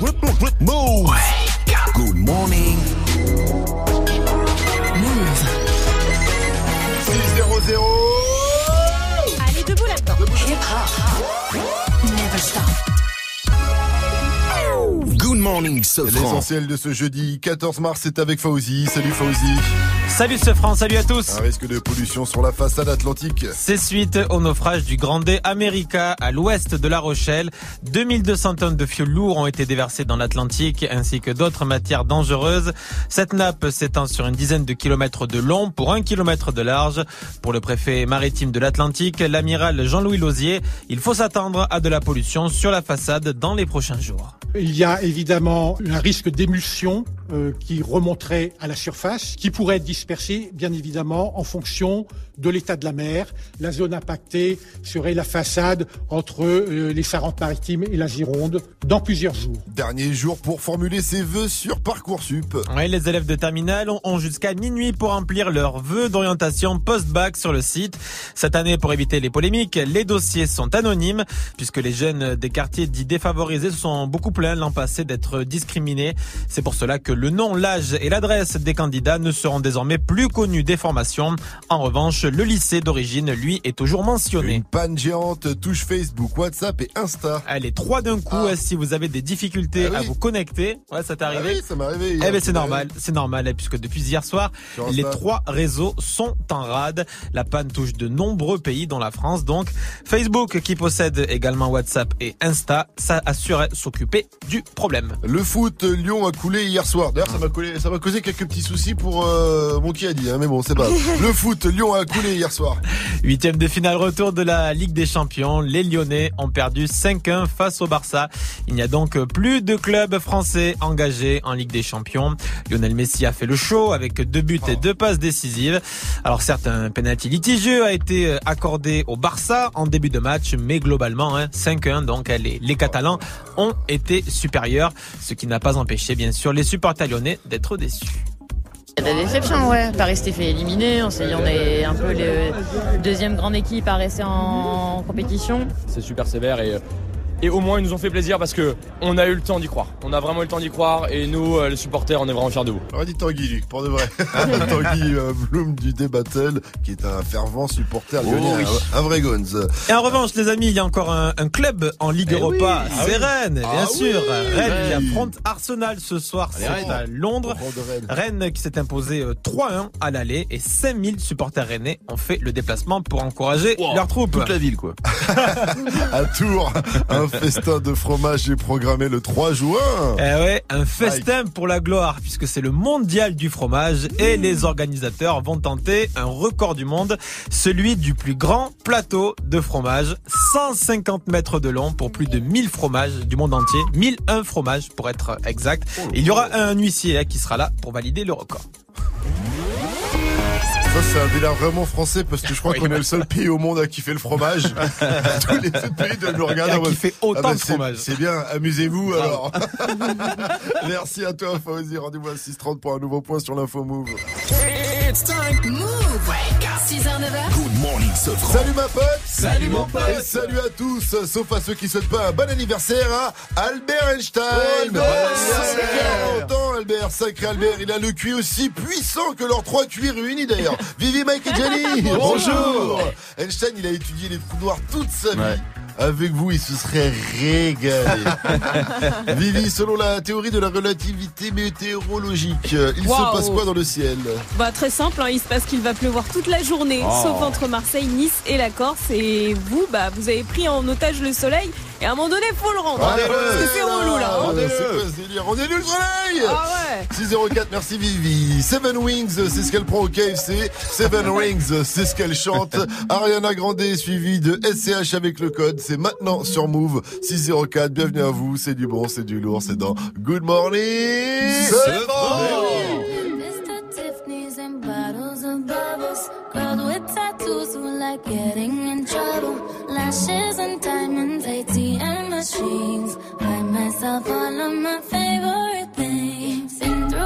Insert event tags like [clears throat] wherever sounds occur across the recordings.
Move. Good morning. Move. 6-0-0. Allez, debout là-dedans. Hip hop. Never stop. Morning, Sofran. L'essentiel de ce jeudi 14 mars, c'est avec Fauzi. Salut Fauzi. Salut ce France, salut à tous. Un risque de pollution sur la façade atlantique. C'est suite au naufrage du Grande America à l'ouest de La Rochelle. 2200 tonnes de fioul lourds ont été déversées dans l'Atlantique ainsi que d'autres matières dangereuses. Cette nappe s'étend sur une dizaine de kilomètres de long pour un kilomètre de large. Pour le préfet maritime de l'Atlantique, l'amiral Jean-Louis Lausier, il faut s'attendre à de la pollution sur la façade dans les prochains jours. Il y a évidemment un risque d'émulsion euh, qui remonterait à la surface, qui pourrait être dispersé, bien évidemment, en fonction de l'état de la mer. La zone impactée serait la façade entre euh, les Charentes-Maritimes et la Gironde dans plusieurs jours. Dernier jour pour formuler ses vœux sur Parcoursup. Oui, les élèves de terminale ont- ont jusqu'à minuit pour remplir leurs vœux d'orientation post-bac sur le site. Cette année, pour éviter les polémiques, les dossiers sont anonymes puisque les jeunes des quartiers dits défavorisés se sont beaucoup plaints l'an passé d'être discriminés. C'est pour cela que le nom, l'âge et l'adresse des candidats ne seront désormais plus connus des formations. En revanche, le lycée d'origine, lui, est toujours mentionné. Une panne géante touche Facebook, WhatsApp et Insta. Est trois d'un coup. Ah. Si vous avez des difficultés Ah oui. à vous connecter, ouais, ça t'est Ah arrivé. oui, ça m'est arrivé. Eh hier. ben c'est normal, c'est normal, hein, puisque depuis hier soir, les trois réseaux sont en rade. La panne touche de nombreux pays, dont la France. Donc, Facebook, qui possède également WhatsApp et Insta, ça assurait s'occuper du problème. Le foot, Lyon a coulé hier soir. D'ailleurs, ça m'a collé- ça m'a causé quelques petits soucis pour euh, mon qui a dit, hein, mais bon, c'est pas. [laughs] Le foot, Lyon a coulé hier soir. Huitième de finale retour de la Ligue des Champions. Les Lyonnais ont perdu 5-1 face au Barça. Il n'y a donc plus de clubs français engagés en Ligue des Champions. Lionel Messi a fait le show avec deux buts et deux passes décisives. Alors certes, un penalty litigieux a été accordé au Barça en début de match, mais globalement, hein, 5-1, donc les, les Catalans ont été supérieurs, ce qui n'a pas empêché bien sûr les supporters lyonnais d'être déçus. Il y a des déceptions, ouais. Paris s'était fait éliminer. On s'est dit on est un peu le deuxième grande équipe à rester en compétition. c'est super sévère et, et au moins ils nous ont fait plaisir parce que on a eu le temps d'y croire. On a vraiment eu le temps d'y croire et nous, euh, les supporters, on est vraiment fiers de vous. J'aurais dit Tanguy, Luc, pour de vrai. [laughs] Tanguy euh, Bloom du Débattle, qui est un fervent supporter lyonnais, Oh oui. un, un vrai Gonz. Et en revanche, les amis, il y a encore un, un club en Ligue Eh Europa. oui. c'est Ah. Rennes, bien Ah sûr. oui. Rennes qui affronte Arsenal ce soir. C'est Rennes. à Londres. Rennes. Rennes qui s'est imposé euh, 3-1 à l'aller et 5000 supporters rennais ont fait le déplacement pour encourager leurs troupes. Toute la ville, quoi. [laughs] À Tours, un festin de fromage est programmé le 3 juin. Eh ouais, un festin pour la gloire puisque c'est le mondial du fromage et les organisateurs vont tenter un record du monde, celui du plus grand plateau de fromage, 150 mètres de long pour plus de 1000 fromages du monde entier, 1001 fromages pour être exact. Et il y aura un huissier hein, qui sera là pour valider le record. Ça, c'est un délire vraiment français parce que je crois qu'on est le seul pays au monde à kiffer le fromage. [laughs] Tous les autres pays doivent nous regarder. Mode, kiffer autant bah, de c'est- fromage. C'est bien, amusez-vous alors. [laughs] Merci à toi, Fauzi. Rendez-vous à 6h30 pour un nouveau point sur l'info Move. It's time. Move. 6h, 9h. Good morning, Sofran. Salut ma pote Salut, mon pote. Et salut à tous, sauf à ceux qui souhaitent pas un bon anniversaire à Albert Einstein Oh sacré. anniversaire 40 ans Albert, sacré Albert, il a le cuit aussi puissant que leurs trois cuits réunis d'ailleurs Vivi, Mike et Jenny [laughs] Bonjour Einstein, il a étudié les trous noirs toute sa vie Ouais. Avec vous, il se serait régalé. [laughs] Vivi, selon la théorie de la relativité météorologique, il se passe quoi dans le ciel Bah très simple, hein, il se passe qu'il va pleuvoir toute la journée, Oh. sauf entre Marseille, Nice et la Corse. Et vous, bah vous avez pris en otage le soleil. Et à un moment donné, faut le rendre. hein, Allez, parce que c'est relou là. hein. On est nul le soleil Ah ouais. 604, merci Vivi. Seven Wings, c'est ce qu'elle prend au KFC. Seven [laughs] Rings, c'est ce qu'elle chante. Ariana Grande suivi de SCH avec le code. C'est maintenant sur Move 604. Bienvenue à vous. C'est du bon, c'est du lourd. C'est dans Good Morning. C'est Mr. Tiffany's and bottles of bubbles. Girls with tattoos who like getting in trouble. Lashes and diamonds, ATM machines. Buy myself all of my favorite things.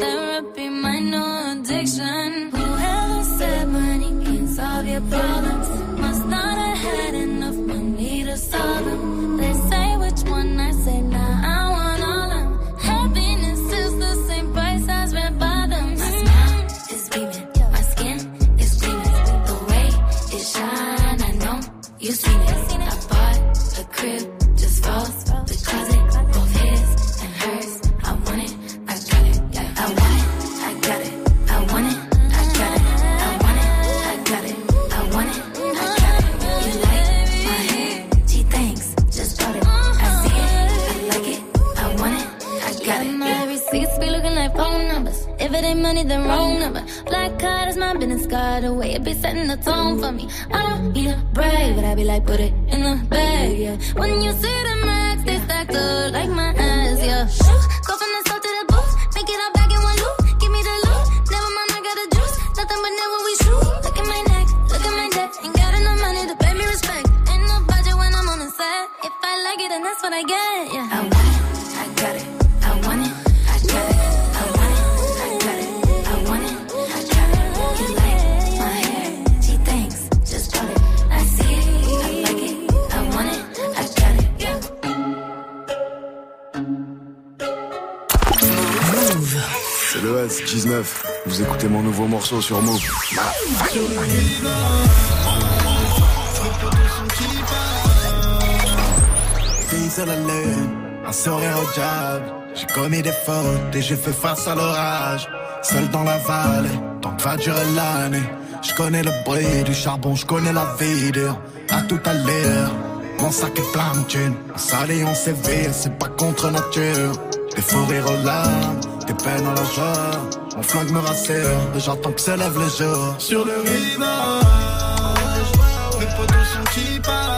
therapy, my new addiction. Whoever said money can solve your problems. Card. The way it be setting the tone for me. I don't need a brag, but I be like, put it in the bag, yeah. When you see sur un sourire au diable. J'ai commis des fautes et j'ai fait face à l'orage. Seul dans la vallée, tant que va durer l'année. Je connais le bruit du charbon, je connais la vie. À tout à l'heure, mon sac est plein de thunes. On s'allie, on séville, c'est pas contre nature. Des fous rires aux des peines à la joie. Mon flingue me rassure, et j'attends que s'élève le jour. Sur le rivage, mes potos sont qui partent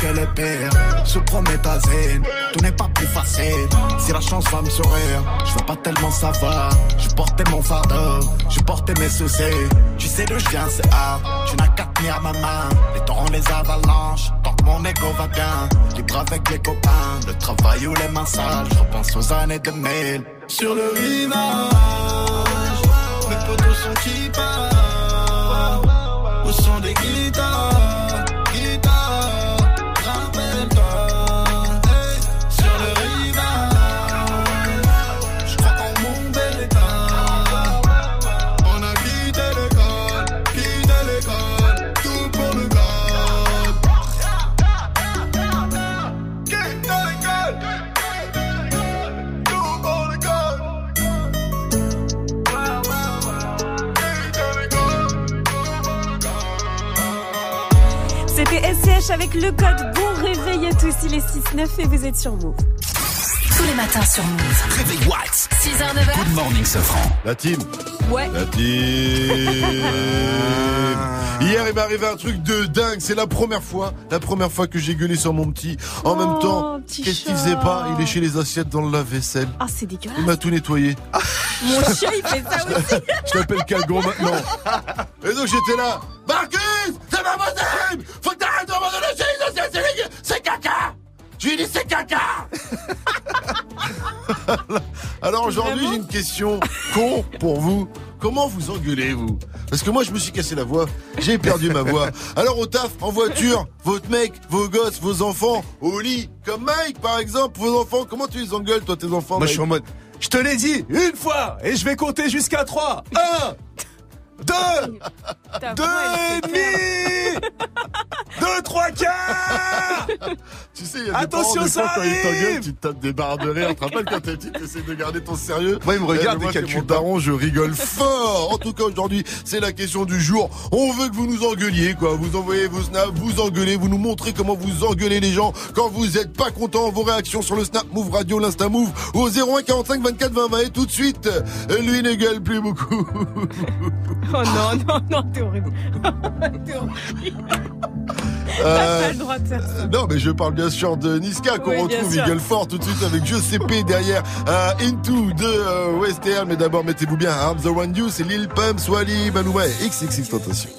que le pire. Je promets ta zine, tout n'est pas plus facile. Si la chance va me sourire, je veux pas tellement savoir. Je portais mon fardeau, je portais mes soucis. Tu sais d'où je viens, c'est hard. Tu n'as qu'à tenir ma main. Les torrents, les avalanches, tant que mon ego va bien. Libre avec les copains, le travail ou les mains sales. Je repense aux années 2000. Sur le rivage, mes potos sont qui partent Au son des guitares? Avec le code Bon Réveil à tous, il est 6-9 et vous êtes sur Move. Tous les matins sur Move. Réveil What 6h, 9h. Good morning, Safran. La team. Ouais. La team. Hier, il m'est arrivé un truc de dingue. C'est la première fois, la première fois que j'ai gueulé sur mon petit. En même Oh, temps, qu'est-ce qu'il faisait pas? Il léchait les assiettes dans le lave-vaisselle. Ah, c'est dégueulasse. Il m'a tout nettoyé. Mon chien, il fait ça [laughs] aussi. Je t'appelle Calgon maintenant. Et donc j'étais là. Marcus, c'est pas possible Faut que Je lui ai dit c'est caca [laughs] Alors aujourd'hui j'ai une question con pour vous. Comment vous engueulez vous Parce que moi, je me suis cassé la voix. J'ai perdu ma voix. Alors au taf, en voiture, votre mec, vos gosses, vos enfants, au lit, comme Mike par exemple, vos enfants, comment tu les engueules toi tes enfants Moi, je suis en mode. Je te l'ai dit une fois et je vais compter jusqu'à 3. 1, 2, T'as 2 vraiment et demi 2, 3 quarts Tu sais, il y a des Attention, parents, des ça fois, quand ils t'engueulent, tu te tapes des barres de rire. Tu te rappelles quand t'es petit, t'essaies de garder ton sérieux? Moi, il me regarde et pas. daron, je rigole fort. En tout cas, aujourd'hui, c'est la question du jour. On veut que vous nous engueuliez, quoi. Vous envoyez vos snaps, vous engueulez, vous nous montrez comment vous engueulez les gens quand vous êtes pas contents. Vos réactions sur le Snap Move Radio, l'Insta Move, au 01 45 24 20 20. Et tout de suite, lui ne gueule plus beaucoup. [laughs] Oh non, non, non, t'es horrible. [laughs] t'es horrible. T'as Euh, pas le droit de faire ça. Non, mais je parle bien sûr de Niska qu'on Oui, retrouve, gueule fort tout de suite avec Giuseppe derrière euh, Into de euh, Western. Mais d'abord, mettez-vous bien I'm the One You, c'est Lil Pump, Swally, Manouma et XXX Tentation.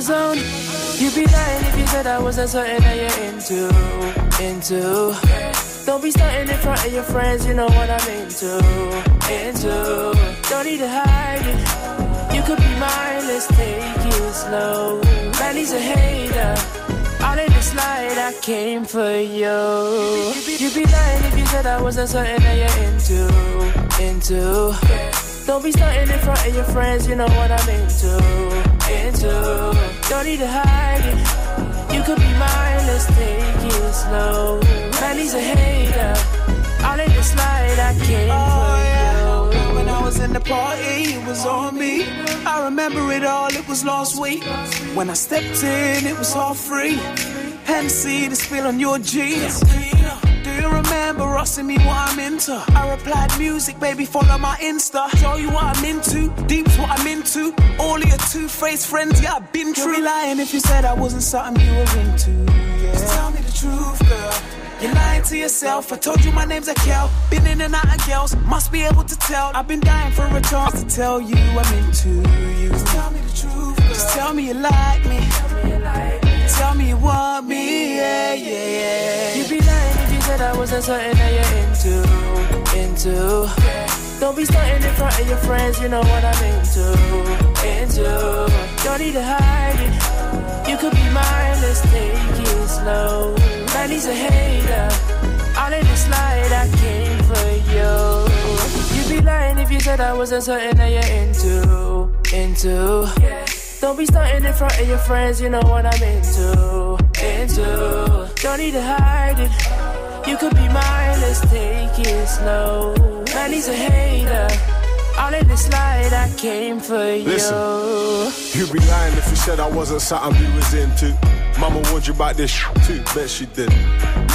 Zone. You'd be lying if you said I wasn't something that you're into, into. Don't be starting in front of your friends, you know what I'm into, into. Don't need to hide it. You could be mine, let's take it slow. Man, he's a hater. All in this light, I came for you. You'd be lying if you said I wasn't something that you're into, into. Don't be starting in front of your friends, you know what I'm into, into. Don't need to hide it. You could be mine, let's take it slow. Man, he's a hater. All in this light, I came oh, you. When I was in the party, it was on me. I remember it all, it was last week. When I stepped in, it was all free. Hennessy, the spill on your jeans. Asking me what I'm into? I replied, music, baby, follow my Insta. Show you what I'm into, deep's what I'm into. All of your two-faced friends, yeah, I've been true. You'd be lying if you said I wasn't something you were into, yeah. Just tell me the truth, girl. You're lying to yourself. I told you my name's Akel. Been in and out of girls, must be able to tell. I've been dying for a chance to tell you I'm into you. Just tell me the truth, girl. Just tell me you like me. Tell me you want me, said I wasn't something that you're into, into. Don't be starting in front of your friends, you know what I'm into, into. Don't need to hide it. You could be mine, let's take it slow. Man, he's a hater. I'll let it slide, I came for you. You'd be lying if you said I wasn't something that you're into, into. Don't be starting in front of your friends, you know what I'm into, into. Don't need to hide it. You could be mine, let's take it slow. Man, he's a hater. I'll let it slide, I came for you. Listen, you'd be lying if you said I wasn't something you was into. Mama warned you about this too, bet she did.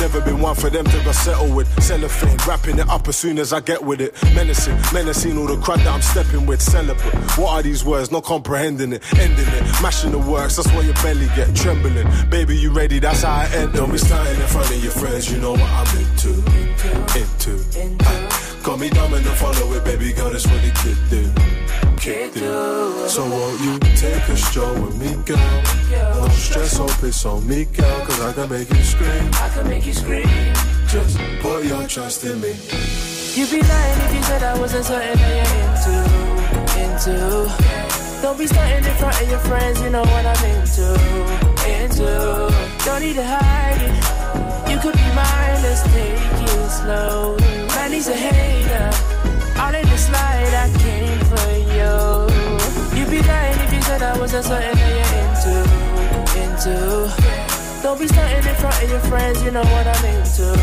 Never been one for them to go settle with. Cellophane, wrapping it up as soon as I get with it. Menacing, menacing all the crowd that I'm stepping with. Celebrate. What are these words? Not comprehending it, ending it, mashing the works. That's why your belly get trembling. Baby, you ready? That's how I end. Don't be starting in front of your friends. You know what I'm into, into. Aye. Got me dumb and follow it, baby girl. That's what the kid do. Kid do. So won't you take a stroll with me, girl? Stress, hope it's on me, girl. Cause I can make you scream. I can make you scream. Just put your trust in me. You'd be lying if you said I wasn't something that you're into, into. Don't be starting in front of your friends, you know what I'm into, into. Don't need to hide it. You could be mine, let's take it slow. Man, he's a hater. I'll let it slide, I came for you. You'd be lying if you said I wasn't something that you're into, into. Don't be starting in front of your friends, you know what I'm into,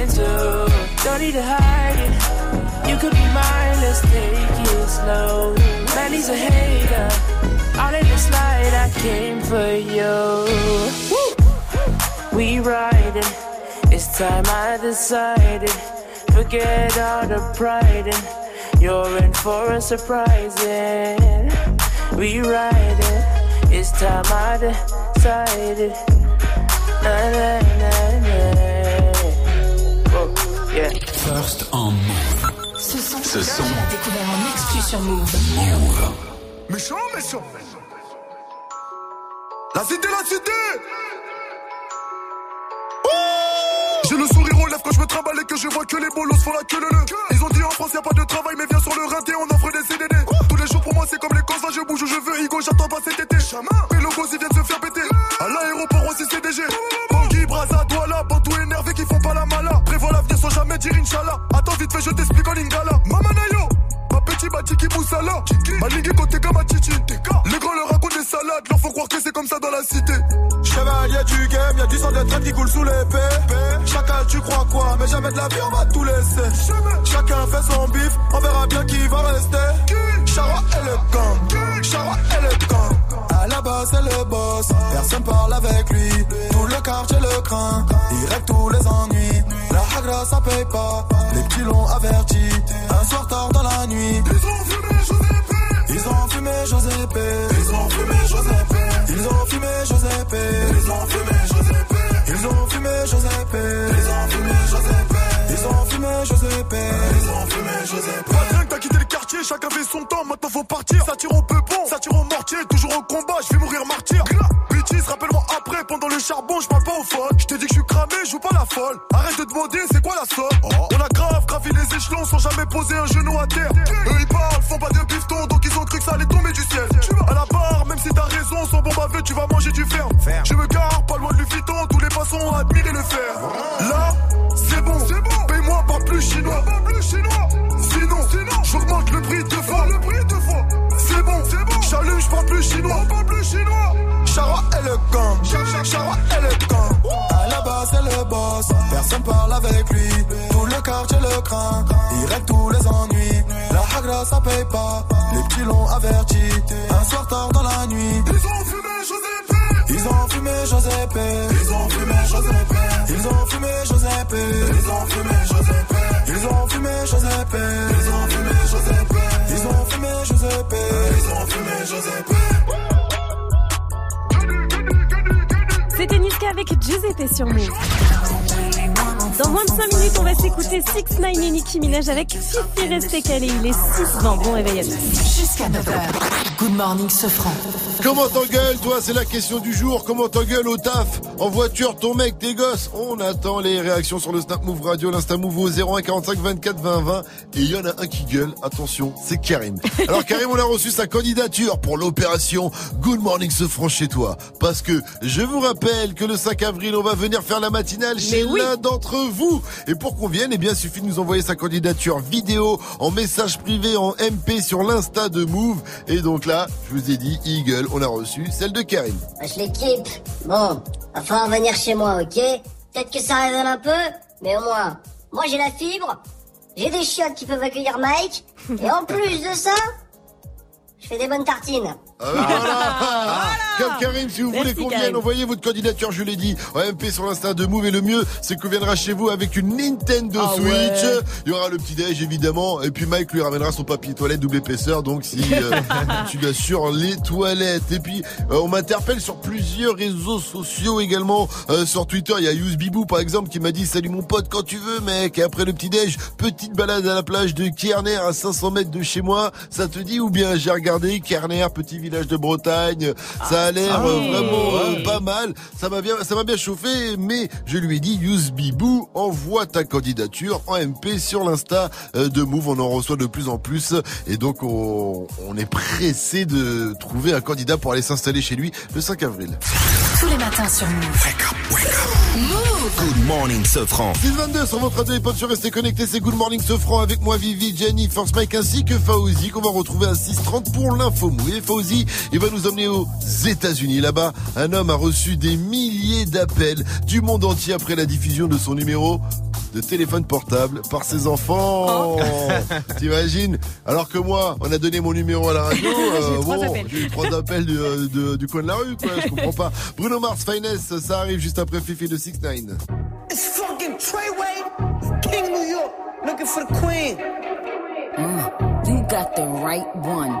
into. Don't need to hide it. You could be mine, let's take it slow. Man, he's a hater. I'll let it slide, I came for you. We riding, it's time I decided. Forget all the pride and you're in for a surprising. We riding, it's time I decided. Na, na, na, na. Oh, yeah. First move. Ce son, Ce son. découvert en exclu sur Move. Move. Méchant, méchant. La cité, la cité. Oh J'ai le sourire aux lèvres quand je me trimballe et que je vois que les bolos font la queue le le. Ils ont dit en France y a pas de travail mais viens sur le rinté on offre des CDD. Moi c'est comme les cons je bouge où je veux Igo j'attends pas cet été. Mes logos ils viennent se faire péter. À l'aéroport aussi CDG. Bangui, Braza, Douala, Bantou énervé qui font pas la mala. Prévois l'avenir sans jamais dire Inch'Allah. Attends vite fait je t'explique en lingala. Mamanayo. Ma petit Batiki Moussala Malingue côté comme Chichi Les grands leur racontent des salades Leur font croire que c'est comme ça dans la cité Chevalier du game, y'a du sang de traite qui coule sous l'épée. Chacal, tu crois quoi Mais jamais de la vie, on va tout laisser. Chacun fait son bif, on verra bien qui va rester. Chara et le gang, Chara et le gang. À la base, c'est le boss, personne parle avec lui. Tout le quartier le craint, il règle tous les ennuis. La hagra, ça paye pas, les petits l'ont averti. Un soir tard dans la nuit, ils ont fumé. Ils ont fumé Giuseppe. Ils ont fumé Giuseppe. Ils ont fumé Giuseppe. Ils ont fumé Giuseppe. Ils ont fumé Giuseppe. Ils ont fumé Giuseppe. Ils ont fumé Giuseppe. Ils ont fumé Giuseppe. Pas rien que t'as quitté le quartier, chacun fait son temps, maintenant faut partir. Ça tire au peupon, ça tire au mortier, toujours au combat, je vais mourir martyr. Bitches, rappelle-moi après, pendant le charbon, je parle pas au phone. Je te dis que je suis cramé, je joue pas la folle. Arrête de demander, c'est quoi la somme? On a grave gravi les échelons sans jamais poser un genou à terre. Eux ils parlent, font pas de bifton, donc ils ont cru que ça allait tomber du ciel. À la barre, même si t'as raison, sans bon baveux, tu vas manger du fer. Je me gare, pas loin de Lufiton, tous les passants ont admiré le fer. Là, plus chinois. Pas plus chinois. Sinon, sinon, j'augmente le prix deux fois. Le prix deux fois. C'est bon, c'est bon. J'allume, je parle plus chinois. Pas plus chinois. Chara et le gang, Chara et le gang. À la base, c'est le boss, personne parle avec lui. Tout le quartier le craint, il règle tous les ennuis. La hagra, ça paye pas, les petits l'ont averti. Un soir tard dans la nuit, Ils ont fumé Giuseppe. ils ont fumé Giuseppe. Ils ont Giuseppe. Ils ont fumé Giuseppe. Ils ont fumé Giuseppe. Ils ont fumé Giuseppe. Ils ont fumé Giuseppe. Ils ont fumé Giuseppe. Ils ont fumé Giuseppe. C'était Niska avec Giuseppe sur Move. Dans moins de 5 minutes, on va s'écouter 6 9 et Nicki Minaj avec Fifi Resté Calé. Il est 6-20. Bon réveil à tous. Jusqu'à 9h. Good morning, Sofran. Comment t'engueules, toi? C'est la question du jour. Comment t'engueules au taf? En voiture, ton mec, tes gosses On attend les réactions sur le Snap Move Radio, l'Insta Move au 01 45 24 20 20. Et il y en a un qui gueule. Attention, c'est Karim. [laughs] Alors Karim, on a reçu sa candidature pour l'opération Good Morning se franche chez toi. Parce que je vous rappelle que le 5 avril, on va venir faire la matinale chez l'un d'entre vous. Et pour qu'on vienne, eh bien, suffit de nous envoyer sa candidature vidéo en message privé en MP sur l'Insta de Move. Et donc là, je vous ai dit, Eagle, on a reçu celle de Karim. Wesh l'équipe, bon, va falloir venir chez moi, ok? Peut-être que ça résonne un peu, mais au moins, moi j'ai la fibre, j'ai des chiottes qui peuvent accueillir Mike, et en plus de ça, je fais des bonnes tartines. Ah, voilà. Comme Karim, si vous Merci, voulez qu'on vienne, Karim. envoyez votre candidature, je l'ai dit, en MP sur l'Insta de Move. Et le mieux, c'est qu'on viendra chez vous avec une Nintendo Ah Switch. ouais. Il y aura le petit déj, évidemment. Et puis Mike lui ramènera son papier toilette double épaisseur. Donc si [laughs] euh, tu l'assures, les toilettes. Et puis, euh, on m'interpelle sur plusieurs réseaux sociaux également. Euh, sur Twitter, il y a Yous Bibou, par exemple, qui m'a dit Salut mon pote, quand tu veux, mec. Et après le petit déj, petite balade à la plage de Kierner à 500 mètres de chez moi. Ça te dit ou bien j'ai regardé Kierner, petit village de Bretagne. Ça a l'air Ah, euh, vraiment ouais. euh, pas mal. Ça m'a bien, ça m'a bien chauffé. Mais je lui ai dit Yous Bibou, envoie ta candidature en MP sur l'Insta euh, de Move. On en reçoit de plus en plus. Et donc on, on est pressé de trouver un candidat pour aller s'installer chez lui le 5 avril. Tous les matins sur Move. Move. Good morning, Sofran. 622 sur votre radio sur Restez connectés, c'est Good Morning Sofran avec moi Vivi, Jenny, Force Mike ainsi que Fauzi qu'on va retrouver à 6h30 pour l'info mou. Et Il va nous emmener aux États-Unis. Là-bas, un homme a reçu des milliers d'appels du monde entier après la diffusion de son numéro de téléphone portable par ses enfants. [laughs] T'imagines? Alors que moi, on a donné mon numéro à la radio. [laughs] J'ai eu trois bon, appels. j'ai eu trois appels du, euh, de- du coin de la rue, quoi. Je comprends pas. [laughs] Bruno Mars, Finesse, ça arrive juste après Fifi de 6 9 It's fucking Treyway, King New York, looking for the queen. Mm, you got the right one.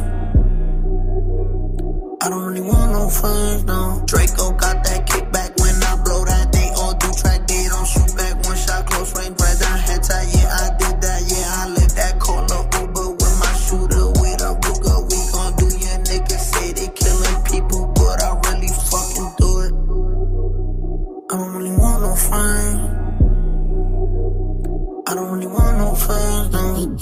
Really want no friends, no. Draco got that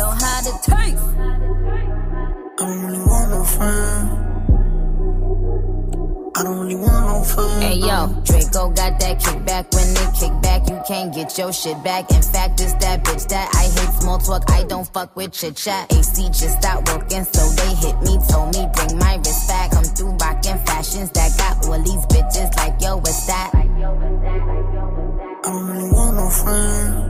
Yo, how it taste? I don't really want no friends. I don't really want no friends. Hey yo, Draco got that kickback. When they kick back, you can't get your shit back. In fact, it's that bitch that I hate small talk. I don't fuck with chit chat. AC just stopped working, so they hit me. Told me bring my wrist back. Come through rockin' fashions that got all these bitches like yo, what's that? I don't really want no friends.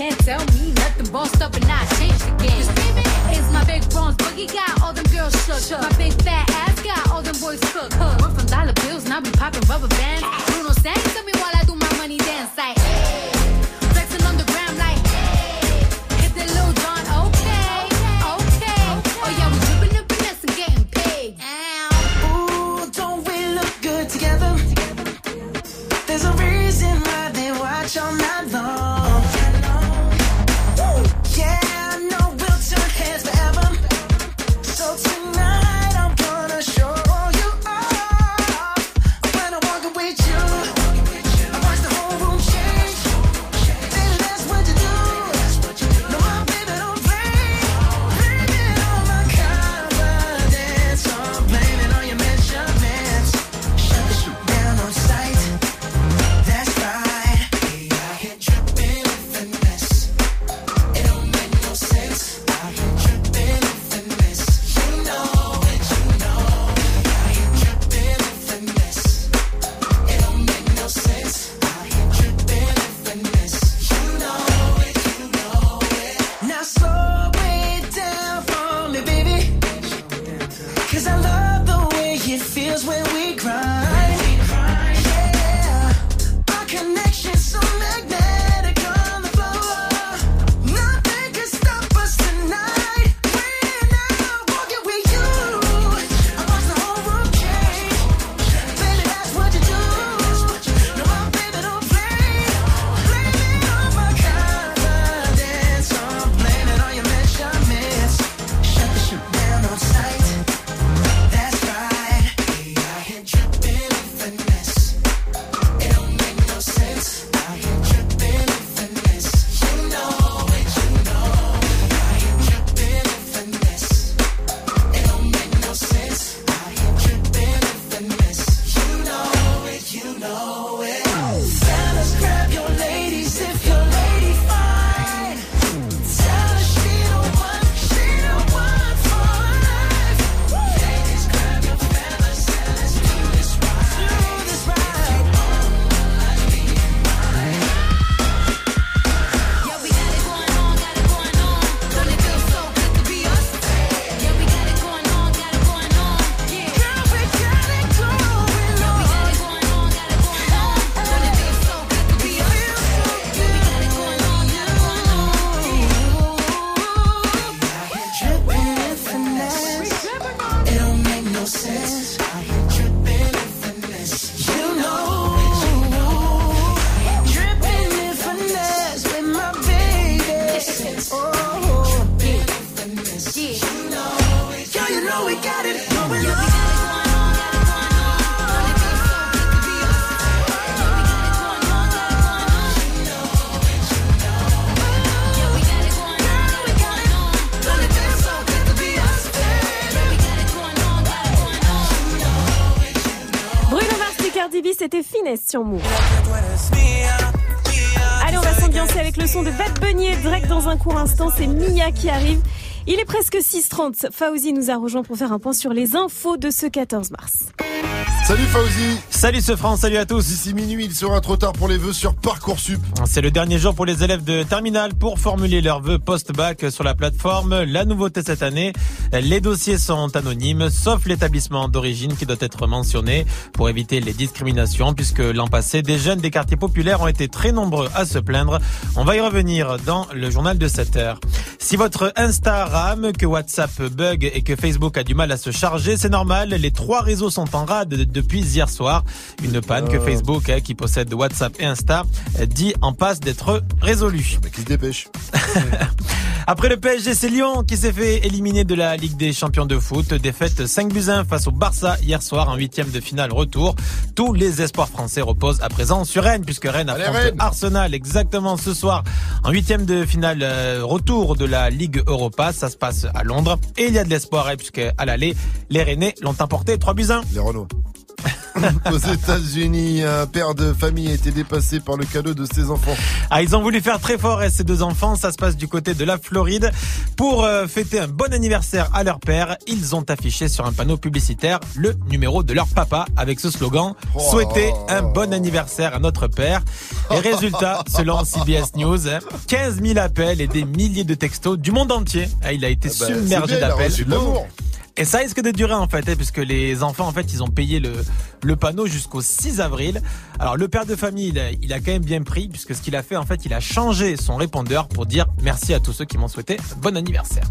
can't tell me nothing. Bossed up and I changed the game. It's my big bronze boogie got all them girls shook. My big fat ass got all them boys cooked. We're from dollar bills, now be popping rubber bands. Bruno sang to me while I do my money dance like. Allez, on va s'ambiancer avec le son de Bad Bunny et Drake dans un court instant. C'est Mia qui arrive. Il est presque 6h30. Fauzi nous a rejoint pour faire un point sur les infos de ce 14 mars. Salut Fauzi Salut ce France, salut à tous D'ici minuit, il sera trop tard pour les vœux sur Parcoursup. C'est le dernier jour pour les élèves de terminale pour formuler leurs vœux post-bac sur la plateforme. La nouveauté cette année, les dossiers sont anonymes, sauf l'établissement d'origine qui doit être mentionné pour éviter les discriminations, puisque l'an passé, des jeunes des quartiers populaires ont été très nombreux à se plaindre. On va y revenir dans le journal de 7 heures. Si votre Insta rame, que WhatsApp bug et que Facebook a du mal à se charger, c'est normal. Les trois réseaux sont en rade depuis hier soir. Une panne que Facebook, hein, qui possède WhatsApp et Insta, dit en passe d'être résolue. Qui se dépêche. [laughs] Après le PSG, c'est Lyon qui s'est fait éliminer de la Ligue des champions de foot. Défaite 5 buts 1 face au Barça hier soir en huitième de finale retour. Tous les espoirs français reposent à présent sur Rennes puisque Rennes affronte Rennes. Arsenal exactement ce soir en huitième de finale euh, retour de la Ligue Europa. Ça se passe à Londres et il y a de l'espoir hein, puisque à l'aller, les Rennais l'ont emporté 3 buts 1. Les Renault. Aux États-Unis, un père de famille a été dépassé par le cadeau de ses enfants. Ah, ils ont voulu faire très fort et ces deux enfants, ça se passe du côté de la Floride. Pour euh, fêter un bon anniversaire à leur père, ils ont affiché sur un panneau publicitaire le numéro de leur papa avec ce slogan Oh. Souhaitez un bon anniversaire à notre père. Et résultat, [laughs] selon CBS News, 15 000 appels et des milliers de textos du monde entier. Ah, Il a été Ah bah, submergé d'appels. Et ça risque de durer en fait, hein, puisque les enfants en fait ils ont payé le, panneau jusqu'au 6 avril. Alors le père de famille il a, il a quand même bien pris, puisque ce qu'il a fait en fait il a changé son répondeur pour dire merci à tous ceux qui m'ont souhaité bon anniversaire.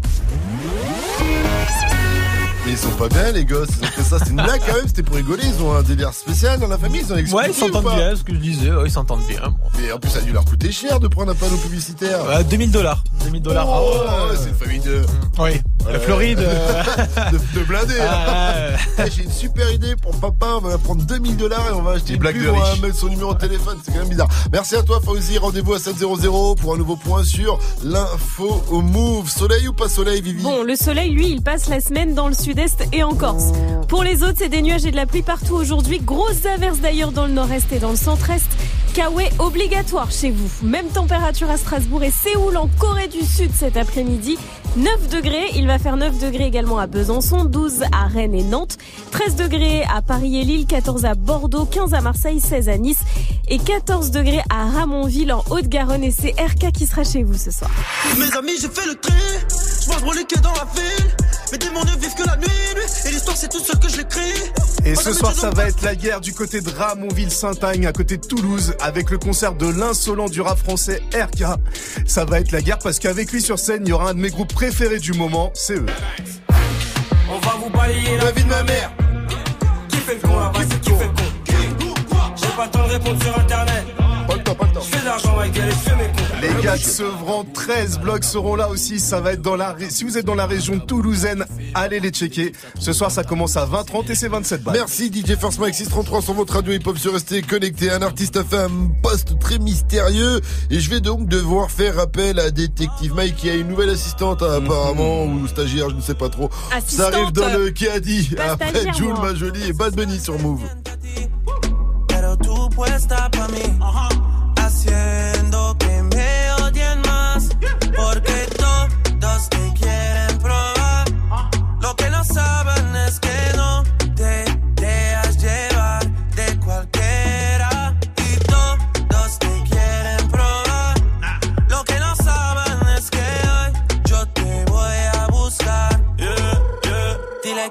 Mais ils sont pas bien, les gosses. Ils ont fait ça. C'est une blague quand même. C'était pour rigoler. Ils ont un délire spécial dans la famille. Ils ont expliqué. Ouais ils s'entendent bien, ce que je disais, ouais, ils s'entendent bien. Mais en plus, ça a dû leur coûter cher de prendre un panneau publicitaire. Ouais, 2000 dollars. 2000 dollars. Oh, c'est une famille de. Oui. La Floride. euh, [laughs] de, de blindés. Ah, Eh, J'ai une super idée pour papa. On va prendre 2000 dollars et on va acheter une blagues pub. de On va mettre son numéro de téléphone. C'est quand même bizarre. Merci à toi, Fauzi. Rendez-vous à 700 pour un nouveau point sur l'info au move. Soleil ou pas soleil, Vivi? Bon, le soleil, lui, il passe la semaine dans le et en Corse. Pour les autres, c'est des nuages et de la pluie partout aujourd'hui. Grosses averses d'ailleurs dans le nord-est et dans le centre-est. Kawaii obligatoire chez vous. Même température à Strasbourg et Séoul en Corée du Sud cet après-midi. 9 degrés, il va faire 9 degrés également à Besançon, 12 à Rennes et Nantes, 13 degrés à Paris et Lille, 14 à Bordeaux, 15 à Marseille, 16 à Nice et 14 degrés à Ramonville en Haute-Garonne et c'est RK qui sera chez vous ce soir. Mes amis, j'ai fait le tri. Je dans la ville. Mes démons ne vivent que la nuit, nuit. Et l'histoire, c'est tout seul que je l'écris. Et ce soir, ça va être la guerre du côté de Ramonville-Saint-Agne, à côté de Toulouse, avec le concert de l'insolent du rap français RK. Ça va être la guerre parce qu'avec lui sur scène, il y aura un de mes groupes préférés du moment, c'est eux. On va vous balayer la vie de ma mère. Qui fait le con là-bas, c'est qui fait le con? J'ai pas le temps de répondre sur internet. Pas le temps, pas le temps. Je fais de l'argent avec elle et je fais mes cons. Les gars de Sevran, 13 blocs seront là aussi. Ça va être dans la, ré- si vous êtes dans la région toulousaine, allez les checker. Ce soir, ça commence à 20h30 et c'est 27 balles. Merci DJ First Mike 633 sur votre radio hip-hop sur rester connecté. Un artiste a fait un poste très mystérieux et je vais donc devoir faire appel à Détective Mike qui a une nouvelle assistante apparemment ou stagiaire, je ne sais pas trop. Ça arrive dans le qui a dit après Jules moi. Majoli et Bad Bunny sur Move. Pero tú puesta pa' mí, haciendo que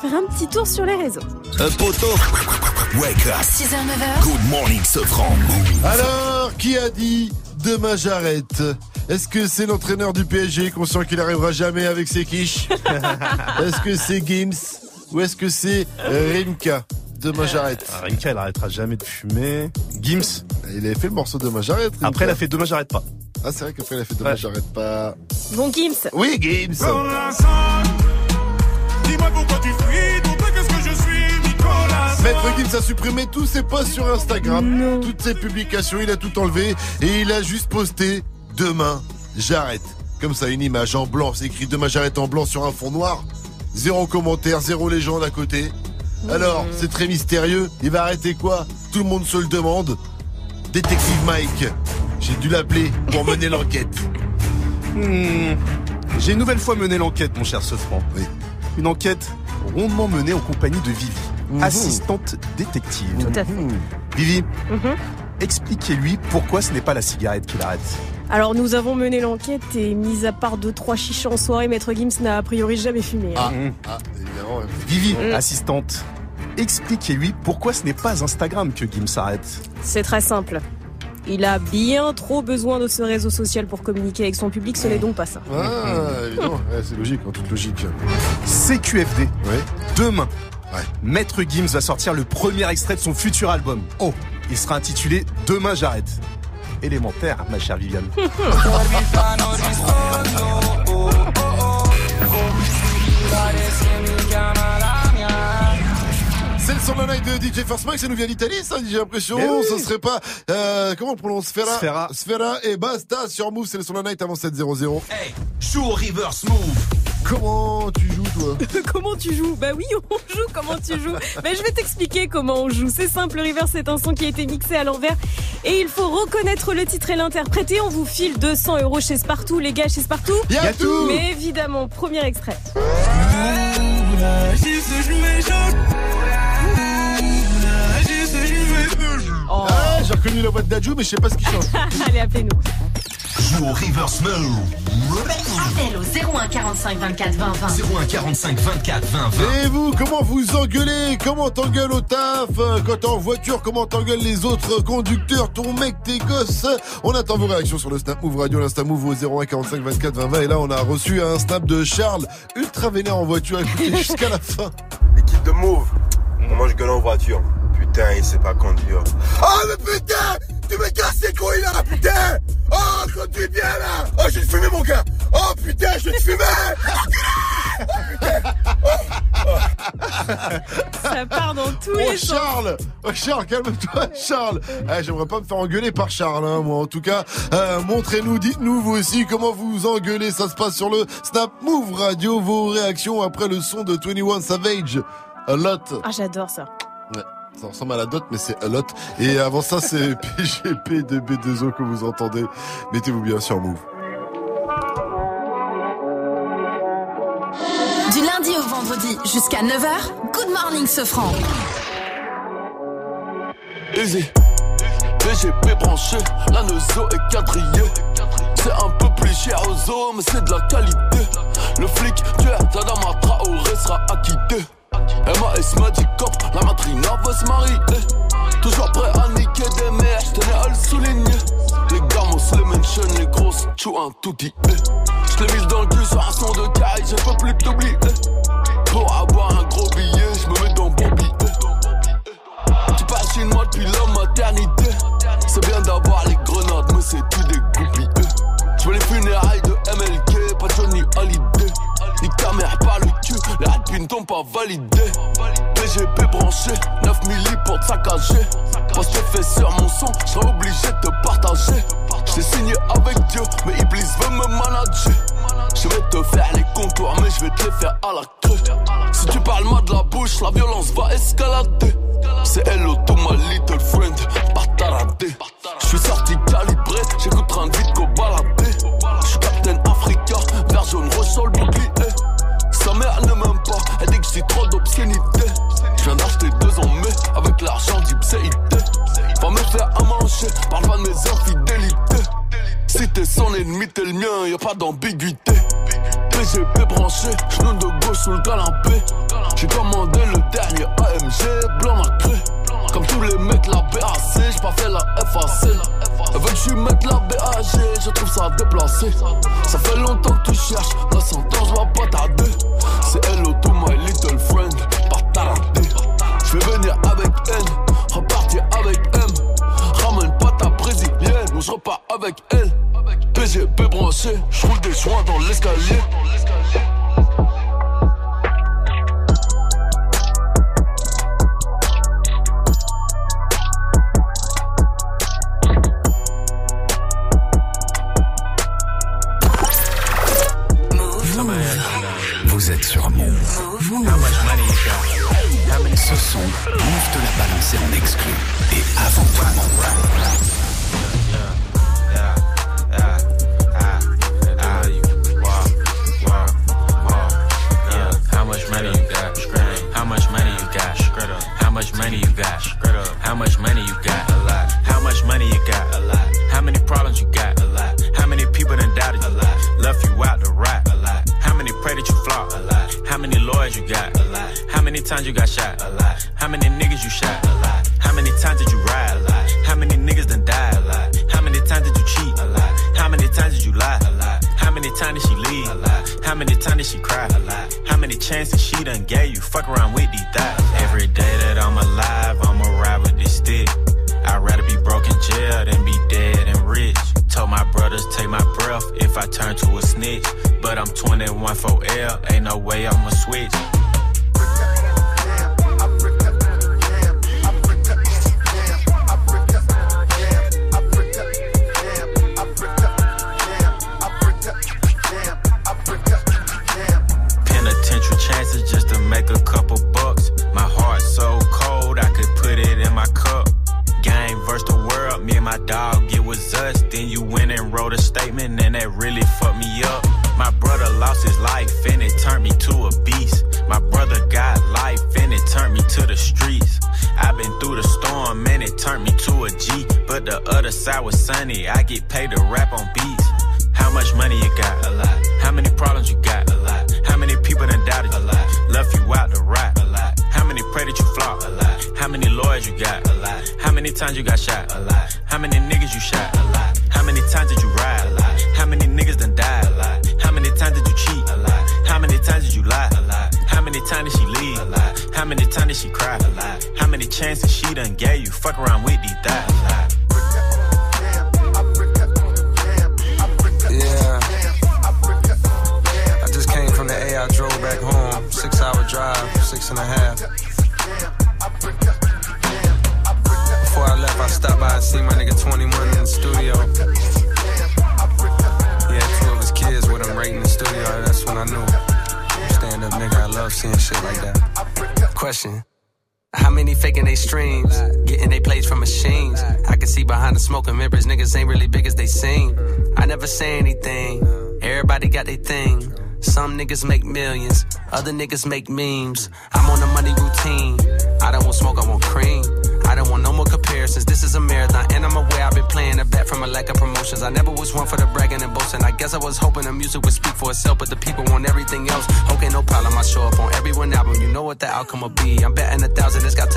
faire un petit tour sur les réseaux. Un poteau Wake up 6h, 9h Good morning, Sofran Alors, qui a dit Demain j'arrête? Est-ce que c'est l'entraîneur du PSG conscient qu'il n'arrivera jamais avec ses quiches? [laughs] Est-ce que c'est Gims Ou est-ce que c'est euh, Rimka? Demain j'arrête. Ah, Rimka elle arrêtera jamais de fumer. Gims? Il avait fait le morceau Demain j'arrête. Après elle a fait Demain j'arrête pas. Ah c'est vrai qu'après elle a fait Demain ouais. j'arrête pas. Bon Gims Oui Gims Dis-moi pourquoi tu qu'est-ce que je suis, Nicolas. Maître Gims a supprimé tous ses posts sur Instagram, toutes ses publications, il a tout enlevé et il a juste posté Demain, j'arrête. Comme ça, une image en blanc, c'est écrit Demain, j'arrête en blanc sur un fond noir. Zéro commentaire, zéro légende à côté. Alors, c'est très mystérieux. Il va arrêter quoi? Tout le monde se le demande. Détective Mike, j'ai dû l'appeler pour mener [laughs] l'enquête. Hmm. J'ai une nouvelle fois mené l'enquête, mon cher Sefran. Oui. Une enquête rondement menée en compagnie de Vivi, Mhm. assistante détective. Tout à fait. Vivi, Mhm. expliquez-lui pourquoi ce n'est pas la cigarette qui l'arrête. Alors nous avons mené l'enquête et mis à part deux trois chiches en soirée, Maître Gims n'a a priori jamais fumé. hein. Ah, ah, évidemment. Vivi, assistante, expliquez-lui pourquoi ce n'est pas Instagram que Gims s'arrête. C'est très simple. Il a bien trop besoin de ce réseau social pour communiquer avec son public, ce n'est donc pas ça. Ah, évidemment, [laughs] Ouais, c'est logique, en toute logique. CQFD. Ouais. Demain, Maître Gims va sortir le premier extrait de son futur album. Oh, il sera intitulé Demain j'arrête. Élémentaire, ma chère Viviane. [laughs] [laughs] C'est le son de la night de DJ First Mike, ça nous vient d'Italie, ça, j'ai l'impression. Mais oui. Ce serait pas, euh, comment on prononce Sfera? Sfera. Sfera et basta sur Move, c'est le son de la night avant 7-0-0. Hey, joue au reverse move. Comment tu joues, toi? [laughs] comment tu joues? Bah oui, on joue comment tu joues? Bah je vais t'expliquer comment on joue. C'est simple, River, c'est un son qui a été mixé à l'envers et il faut reconnaître le titre et l'interpréter. On vous file 200 euros chez Spartoo, les gars, chez Spartoo. Y a tout. Mais évidemment, premier extrait. Oh. Ah, j'ai reconnu la voix de Dadju, mais je sais pas ce qu'il chante. [laughs] Allez, appelez-nous. Joue au reverse move. Appel au 01 45 24 20 20. 01 45 24 20 20. Et vous, comment vous engueulez? Comment t'engueules au taf? Quand t'es en voiture, comment t'engueules les autres conducteurs? Ton mec, tes gosses? On attend vos réactions sur le Snap Move Radio, l'Insta Move au 01 45 24 20 20. Et là, on a reçu un snap de Charles, ultra vénère en voiture. Écoutez [laughs] jusqu'à la fin. L'équipe de Move, comment je gueule en voiture Putain, il sait pas conduire. Oh mais putain Tu me casses les couilles là, putain Oh, conduis bien là Oh, je vais te fumer mon gars Oh putain, je vais te fumer Ça part dans tous Oh les sens. Charles Oh Charles, calme-toi Charles Ah, J'aimerais pas me faire engueuler par Charles, hein, moi en tout cas. Euh, Montrez-nous, dites-nous vous aussi comment vous engueulez. Ça se passe sur le Snap Move Radio. Vos réactions après le son de 21 Savage. A lot. Ah, j'adore ça. Ça ressemble à la dot, mais c'est a lot. Et avant ça, c'est [laughs] PGP de B2O que vous entendez. Mettez-vous bien sur Move. Du lundi au vendredi jusqu'à 9h, Good Morning Sofran. Easy. BGP branché, la Neuzo est quadrillée. C'est un peu plus cher aux zoo, mais c'est de la qualité. Le flic, tueur, Tadama Traoré sera acquitté. MAS Magic Cop, la matrina veut se marier. Toujours prêt à niquer des mères, j'tenais à le souligner. Les gamos, les mentions, les grosses, tchou un tout dit. J'l'ai mis dans le cul sur un son de caille, je peux plus t'oublier. Pour avoir un gros billet, j'me mets dans Bobby. Tu passes une moi depuis la maternité. C'est bien d'avoir les grenades, mais c'est tout des goupilles. Veux les funérailles t'ont pas validé. PGP branché, 9 milli pour te saccager. Parce que fait sur mon son, j'serais obligé de te partager. J't'ai signé avec Dieu, mais Iblis veut me manager. Je vais te faire les contours, mais je vais te les faire à la queue. Si tu parles mal de la bouche, la violence va escalader. C'est hello to my little friend, pas taradé. Je suis sorti calibré, j'écoute de vite qu'au baladé. Je suis Captain Africa, vert jaune sur le bouclier. Sa mère ne m'aime pas, elle dit que j'ai trop d'obscénité. Je viens d'acheter deux en mai avec l'argent d'Ipséité. Va me faire à manger, parle pas de mes infidélités. Si t'es son ennemi, t'es le mien, y a pas d'ambiguïté. PGP branché, genou de gauche sous le canapé. J'ai commandé le dernier AMG, blanc macré. Comme tous les mecs, la BAC, j'ai pas fait la FAC. Elle veut que je la BAG, je trouve ça déplacé. Ça fait longtemps que tu cherches, dans 100 ans, je vais pas tarder. C'est hello to my little friend, pas taradé. Je vais venir avec N, repartir avec M. Ramène pas ta brésilienne, ou je repars avec elle. PGP branché, je roule des joints dans l'escalier. Niggas make millions, other niggas make memes. I'm on a money routine. I don't want smoke, I want cream. I don't want no more comparisons. This is a marathon, and I'm aware I've been playing a bet from a lack of promotions. I never was one for the bragging and boasting. I guess I was hoping the music would speak for itself, but the people want everything else. Okay, no problem. I show up on every one album. You know what the outcome will be. I'm betting a thousand. It's got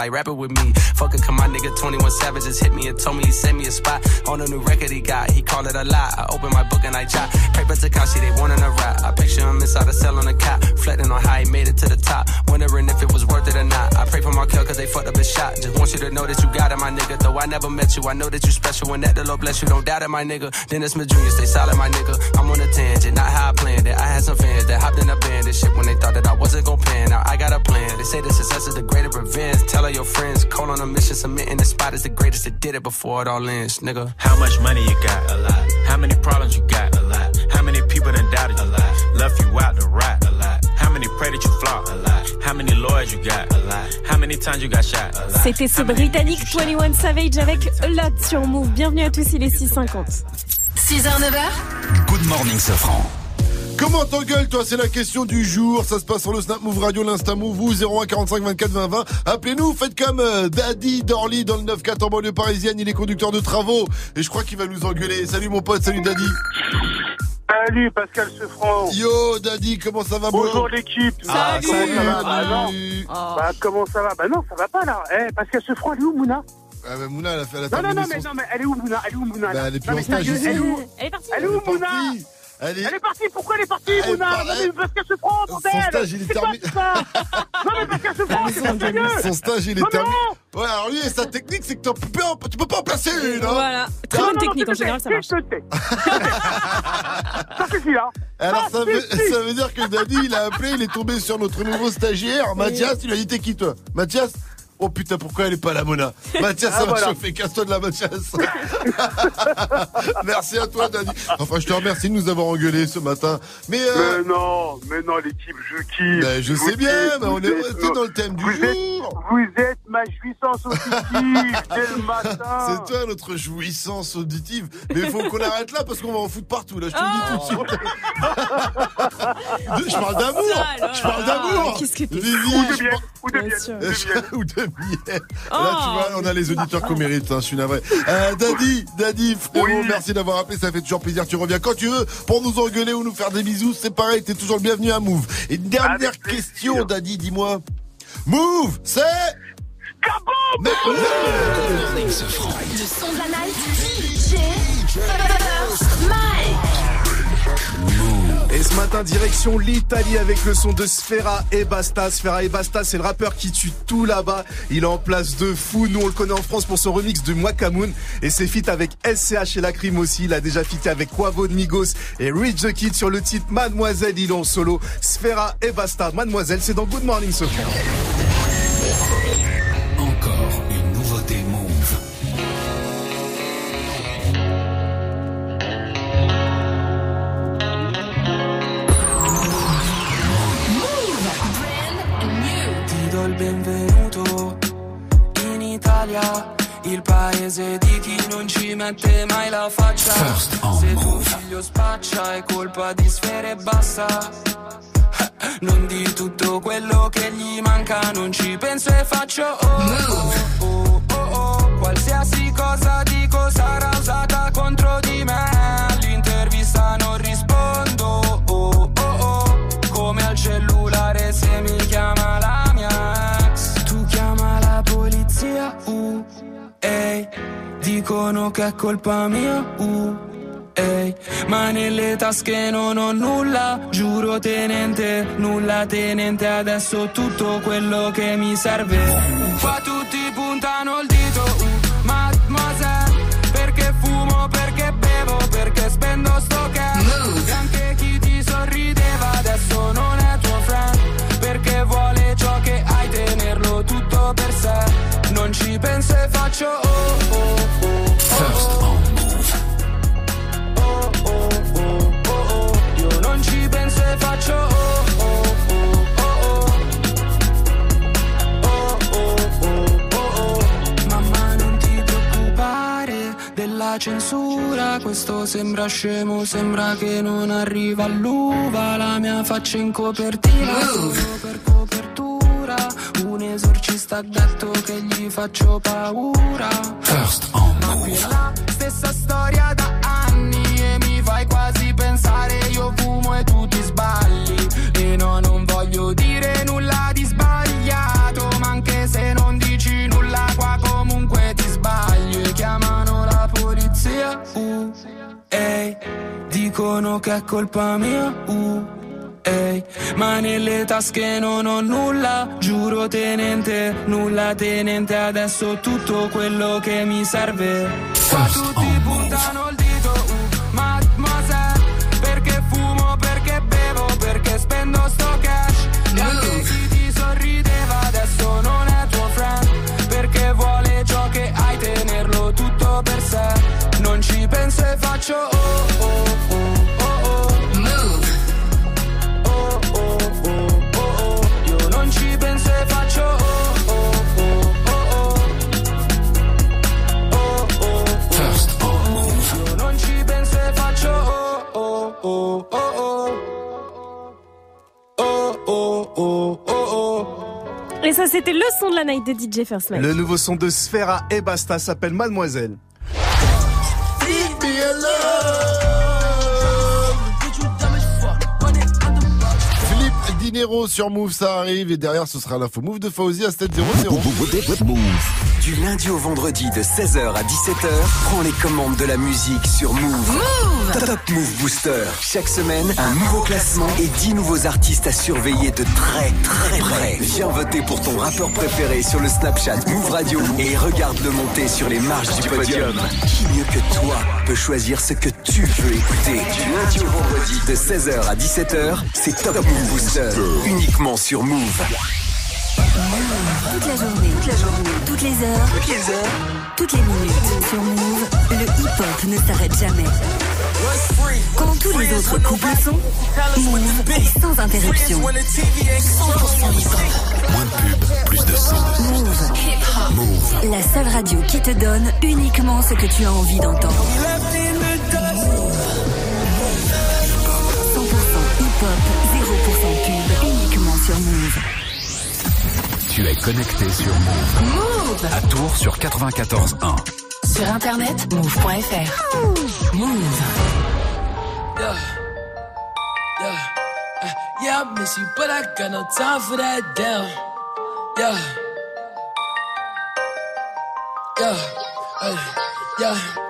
like rapping with me. Fuck it, come my nigga 21 Savage just hit me and told me he sent me a spot on a new record he got. He called it a lie. I open my book and I jot. Paper Takashi, they wanting a rap. I picture him inside a cell on a cot, reflecting on how he made it to the top. Wondering if it was worth it or not. I pray for Markel cause they fucked up his shot. Just want you to know that you got it, my nigga. Though I never met you, I know that you special and that the Lord bless you. Don't doubt it, my nigga. Dennis Jr., stay solid, my nigga. I'm on a tangent, not how I planned it. I had some fans that hopped in a band and shit when they thought that I wasn't gon' pan. out. I got a. They say the success is the greater revenge. Tell all your friends, call on a mission, submitting the spot is the greatest that did it before it all ends, nigga. How much money you got? A lot. How many problems you got? A lot. How many people done doubted you? A lot. Left you out to rot? A lot. How many pray that you flop? A lot. How many lawyers you got? A lot. How many times you got shot? A lot. C'était ce britannique 21 Savage avec A Lot sur Move. Bienvenue à tous, il est 6h50. 6h, 9h. Good morning, Sofran. Comment t'engueules toi? C'est la question du jour. Ça se passe sur le Snap Move Radio, l'Insta Move, vous 01 45 24 20 20. Appelez-nous, faites comme euh, Daddy Dorly dans le 9-4 en banlieue parisienne. Il est conducteur de travaux et je crois qu'il va nous engueuler. Salut mon pote, salut Daddy. Salut Pascal Sefranc. Yo Daddy, comment ça va Bonjour l'équipe. Ah, comment salut, ça va Bah non. salut. Bah comment ça va? Bah non, ça va pas là. Eh Pascal Sefranc, elle est où Mouna? Ah bah Mouna, elle a fait elle a Non non terminé non son- mais non mais elle est où Mouna? Elle est où Mouna? Bah, elle est plus Non, en stage. Elle est où? Elle est partie. Elle est où Mouna? Elle est... Elle est partie, pourquoi elle est partie Mouna part- Non mais Pascal Sefranc, bordel. stage, il est terminé. Non mais Pascal Sefranc, c'est pas sérieux. Son stage il est terminé. non. Ouais, alors lui, sa technique, c'est que t'en peux pas- tu peux pas en placer une. Hein. Voilà. Très bonne technique en général, ça marche. Ça suffit là Alors Ça ça veut, ça veut dire que Daddy il a appelé, il est tombé sur notre nouveau stagiaire, Mathias, il lui a dit t'es qui toi? Mathias? Oh putain, pourquoi elle est pas là, Mona [laughs] Mathias, ça Ah, va voilà. chauffer. Casse-toi de la Mathias. [laughs] Merci à toi, Dani. Enfin, je te remercie de nous avoir engueulés ce matin. Mais, euh, Mais non, mais non, l'équipe, je kiffe. Ben, je vous sais bien, mais on vous est resté dans le thème du vous jour. Êtes, vous êtes ma jouissance auditive [laughs] dès le matin. C'est toi notre jouissance auditive. Mais il faut qu'on arrête là parce qu'on va en foutre partout. Là, je te le dis tout de suite. je parle d'amour. Je parle d'amour. Qu'est-ce que t'es Vivi, Ou de je miel, ou de miel. Oh. Là, tu vois, on a les auditeurs qu'on mérite, hein, je suis navré. Euh, Daddy, Daddy, frérot, merci d'avoir appelé, ça fait toujours plaisir. Tu reviens quand tu veux pour nous engueuler ou nous faire des bisous, c'est pareil, t'es toujours le bienvenu à Move. Et une dernière question, Daddy, dis-moi. Move, c'est... Mais- Le son de la night, DJ First Mike. Et ce matin, direction l'Italie avec le son de Sfera et Basta. Sfera et Basta, c'est le rappeur qui tue tout là-bas. Il est en place de fou. Nous, on le connaît en France pour son remix de Mwakamoon. Et c'est feat avec SCH et Lacrim aussi. Il a déjà fité avec Quavo de Migos et Rich the Kid sur le titre Mademoiselle. Il est en solo. Sfera et Basta. Mademoiselle, c'est dans Good Morning ce paese di chi non ci mette mai la faccia. Se tuo figlio spaccia è colpa di sfere e bassa. [laughs] Non di tutto quello che gli manca, non ci penso e faccio oh, oh, oh, oh, oh. Qualsiasi cosa dico sarà Dicono che è colpa mia, uh, ehi. Ma nelle tasche non ho nulla, giuro tenente, nulla tenente. Adesso tutto quello che mi serve. Qua tutti puntano il dito, uh, mademoiselle. Perché fumo, perché bevo, perché spendo sto cash. E anche chi ti sorrideva adesso non è tuo friend. Perché vuole ciò che hai, tenerlo tutto per sé. Non ci penso e faccio censura. Questo sembra scemo, sembra che non arriva all'uva. La mia faccia in copertina solo per copertura Un esorcista ha detto che gli faccio paura. First on ma qui è la stessa storia da anni e mi fai quasi pensare io fumo e tu ti sbagli. E no non voglio dire dicono che è colpa mia uh, ehi. Ma nelle tasche non ho nulla giuro tenente nulla tenente adesso tutto quello che mi serve. Qua tutti puntano il dito uh, mademoiselle perché fumo perché bevo perché spendo sto cash? E anche chi ti sorrideva adesso non è tuo friend. Perché vuole ciò che hai tenerlo tutto per sé. Non ci penso e faccio oh oh oh, oh, oh, oh. Et ça, c'était le son de la night de DJ First Mike. Le nouveau son de Sfera et Basta s'appelle Mademoiselle. Philippe Dinero sur Move, ça arrive. Et derrière, ce sera l'info Move de Fauzi à 7-0-0. Move. Du lundi au vendredi de 16h à 17h, prends les commandes de la musique sur Move. Top Move Booster. Chaque semaine, un nouveau classement et 10 nouveaux artistes à surveiller de très très près. Viens voter pour ton rappeur préféré sur le Snapchat Move Radio et regarde-le monter sur les marches du podium. Qui mieux que toi peut choisir ce que tu veux écouter? Du lundi au vendredi de 16h à 17h, c'est Top Move Booster. Uniquement sur Move. Toute la journée. Toute la journée. Toutes les heures. Toutes les heures. Toutes les minutes. Sur Move, le hip-hop ne s'arrête jamais. Quand tous les autres couples sont, Move est sans interruption. 100% hip-hop. Moins de pub, plus de son. Move. Move. La seule radio qui te donne uniquement ce que tu as envie d'entendre. Hip-hop, 0% pub, uniquement sur Move. Tu es connecté sur Move. Move À Tours sur 94.1. Sur internet, move.fr. Move. Yeah. Yeah. Uh, yeah, I miss you, but I got no time for that damn. Yeah. Yeah. Uh, yeah.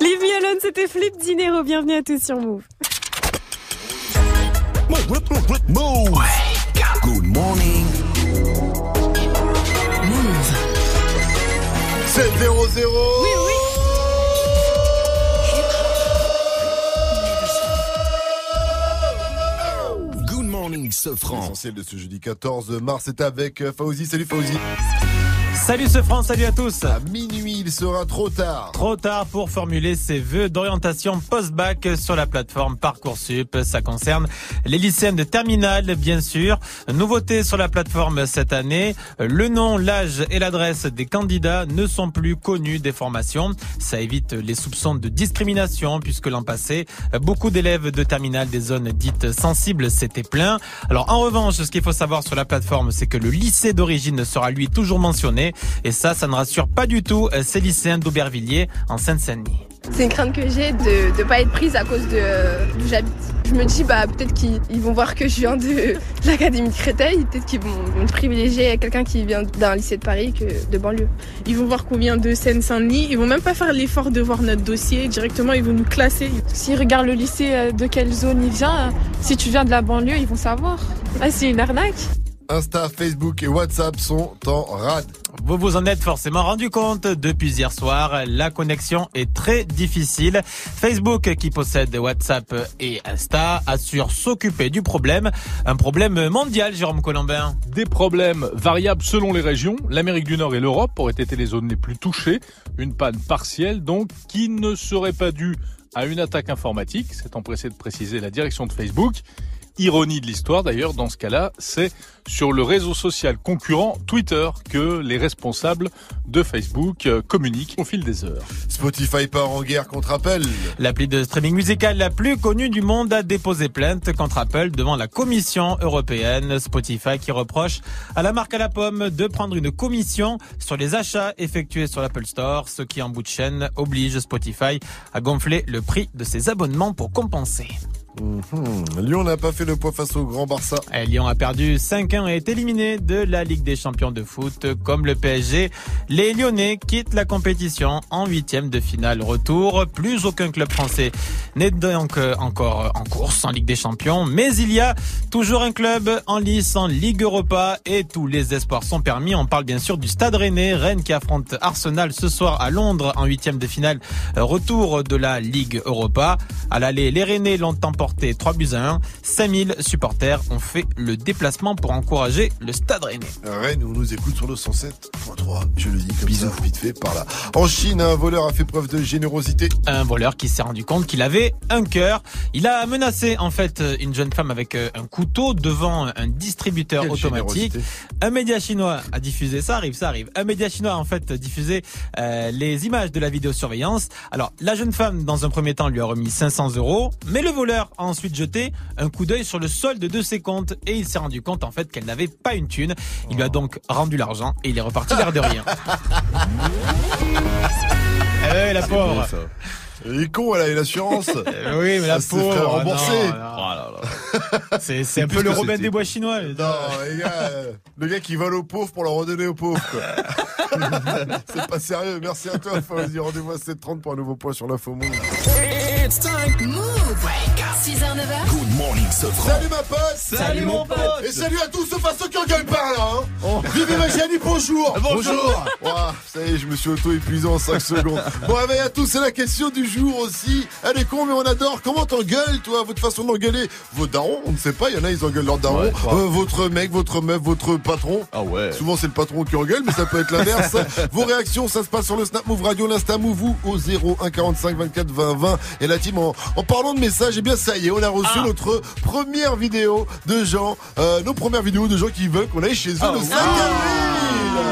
Leave me alone. C'était Flip Dinero. Bienvenue à tous sur Move. Move. Good morning. L'essentiel de ce jeudi 14 mars est avec euh, Fauzi. Salut Fauzi. Salut ce France, salut à tous. À minuit, il sera trop tard. Trop tard pour formuler ses vœux d'orientation post-bac sur la plateforme Parcoursup. Ça concerne les lycéennes de terminale, bien sûr. Nouveauté sur la plateforme cette année, le nom, l'âge et l'adresse des candidats ne sont plus connus des formations. Ça évite les soupçons de discrimination puisque l'an passé, beaucoup d'élèves de terminale des zones dites sensibles s'étaient plaints. Alors en revanche, ce qu'il faut savoir sur la plateforme, c'est que le lycée d'origine sera lui toujours mentionné. Et ça, ça ne rassure pas du tout ces lycéens d'Aubervilliers en Seine-Saint-Denis. C'est une crainte que j'ai de ne pas être prise à cause de euh, d'où j'habite. Je me dis, bah, peut-être qu'ils ils vont voir que je viens de, de l'Académie de Créteil, peut-être qu'ils vont, privilégier à quelqu'un qui vient d'un lycée de Paris que de banlieue. Ils vont voir qu'on vient de Seine-Saint-Denis. Ils vont même pas faire l'effort de voir notre dossier. Directement, ils vont nous classer. S'ils regardent le lycée, euh, de quelle zone il vient, euh, si tu viens de la banlieue, ils vont savoir. Ah, c'est une arnaque. Insta, Facebook et WhatsApp sont en rade. Vous vous en êtes forcément rendu compte depuis hier soir, la connexion est très difficile. Facebook qui possède WhatsApp et Insta assure s'occuper du problème, un problème mondial Jérôme Colombin. Des problèmes variables selon les régions. L'Amérique du Nord et l'Europe auraient été les zones les plus touchées. Une panne partielle donc qui ne serait pas due à une attaque informatique, c'est empressé de préciser la direction de Facebook. Ironie de l'histoire d'ailleurs, dans ce cas-là, c'est sur le réseau social concurrent Twitter que les responsables de Facebook euh, communiquent au fil des heures. Spotify part en guerre contre Apple. L'appli de streaming musical la plus connue du monde a déposé plainte contre Apple devant la Commission européenne. Spotify qui reproche à la marque à la pomme de prendre une commission sur les achats effectués sur l'Apple Store, ce qui en bout de chaîne oblige Spotify à gonfler le prix de ses abonnements pour compenser. Mhm. Lyon n'a pas fait le poids face au Grand Barça. Et Lyon a perdu 5-1 et est éliminé de la Ligue des champions de foot comme le PSG. Les Lyonnais quittent la compétition en huitième de finale retour. Plus aucun club français n'est donc encore en course en Ligue des champions, mais il y a toujours un club en lice en Ligue Europa et tous les espoirs sont permis. On parle bien sûr du Stade Rennais, Rennes qui affronte Arsenal ce soir à Londres en huitième de finale retour de la Ligue Europa. À l'aller, les Rennais l'ont emporté 3 buts à 1. 5000 supporters ont fait le déplacement pour encourager le Stade Rennais. Rennes, on nous écoute sur le 107.3. Je le dis comme ça, vite fait par là. En Chine, un voleur a fait preuve de générosité. Un voleur qui s'est rendu compte qu'il avait un cœur. Il a menacé en fait une jeune femme avec euh, un couteau devant un distributeur Quelle automatique. générosité. Un média chinois a diffusé, ça arrive, ça arrive. Un média chinois a en fait diffusé euh, les images de la vidéosurveillance. Alors la jeune femme, dans un premier temps, lui a remis 500 euros, mais le voleur a ensuite jeté un coup d'œil sur le solde de ses comptes et il s'est rendu compte en fait qu'elle n'avait pas une thune. Il lui a donc rendu l'argent et il est reparti [laughs] l'air de rien. Eh la pauvre. Il est con, elle a une assurance. [laughs] Oui, mais la Ça pauvre. rembourser. non, non. C'est c'est un peu le Robin des Bois chinois. Non, les gars, le gars qui vole aux pauvres pour leur redonner aux pauvres. [laughs] C'est pas sérieux. Merci à toi, Fawzi. Rendez-vous à 7h30 pour un nouveau point sur l'info Move. It's time. Move. 6h, 9h. Good morning, Sofran. Salut ma pote Salut, mon pote. Et salut à tous, sauf à ceux qui engueulent par là hein. Vive Magiani, bonjour Bonjour. [laughs] Ouah, Ça y est, je me suis auto-épuisé en 5 secondes. [laughs] Bon réveil à tous, c'est la question du jour aussi. Elle est con mais on adore. Comment t'engueules toi? Votre façon d'engueuler Vos darons On ne sait pas, il y en a ils engueulent leur daron. Ouais. Euh, votre mec, votre meuf, votre patron. Ah ouais. Souvent c'est le patron qui engueule mais ça peut être l'inverse. [laughs] Vos réactions, ça se passe sur le Snap Move Radio, l'Insta Move ou au 01 45 24 20 20. Et la team, en, en parlant de messages, eh bien ça y est, on a reçu Ah. notre première vidéo de gens, euh, nos premières vidéos de gens qui veulent qu'on aille chez eux Ah le ouais. 5 avril.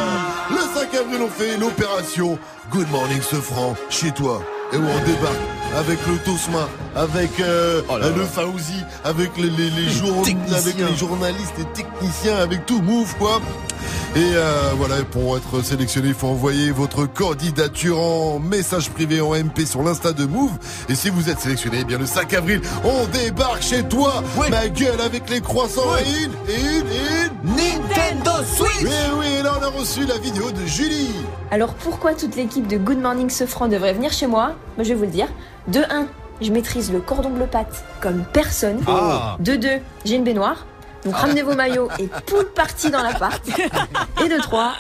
Le 5 avril, on fait l'opération Good Morning Sofran chez toi. Et où on débarque avec le Tosma, avec euh, Oh là le là. Fauzi, avec les, les, les, jour- avec les journalistes et techniciens, avec tout Move quoi. Et euh, voilà, pour être sélectionné, il faut envoyer votre candidature en message privé en MP sur l'insta de Move. Et si vous êtes sélectionné, eh bien le 5 avril, on débarque chez toi, ma gueule avec les croissants et une, et une, et une Nintendo Switch. Oui, oui, et là on a reçu la vidéo de Julie. Alors pourquoi toute l'équipe de Good Morning Sofran devrait venir chez moi? Moi, Je vais vous le dire. De 1, je maîtrise le cordon bleu pâte comme personne. Ah. De 2, j'ai une baignoire. Donc ramenez vos maillots et poule partie dans l'appart. Et de 3,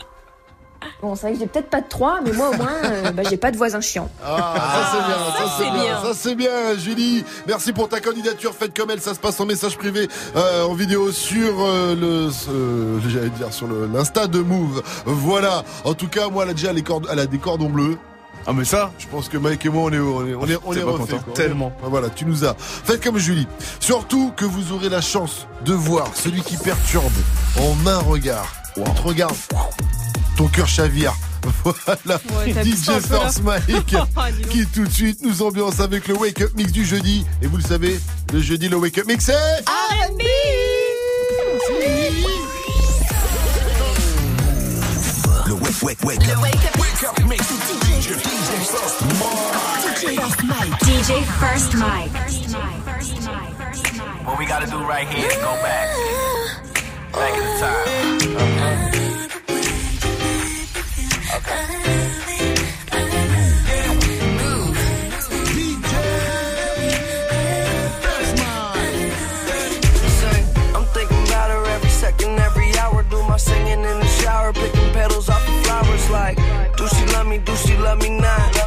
bon c'est vrai que j'ai peut-être pas de 3, mais moi au moins euh, bah, j'ai pas de voisin chiant. Ah, ça c'est bien, ça, ça, c'est bien, bien. ça c'est bien, Julie. Merci pour ta candidature. Faites comme elle, ça se passe en message privé, euh, en vidéo sur euh, le, j'allais dire sur le- l'insta de Move. Voilà. En tout cas, moi, elle a déjà les cordes, elle a des cordons bleus. Ah mais ça Je pense que Mike et moi, on est, on est, on est, on T'es est refait, quoi. Tellement. Ah, Voilà, tu nous as. Faites comme Julie. Surtout que vous aurez la chance de voir celui qui perturbe en un regard. On te regarde, ton cœur chavire. [laughs] Voilà, Ouais, DJ First Mike [laughs] Ah, qui tout de suite nous ambiance avec le Wake Up Mix du jeudi. Et vous le savez, le jeudi, le Wake Up Mix, c'est... Wake Wake, wake up. Wake up mix. DJ, DJ First Mike. DJ First Mike. What we gotta do right here is go back. Back in the time. I'm me? Do she love me not?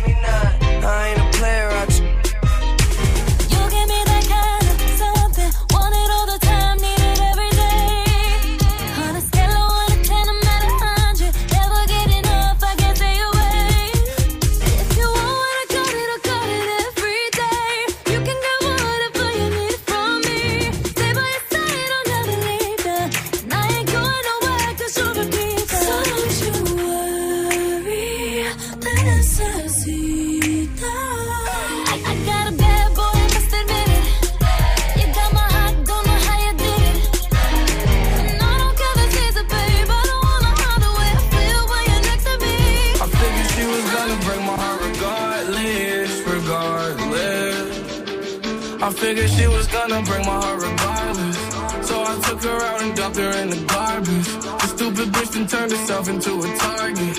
Her in the garbage. The stupid bitch then turned herself into a target.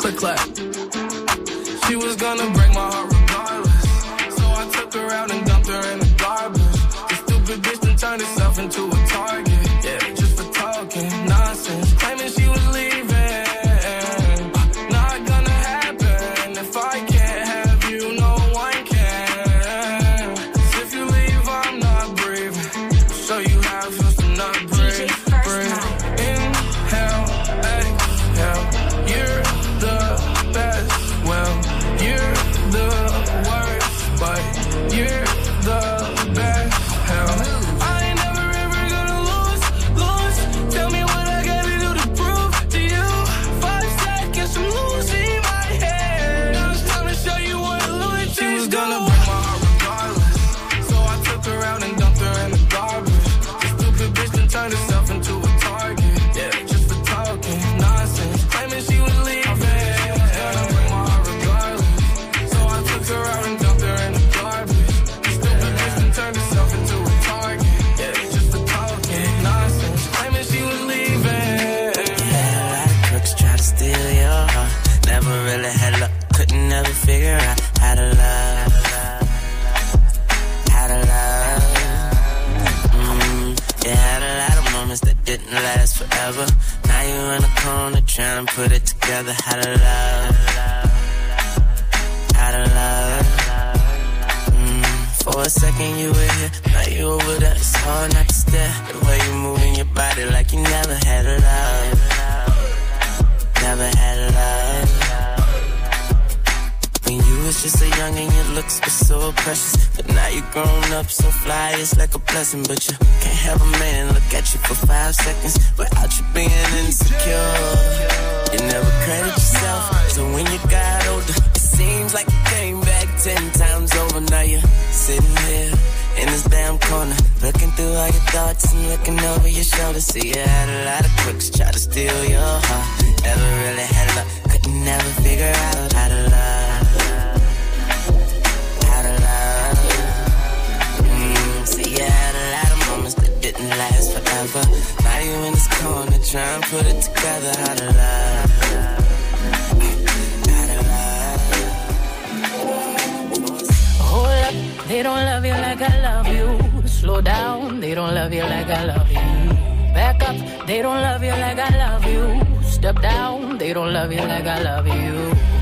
Click clack. She was gonna break my heart regardless. So I took her out and dumped her in the garbage. The stupid bitch then turned herself into a forever. Now you in a corner trying to put it together. How to love. How to love. Mm, for a second you were here, now you over there. It's hard not to stare. The way you moving your body like you never had a love. Never had a love. Just a young and your looks were so precious. But now you're grown up so fly, it's like a blessing. But you can't have a man look at you for five seconds without you being insecure. You never credit yourself. So when you got older, it seems like you came back ten times over. Now you're sitting here in this damn corner, looking through all your thoughts and looking over your shoulder. See, you had a lot of crooks try to steal your heart. Never really had luck, couldn't never figure out how to love. Last forever. Now you in this corner trying to put it together. How to up, they don't love you like I love you. Slow down, they don't love you like I love you. Back up, they don't love you like I love you. Step down, they don't love you like I love you.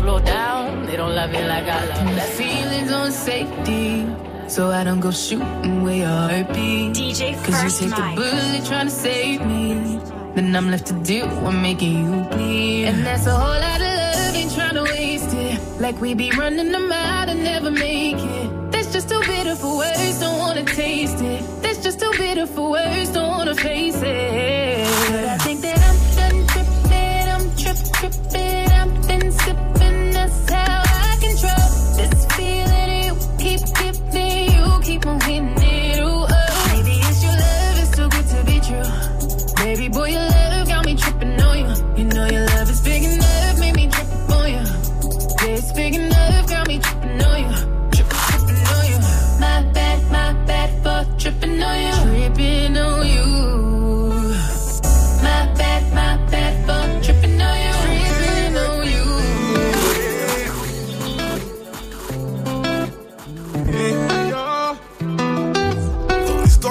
Slow down, they don't love you like I love. That feelings on safety. So I don't go shooting where your heart beat. DJ Cause you take Mike. the bullet trying to save me. Then I'm left to deal with making you bleed. And that's a whole lot of love, ain't trying to waste it. Like we be running them out and never make it. That's just too bitter for words, don't wanna taste it. That's just too bitter for words, don't wanna face it.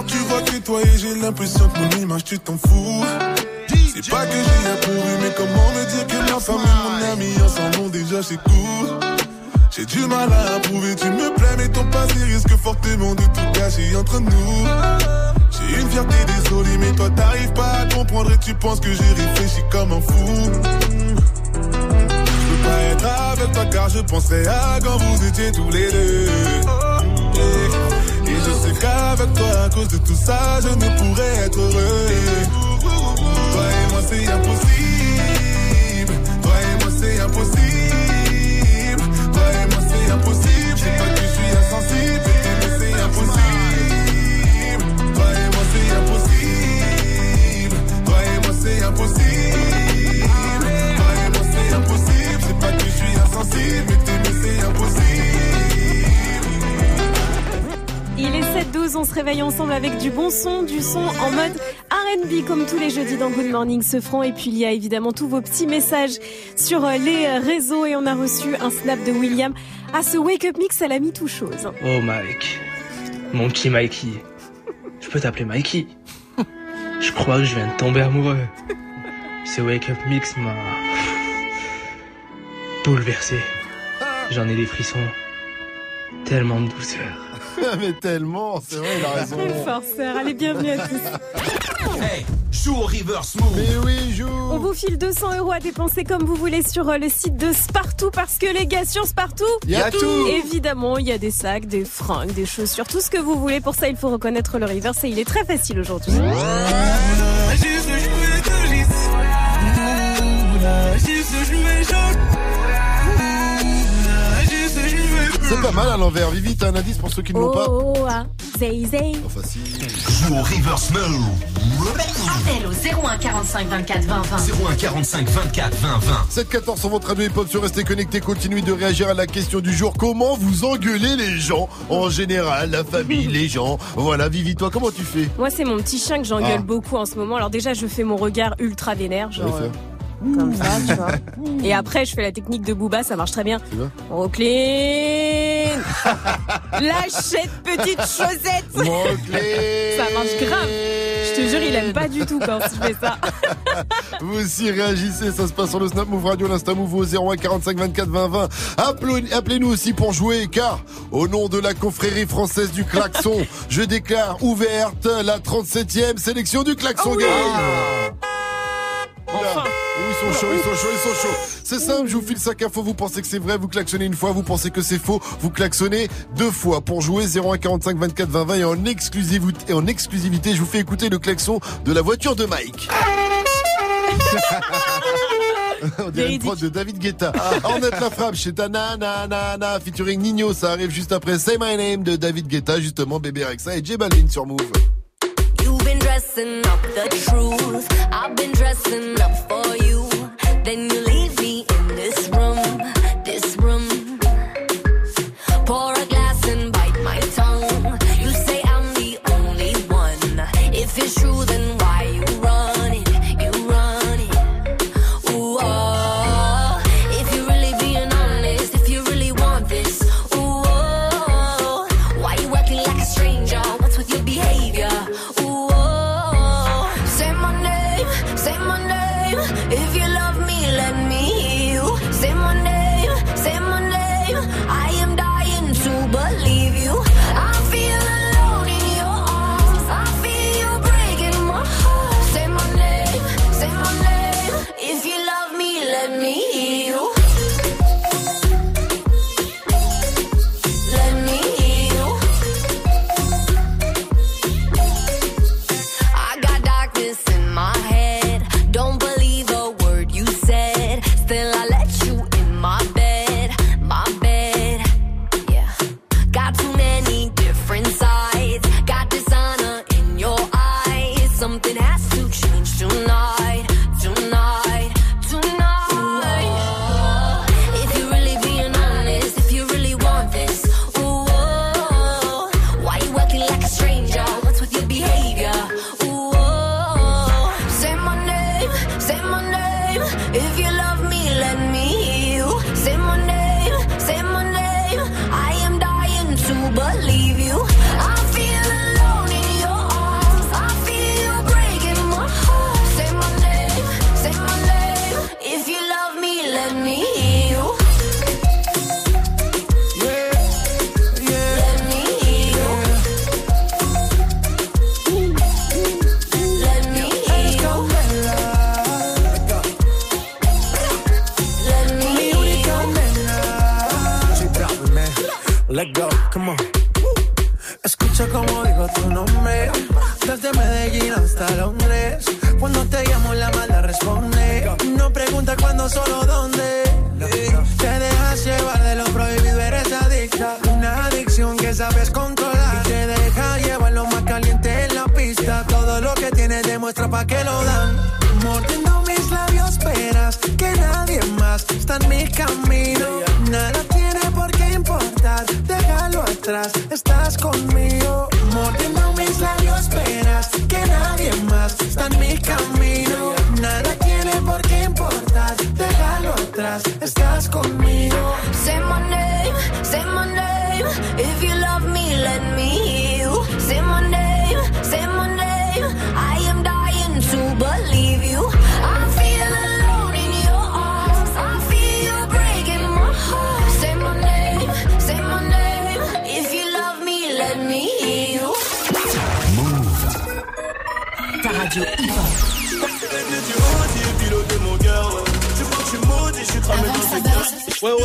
Tu vois que toi et j'ai l'impression que mon image, tu t'en fous. C'est pas que j'ai approuvé, mais comment me dire que ma femme et mon ami ensemble ont déjà chez court? J'ai du mal à approuver, tu me plais, mais ton passé risque fortement de tout gâcher entre nous. J'ai une fierté, désolé, mais toi t'arrives pas à comprendre et tu penses que j'ai réfléchi comme un fou. Je peux pas être avec toi car je pensais à quand vous étiez tous les deux. Sais qu'avec toi, à cause de tout ça, je ne pourrais être heureux. Toi et moi, c'est impossible. Toi et moi, c'est impossible. Toi et moi, c'est impossible. Je sais pas que je suis insensible. Mais c'est impossible. Toi et moi, c'est impossible. Toi et impossible. Toi et impossible. Je sais pas que je suis insensible. Mais c'est impossible. Il est 7-12, on se réveille ensemble avec du bon son, du son en mode R&B comme tous les jeudis dans Good Morning ce franc. Et puis il y a évidemment tous vos petits messages sur euh, les euh, réseaux et on a reçu un snap de William. À ce Wake Up Mix, elle a mis tout chose. Oh Mike, mon petit Mikey. Je peux t'appeler Mikey? Je crois que je viens de tomber amoureux. Ce Wake Up Mix m'a bouleversé. J'en ai des frissons. Tellement de douceur. [laughs] Mais tellement, c'est vrai, il a raison. Quel forceur, allez bienvenue à tous. Hey, joue au reverse move. Mais oui, joue. On vous file 200 euros à dépenser comme vous voulez sur euh, le site de Spartoo parce que les gars sur Spartoo, Y a tout. Évidemment, il y a des sacs, des fringues, des chaussures, tout ce que vous voulez. Pour ça, il faut reconnaître le reverse et il est très facile aujourd'hui. C'est pas mal à l'envers. Vivi, t'as un indice pour ceux qui ne l'ont pas Oh, ah, zay zay. Oh, facile. Joue au reverse move. Appel au 01 45 24 20 20. 01 45 24 20 20. 7-14 sur votre radio hip-hop sur Restez Connectés. Continuez de réagir à la question du jour. Comment vous engueulez les gens? En général, la famille, [laughs] les gens. Voilà, Vivi, toi, comment tu fais? Moi, c'est mon petit chien que j'engueule Ah. beaucoup en ce moment. Alors déjà, je fais mon regard ultra vénère, genre euh, comme ça, tu vois. [laughs] Et après, je fais la technique de Booba, ça marche très bien. Brooklyn [laughs] Lâchette petite chaussette Brooklyn Ça marche grave. Je te jure, il aime pas du tout quand je fais ça. [laughs] Vous aussi réagissez, ça se passe sur le Snap Move Radio, l'Insta Move au 01 45 24 20 20. Appelez- Appelez-nous aussi pour jouer, car au nom de la confrérie française du klaxon, je déclare ouverte la 37e sélection du klaxon game. Ils sont chauds, ils sont chauds, ils sont chauds. C'est simple, je vous file 5 infos, vous pensez que c'est vrai, vous klaxonnez une fois, vous pensez que c'est faux, vous klaxonnez deux fois. Pour jouer 01 45 24 20 20 et en exclusivité, et en exclusivité, je vous fais écouter le klaxon de la voiture de Mike. [laughs] On dirait une prod de David Guetta. Ornette la frappe chez ta nanana featuring Nino. Ça arrive juste après Say My Name de David Guetta, justement Bébé Rexa et J Balvin sur Move. You've been dressing up the truth. I've been dressing up for you. Then you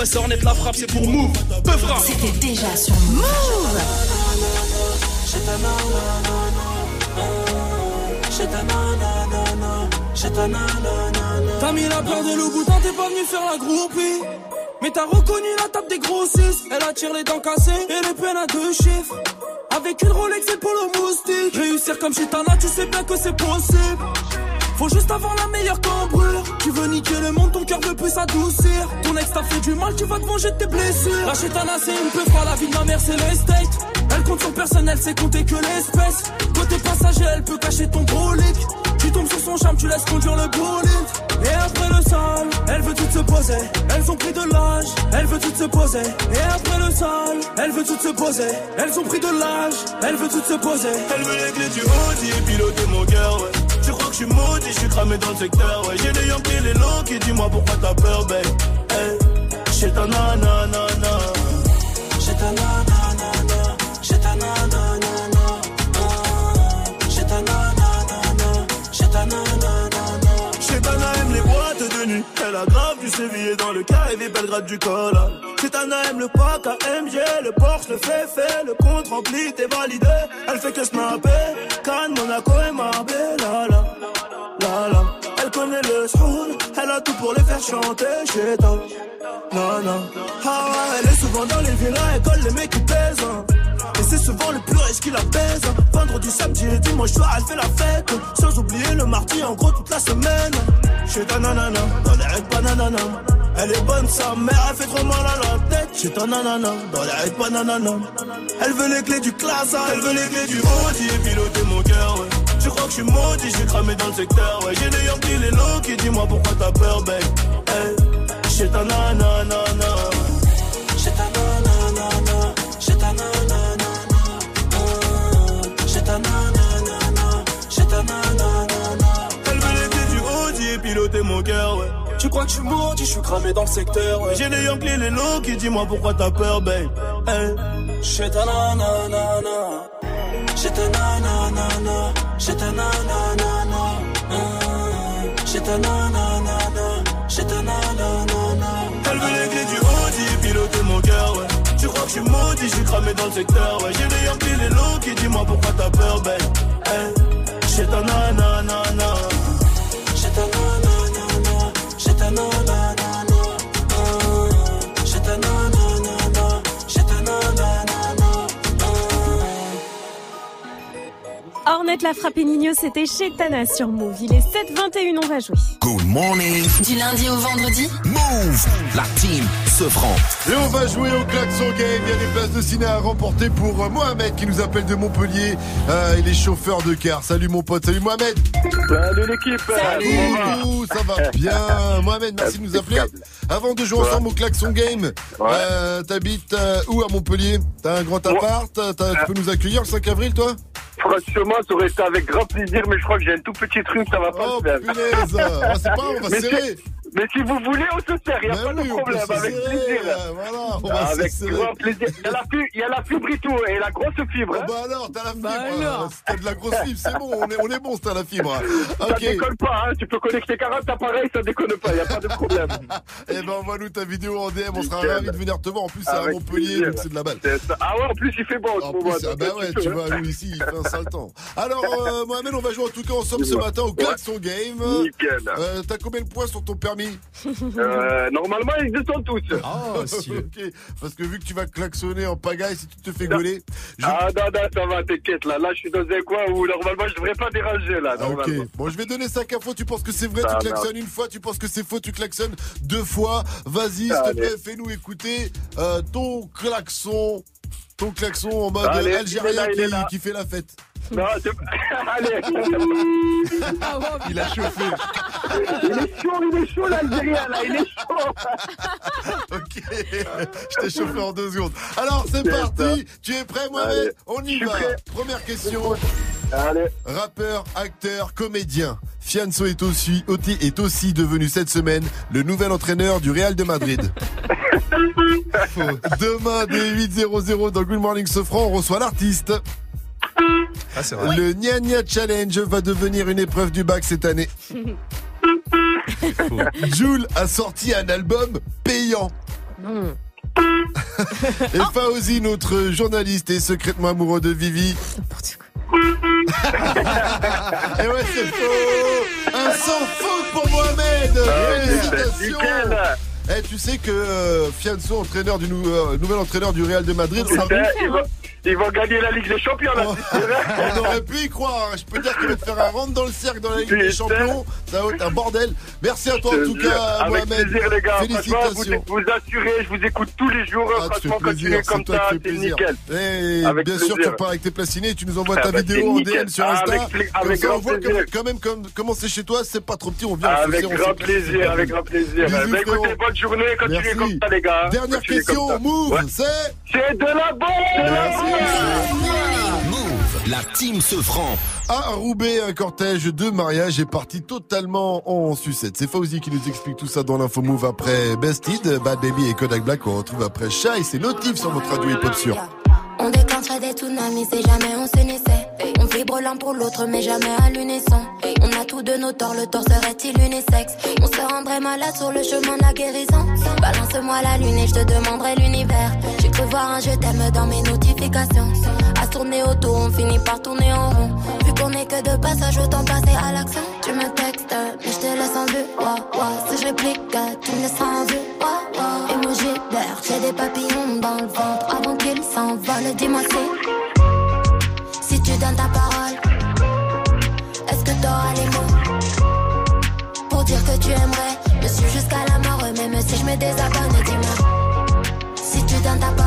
Ouais, ouais, ça en est de la frappe, c'est pour Move. Peu frappe. C'était déjà sur Move. T'as mis la peur de Louboutin, t'es pas venu faire la groupie. Mais t'as reconnu la table des grossistes. Elle attire les dents cassées et les peines à deux chiffres. Avec une Rolex et pour le moustique. Réussir comme chez Tana, tu sais bien que c'est possible. Faut juste avoir la meilleure cambrure. Tu veux niquer le monde, ton cœur veut plus s'adoucir. Ton ex t'a fait du mal, tu vas te venger de tes blessures. La chétana, c'est une peu froide, la vie de ma mère, c'est l'estate. Elle compte sur personne, elle sait compter que l'espèce. Côté passager, elle peut cacher ton brolic. Tu tombes sur son charme, tu laisses conduire le bolide. Et après le sale, elle veut tout se poser. Elles ont pris de l'âge, elle veut tout se poser. Et après le sale, elle veut tout se poser. Elles ont pris de l'âge, elle veut tout se poser. Elle veut les clés du Audi et piloter mon cœur, ouais. Que je suis maudit, je suis cramé dans le secteur, ouais. J'ai les Yankees, les low qui dis-moi pourquoi t'as peur, babe? Hey, j'ai ta nanana. J'ai ta nanana. J'ai ta nanana. J'ai ta nanana. J'ai ta nanana. Chetana aime les boîtes de nuit. Elle a grave du sévillé dans le carré Belgrade du col. Chetana aime le pack AMG, le Porsche, le fait fait, le compte rempli, t'es validé. Elle fait que snapper. Cannes, Monaco et Marbella. Elle connaît le soul, elle a tout pour les faire chanter. Chetana. Non, non. Ah elle est souvent dans les villas, elle colle les mecs qui pèsent. hein. Et c'est souvent le plus riche qui la baise. hein. Vendredi, samedi et dimanche soir, elle fait la fête. Sans oublier le mardi, en gros, toute la semaine. Chez ta nanana, dans les règles bananana. Elle est bonne, sa mère, elle fait trop mal à la tête. Chez ta nanana, dans les règles bananana. Elle veut les clés du classe, elle veut les clés du Audi et piloter mon cœur, ouais. Tu crois que je suis maudit, suis cramé dans le secteur, ouais. J'ai des Yankees, les low qui dis-moi pourquoi t'as peur, babe? Hey, chez ta nanana. Chez ta nanana. Chez ta nanana. Chez ta nanana. Chez ta nanana. Elle veut clés du Audi et piloter mon cœur, ouais. Tu crois que je suis maudit, je suis cramé dans le secteur. Ouais. J'ai des Yankees, les low qui dis-moi pourquoi t'as peur, babe? Hey. Chez ta nanana. Chez ta nanana. Chez ta nanana. Chez ta nanana. Chez ta nanana. Elle veut les clés du Audi piloter mon cœur, ouais. Tu crois que je suis maudit, je cramé dans le secteur, ouais. J'ai des Yankees, les low qui dis-moi pourquoi t'as peur, babe. Hey. Chez ta nanana. Ornette la frappe et Nino, c'était chez Tana sur Move. Il est 7h21, on va jouer. Good morning. Du lundi au vendredi. Move. La team se prend. Et on va jouer au klaxon game. Il y a des places de ciné à remporter pour euh, Mohamed qui nous appelle de Montpellier. Euh, il est chauffeur de car. Salut mon pote. Salut Mohamed. Salut l'équipe. Salut. Ça va bien. [laughs] Mohamed, merci de nous appeler. Avant de jouer Ouais. ensemble au klaxon game, euh, t'habites euh, où à Montpellier? T'as un grand appart? T'as- Tu peux nous accueillir le 5 avril, toi? Franchement, ça aurait été avec grand plaisir, mais je crois que j'ai un tout petit truc, ça va pas Oh, le faire. punaise. Ah, c'est pas, on va Mais serrer. Mais si vous voulez, on se sert, il n'y a pas de problème, se avec serrer, plaisir. voilà, on va avec se serrer. grand plaisir. Il y a la fibre, il y a la fibre et tout, et la grosse fibre. hein. Bah alors, t'as la fibre. euh, Si t'as de la grosse fibre, c'est bon, on est, on est bon si t'as la fibre. Ça Ok. déconne pas, hein. tu peux connecter 40 appareils, ça déconne pas, il n'y a pas de problème. [laughs] Eh ben, envoie-nous ta vidéo en DM, on sera ravis de venir te voir. En plus, c'est à Montpellier, plaisir. donc c'est de la balle. Ah ouais, en plus il fait bon en plus, ah bah ouais, tu vois, nous ici, il fait un sale temps. Alors, euh, Mohamed, on va jouer en tout cas ensemble ce matin au Klaxon Game. Nickel. Euh, T'as combien de points sur ton permis Euh, normalement, ils sont tous. Ah, [laughs] ok. Parce que vu que tu vas klaxonner en pagaille si tu te fais gauler. je- Ah non, non, ça va, t'inquiète, là. Là, je suis dans un coin où normalement, je devrais pas déranger, là, Ah, ok. normalement. Bon, je vais donner 5 infos. Tu penses que c'est vrai, Ça tu klaxonnes une fois. Tu penses que c'est faux, tu klaxonnes deux fois. Vas-y, s'il te Allez. plaît, fais-nous écouter euh, ton klaxon. Ton klaxon en mode Allez, il est algérien là, il est qui, là. qui fait la fête. Non, [laughs] Allez. Il a chauffé. Il est chaud, il est chaud, l'Algérien, là, il est chaud. [laughs] ok, je t'ai chauffé en deux secondes. Alors, c'est parti. Tu es prêt, Mohamed Allez, On y va. prêt. Première question. Allez. Rappeur, acteur, comédien. Fianso est aussi, Oti est aussi devenu cette semaine le nouvel entraîneur du Real de Madrid. [laughs] Demain, dès 8.00 dans Good Morning Sofran, on reçoit l'artiste. Ah, c'est vrai. Le Nya Nya Challenge va devenir une épreuve du bac cette année. Jules a sorti un album payant. Et Fauzi, notre journaliste et secrètement amoureux de Vivi. [laughs] Et ouais, c'est faux Un sans faute pour Mohamed Ah, Félicitations. Eh, tu sais que euh, Fianso, entraîneur du nou- euh, nouvel entraîneur du Real de Madrid, ça- ils vont- gagner la Ligue des Champions, là. [laughs] on aurait pu y croire. hein. Je peux dire qu'il va te faire un rentre dans le cercle dans la Ligue des. Champions. Ça va être un bordel. Merci à toi en tout cas, Avec Mohamed. plaisir, les gars. Félicitations. vous, vous assurez, je vous écoute tous les jours. Ah, tu fais Franchement, plaisir, continuez c'est comme toi ça, c'est nickel. Et Avec bien sûr, tu repars avec tes placinés tu nous envoies Ah ta bah, vidéo en. DM sur Ah, Insta. avec avec ça, on voit quand même comme, comment c'est chez toi, c'est pas trop petit, on vient se Avec grand plaisir, avec grand plaisir. Écoutez, bonne journée, continuez comme ça, les gars. Dernière Continuez question. Move, c'est C'est de la bombe la team se franc. À Roubaix, un cortège de mariage est parti totalement en sucette. C'est Fauzi qui nous explique tout ça dans l'info Move après Bested, Bad Baby et Kodak Black qu'on retrouve après Shy. C'est Notif sur votre radio hip-hop sûr. On déclencherait des tsunamis si jamais on s'unissait. On vibre l'un pour l'autre, mais jamais à l'unisson. On a tous de nos torts, le tort serait-il unisexe? On se rendrait malade sur le chemin de la guérison. Balance-moi la lune et je te demanderai l'univers. Voir un je t'aime dans mes notifications. À tourner autour, on finit par tourner en rond. Vu qu'on est que de passage, autant passer à l'action. Tu me textes, mais je te laisse en vue. Ouah, ouah. Si je réplique, tu me laisses en vue. Ouah, ouah. Emoji vert, j'ai des papillons dans le ventre avant qu'ils s'envolent. Dis-moi si, si tu donnes ta parole, est-ce que t'auras les mots pour dire que tu aimerais? Me suivre jusqu'à la mort, même si je me désabonne. Dis-moi si tu donnes ta parole,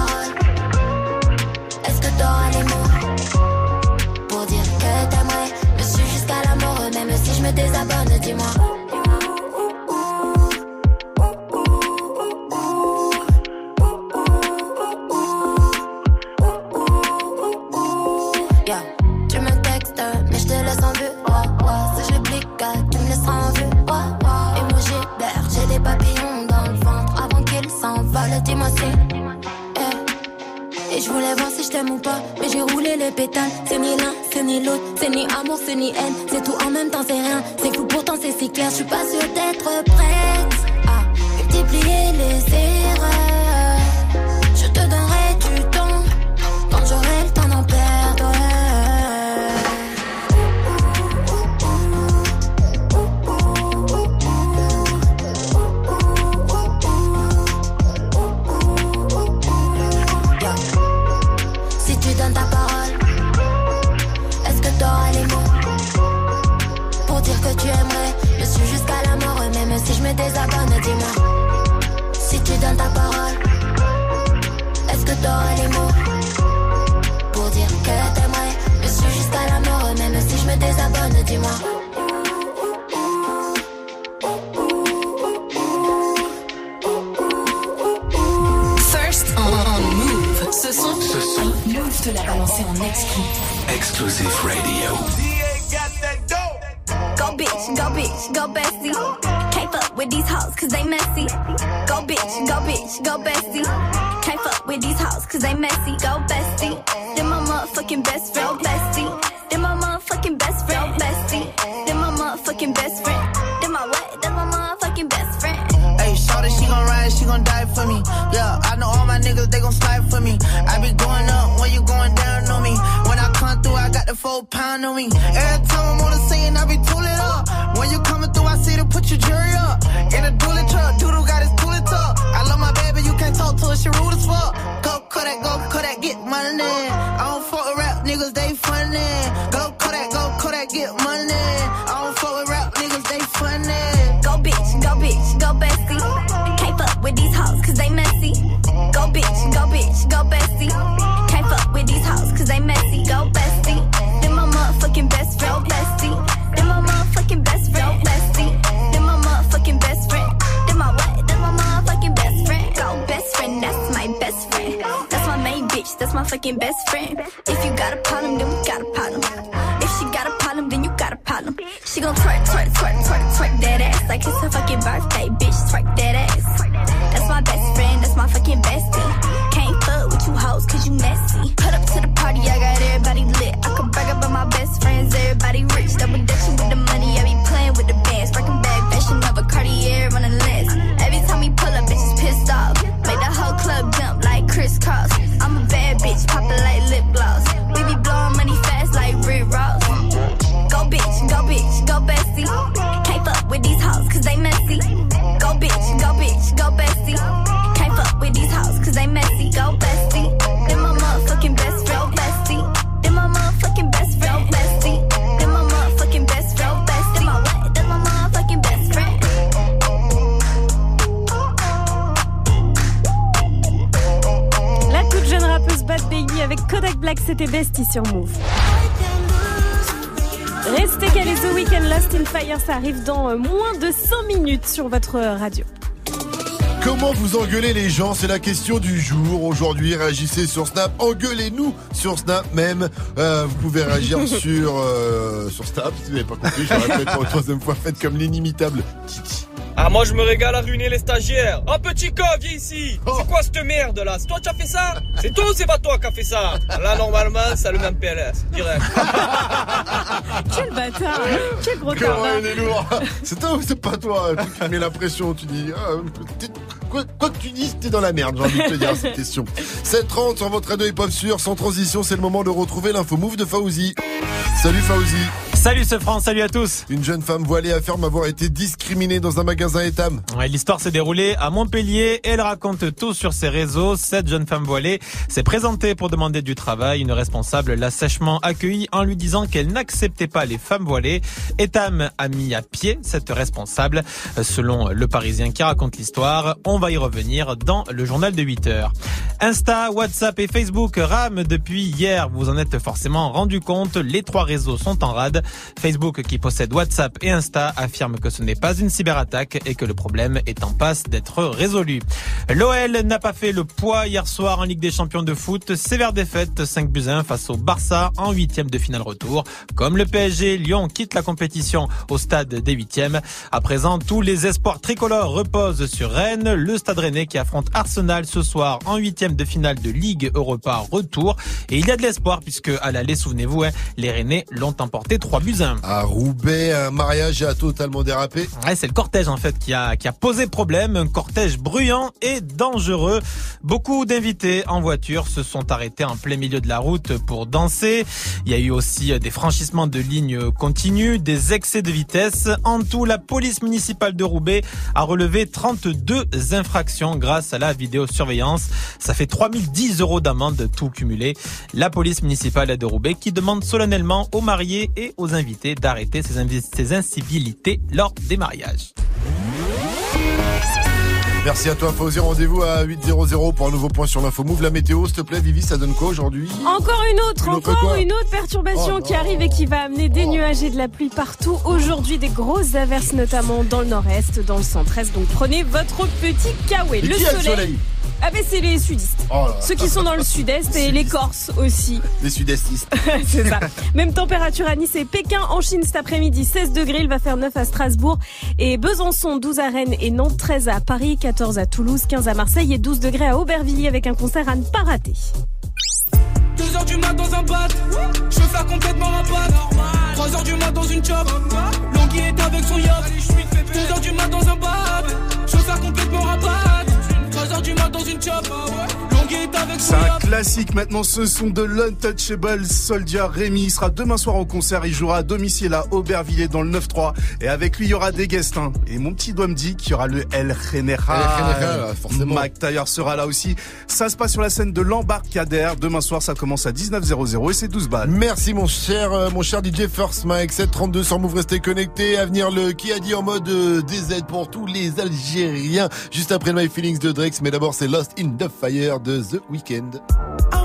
sur votre euh, radio. Comment vous engueulez les gens? C'est la question du jour. Aujourd'hui, réagissez sur Snap. Engueulez-nous sur Snap même. Euh, vous pouvez réagir [laughs] sur euh, sur Snap. Si vous n'avez pas compris, je le répète pour une troisième fois. Faites comme l'inimitable Titi. Ah moi je me régale à ruiner les stagiaires. Oh petit con, viens ici. C'est quoi cette merde là? C'est toi qui as fait ça? C'est toi ou c'est pas toi qui as fait ça? Là normalement ça le même PLS, direct. [laughs] Quel bâtard [laughs] Quel gros Comment tarbin il est lourd C'est toi ou c'est pas toi Tu mets la pression, tu dis. ah, quoi, quoi que tu dises, t'es dans la merde, j'ai envie de te dire cette question. 7h30 sur votre radio hip-hop sûr, sans transition, c'est le moment de retrouver l'info move de Fauzi. Salut Fauzi. Salut ce France, salut à tous. Une jeune femme voilée affirme avoir été discriminée dans un magasin Etam. Ouais, L'histoire s'est déroulée à Montpellier et elle raconte tout sur ses réseaux. Cette jeune femme voilée s'est présentée pour demander du travail. Une responsable l'a sèchement accueillie en lui disant qu'elle n'acceptait pas les femmes voilées. Etam a mis à pied cette responsable. Selon le Parisien qui raconte l'histoire, on va y revenir dans le journal de 8 heures. Insta, WhatsApp et Facebook rament depuis hier. Vous en êtes forcément rendu compte. Les trois réseaux sont en rade. Facebook, qui possède WhatsApp et Insta, affirme que ce n'est pas une cyberattaque et que le problème est en passe d'être résolu. L'OL n'a pas fait le poids hier soir en Ligue des Champions de foot. Sévère défaite 5 buts à 1 face au Barça en huitième de finale retour. Comme le PSG, Lyon quitte la compétition au stade des huitièmes. À présent, tous les espoirs tricolores reposent sur Rennes. Le stade rennais qui affronte Arsenal ce soir en huitième de finale de Ligue Europa retour. Et il y a de l'espoir puisque à l'aller, souvenez-vous, hein, les Rennais l'ont emporté 3 buts à 1. À Roubaix, un mariage a totalement dérapé. Ouais, c'est le cortège en fait qui a qui a posé problème, un cortège bruyant et dangereux. Beaucoup d'invités en voiture se sont arrêtés en plein milieu de la route pour danser. Il y a eu aussi des franchissements de lignes continues, des excès de vitesse. En tout, la police municipale de Roubaix a relevé 32 infractions grâce à la vidéosurveillance. Ça fait 3010 euros d'amende tout cumulé. La police municipale de Roubaix qui demande solennellement aux mariés et aux invités d'arrêter ces, invi- ces incivilités lors des mariages. Merci à toi Fauzi, rendez-vous à 8.00 pour un nouveau point sur l'info move. La météo, s'il te plaît, Vivi, ça donne quoi aujourd'hui? Encore une autre, Une autre encore une autre perturbation Oh qui arrive et qui va amener des nuages et de la pluie partout. Aujourd'hui, des grosses averses, notamment dans le nord-est, dans le centre-est. Donc prenez votre petit kawaii. Le soleil? Ah ben c'est les sudistes. Oh là. Ceux qui sont dans le sud-est et les Corses aussi. Les sud-estistes. [laughs] c'est ça. Même température à Nice et Pékin en Chine cet après-midi, 16 degrés, il va faire 9 à Strasbourg et Besançon, 12 à Rennes et Nantes, 13 à Paris, 14 à Toulouse, 15 à Marseille et 12 degrés à Aubervilliers avec un concert à ne pas rater. 2 heures du mat dans un bat, je veux faire complètement rapat. 3 heures du mat dans une chop, Longhi est avec son yacht. 2 heures du mat dans un bat, je veux faire complètement rapat. 3 heures du mat dans une avec C'est un classique maintenant, ce sont de l'Untouchable Soldier Rémi. Il sera demain soir en concert, il jouera à domicile à Aubervilliers dans le 9-3. Et avec lui, il y aura des guests. hein. Et mon petit doigt me dit qu'il y aura le El General. Forcément. Mike Taylor sera là aussi. Ça se passe sur la scène de l'embarcadère. Demain soir, ça commence à 19h00 et c'est 12 balles. Merci mon cher, euh, mon cher DJ First Mike, 732 sur Move, restez connectés. À venir le qui a dit en mode euh, DZ pour tous les Algériens. Juste après le My Feelings de Drex, mais d'abord c'est Lost in the Fire de The Weeknd. I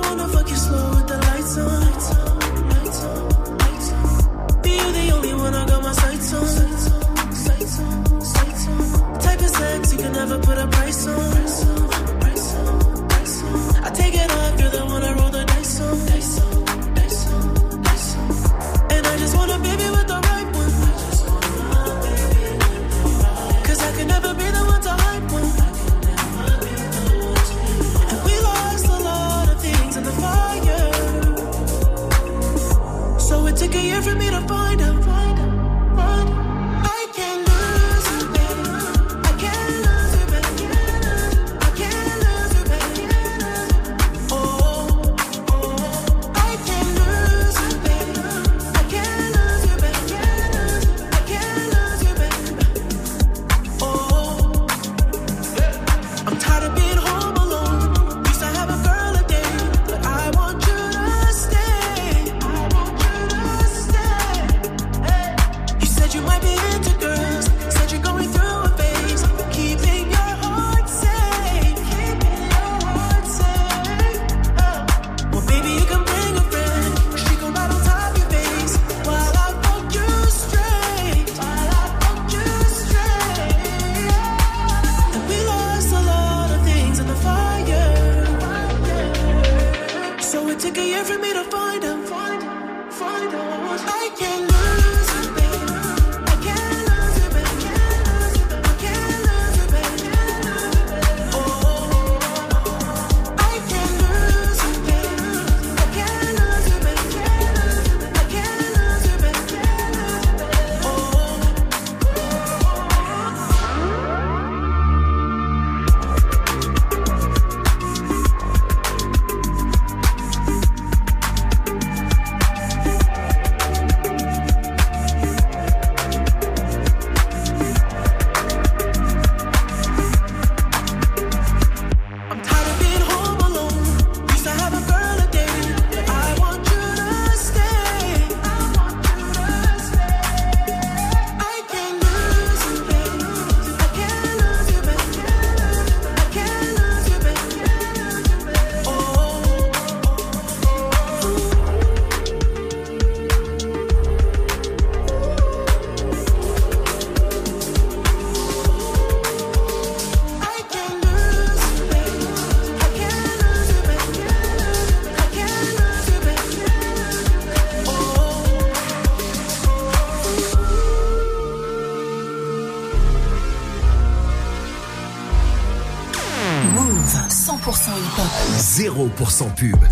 0% pub.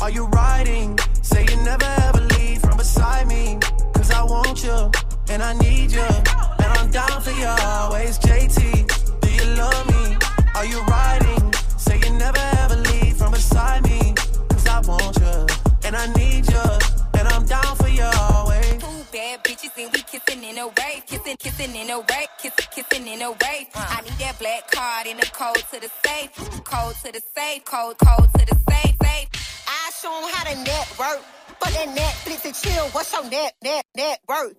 Are you riding? Say you never ever leave from beside me. Cause I want you, and I need you. And I'm down for you always, JT. Do you love me? Are you riding? Say you never ever leave from beside me. Cause I want you, and I need you. And I'm down for you always. Two bad bitches and we kissing in a wave, kissing, kissing in a wave, kissing, kissing in a wave. I need that black card in the code to the safe, code to the safe, code, code to the safe, safe. I show 'em how to network. But that Netflix and chill, what's your net, net, net worth?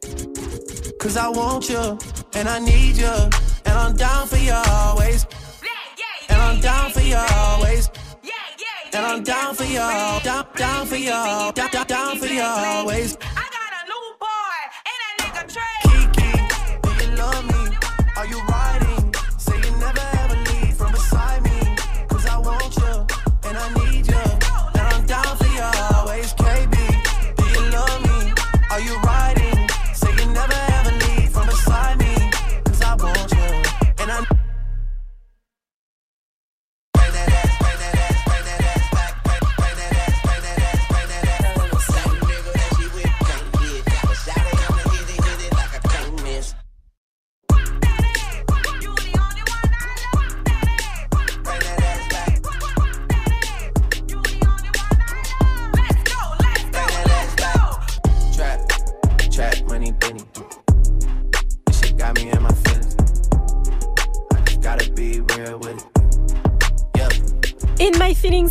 Cause I want you, and I need you, and I'm down for you always. And I'm down for you always. And I'm down for you, down, down for you, down, down, down for you always.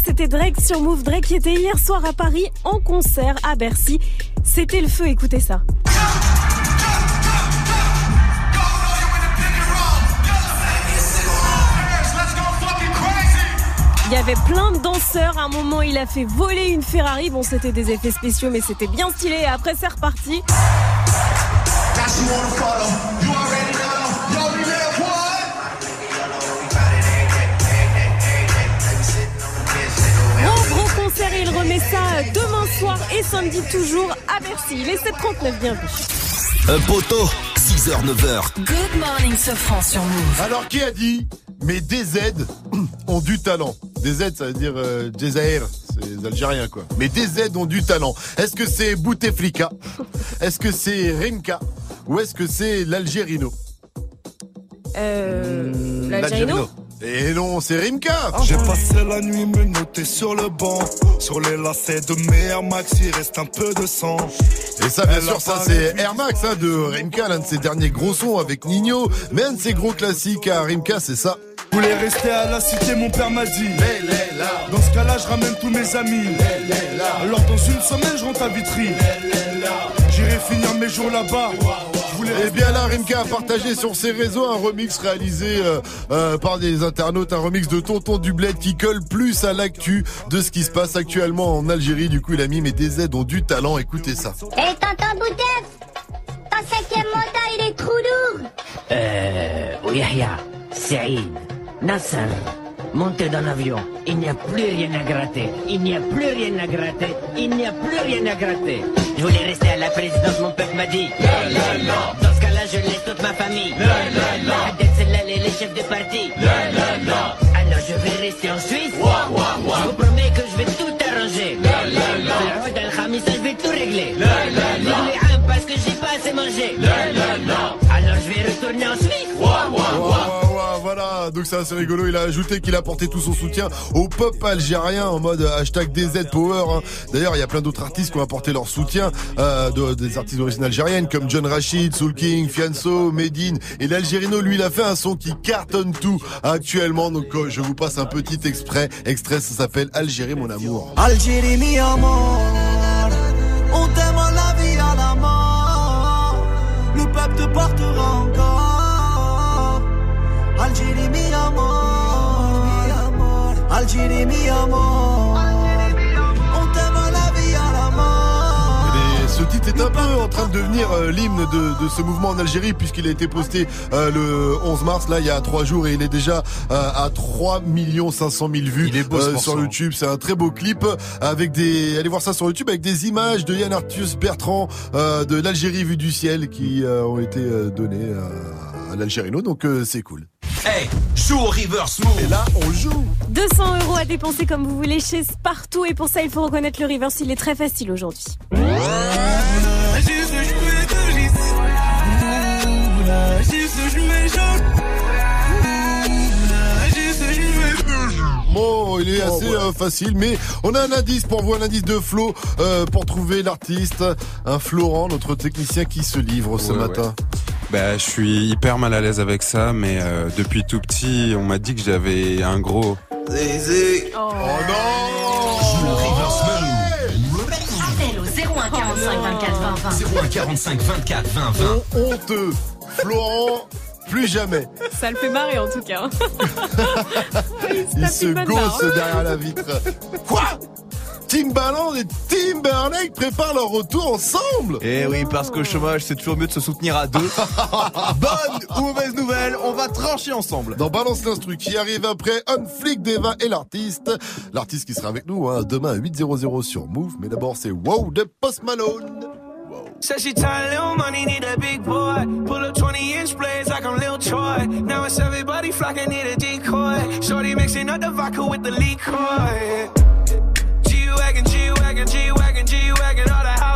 C'était Drake sur Move. Drake qui était hier soir à Paris en concert à Bercy. C'était le feu, écoutez ça. Il y avait plein de danseurs. À un moment, il a fait voler une Ferrari. Bon, c'était des effets spéciaux, mais c'était bien stylé. Et après, c'est reparti. Et il remet ça demain soir et samedi toujours à Bercy. Il est 7h39, bienvenue. Un poteau, 6h, 9h. Good morning, Sofran sur Move. Alors qui a dit Mais des Z [clears throat] ont du talent? Des Z, ça veut dire euh, Jazair, c'est les Algériens quoi. Mais des Z ont du talent. Est-ce que c'est Bouteflika? Est-ce que c'est Rimka Ou est-ce que c'est l'Algérino Euh. L'Algérino Et non, c'est Rimka J'ai passé la nuit me noter sur le banc. Sur les lacets de mes Air Max, il reste un peu de sang. Et ça, bien Elle sûr, ça c'est Air Max hein, de Rimka, l'un de ses derniers gros sons avec Nino. Mais un de ses gros classiques à Rimka, c'est ça. Je voulais rester à la cité, mon père m'a dit. Dans ce cas-là, je ramène tous mes amis. Alors dans une semaine, je rentre à Vitry. J'irai finir mes jours là-bas. Voulais Eh bien là, Rimka a partagé sur ses réseaux un remix réalisé euh, euh, par des internautes, un remix de Tonton du Bled qui colle plus à l'actu de ce qui se passe actuellement en Algérie. Du coup, il a mis mais des aides ont du talent. Écoutez ça. Et tonton Boutef, ton cinquième mandat, il est trop lourd. Euh, Yahya, Saïd, Nasser, montez dans l'avion. Il n'y a plus rien à gratter. Il n'y a plus rien à gratter. Il n'y a plus rien à gratter. Je voulais rester à la présidence, mon peuple m'a dit. Dans ce cas-là, je laisse toute ma famille. Et les chefs de parti. Alors je vais rester en Suisse. Je vous promets que je vais tout arranger. Je vais tout régler. Je voulais un parce que j'ai pas assez mangé. Alors je vais retourner en Suisse. Voilà, donc c'est assez rigolo. Il a ajouté qu'il a apporté tout son soutien au peuple algérien en mode hashtag DZ Power. hein. D'ailleurs, il y a plein d'autres artistes qui ont apporté leur soutien, euh, de- des artistes d'origine algérienne comme John Rachid, Soul King, Fianso, Medine. Et l'Algérino, lui, il a fait un son qui cartonne tout actuellement. Donc euh, je vous passe un petit extrait. Extrait, ça s'appelle Algérie, mon amour. Algérie mi On t'aime la vie à la mort Le peuple te portera Algérie mi amor Algérie mi amor On t'aime à la vie à la mort Et ce titre est un peu en train de devenir euh, l'hymne de, de ce mouvement en Algérie puisqu'il a été posté euh, le 11 mars, là il y a trois jours et il est déjà euh, à 3 500 000 vues Il est beau, ce euh, morceau, sur. YouTube. C'est un très beau clip avec des, allez voir ça sur YouTube avec des images de Yann Arthus Bertrand euh, de l'Algérie vue du ciel qui euh, ont été euh, données à l'Algérino. Donc euh, c'est cool. Hey, joue au reverse move. Et là, on joue. 200 euros à dépenser comme vous voulez chez Spartoo et pour ça il faut reconnaître le reverse, il est très facile aujourd'hui. Bon, il est assez euh, facile, mais on a un indice pour vous, un indice de Flo euh, pour trouver l'artiste, un Florent, notre technicien qui se livre ce Ouais, matin. ouais. Bah, je suis hyper mal à l'aise avec ça, mais euh, depuis tout petit, on m'a dit que j'avais un gros. Oh, Le reverse move. Appel au 01 45 24 20 20. 01 45 24 20 20. Honteux, Florent, plus jamais. Ça le fait marrer en tout cas. [laughs] Il se bonne gosse barre. derrière la vitre. Quoi? Timbaland et Timberlake préparent leur retour ensemble Eh oui, parce qu'au chômage, c'est toujours mieux de se soutenir à deux. [laughs] Bonne ou mauvaise nouvelle, on va trancher ensemble. Dans Balance l'instru qui arrive après Un flic d'Eva et l'artiste. L'artiste qui sera avec nous hein, demain à 8.00 sur Move. Mais d'abord c'est Wow de Post Malone. Said she tired, little money, need a big boy. Pull up 20 inch blades like I'm Lil Troy. Now it's everybody flocking, need a decoy. Shorty mixing up the vodka with the liquor.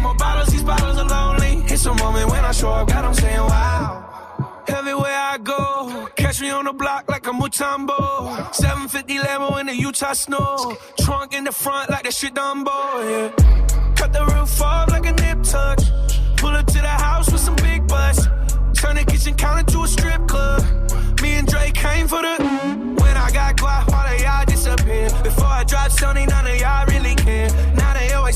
Get more bottles, these bottles are lonely. It's a moment when I show up, God, I'm saying wow. Everywhere I go, catch me on the block like a Mutombo. 750 Lambo in the Utah snow. Trunk in the front like that shit Dumbo, yeah. Cut the roof off like a nip tuck. Pull up to the house with some big butts. Turn the kitchen counter to a strip club. Me and Drake came for the. When I got guap, all of y'all disappear. Before I drop Sony, none of y'all really care.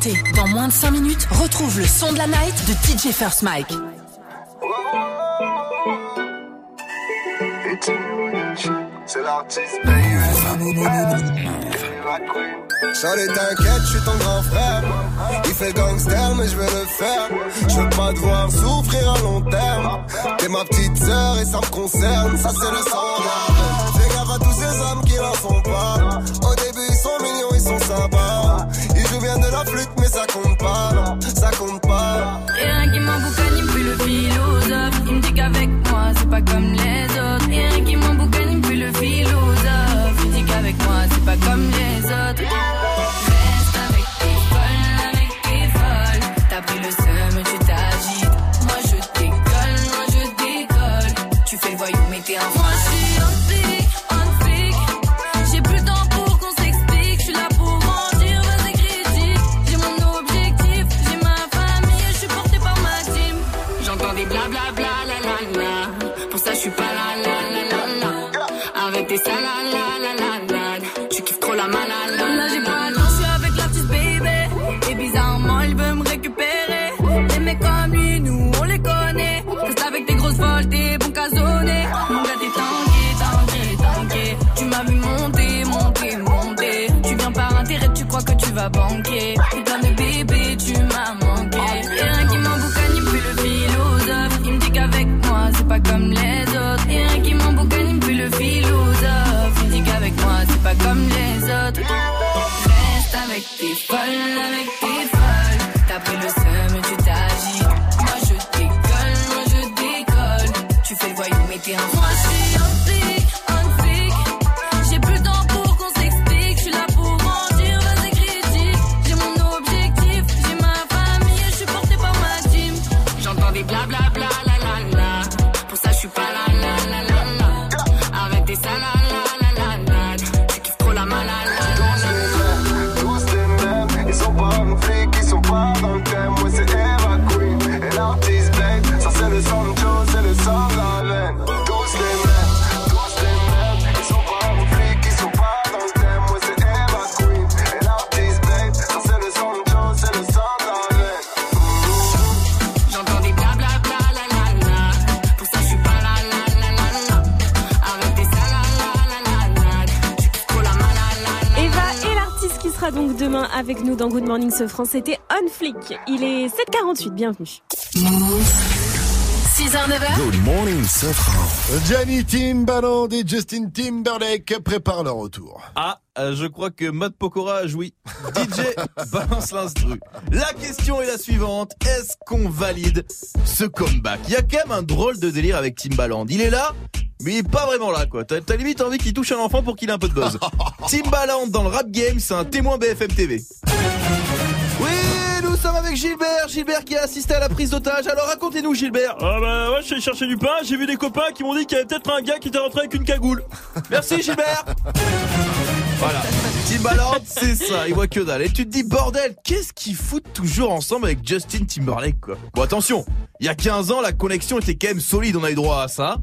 Connecté. Dans moins de 5 minutes, retrouve le son de la night de DJ First Mike. C'est l'artiste. Charlie t'inquiète, je suis ton grand frère. Il fait gangster, mais je vais le faire. Je veux pas te voir souffrir à long terme. T'es ma petite sœur et ça me concerne. Ça c'est le sang Fais gaffe à tous ces hommes qui n'en font pas. La flûte, mais ça. Vas banquer. Putain bébé, tu m'as manqué. Et rien qui m'emboucanime, plus le philosophe. Il me dit qu'avec moi, c'est pas comme les autres. Et rien qui m'emboucanime, plus le philosophe. Il me dit qu'avec moi, c'est pas comme les autres. Reste avec tes folles, avec demain avec nous dans Good Morning ce France, c'était On Flick. Il est 7h48, bienvenue. 6h, 9h. Good morning, Gianni Timbaland et Justin Timberlake préparent leur retour. Ah, euh, je crois que Mode Pokora a joui. [laughs] DJ, balance l'instru. La question est la suivante. Est-ce qu'on valide ce comeback? Il y a quand même un drôle de délire avec Timbaland. Il est là, mais il est pas vraiment là, quoi. T'as t'as limite envie qu'il touche un enfant pour qu'il ait un peu de buzz. [laughs] Timbaland dans le rap game, c'est un témoin BFM TV. Oui, nous sommes avec Gilbert. Gilbert qui a assisté à la prise d'otage. Alors racontez-nous, Gilbert. Ah bah ouais, je suis allé chercher du pain, j'ai vu des copains qui m'ont dit qu'il y avait peut-être un gars qui était rentré avec une cagoule. Merci Gilbert [laughs] Voilà. Timbaland, c'est ça, il voit que dalle. Et tu te dis, bordel, qu'est-ce qu'ils foutent toujours ensemble avec Justin Timberlake, quoi Bon, attention, il y a 15 ans, la connexion était quand même solide, on a eu droit à ça.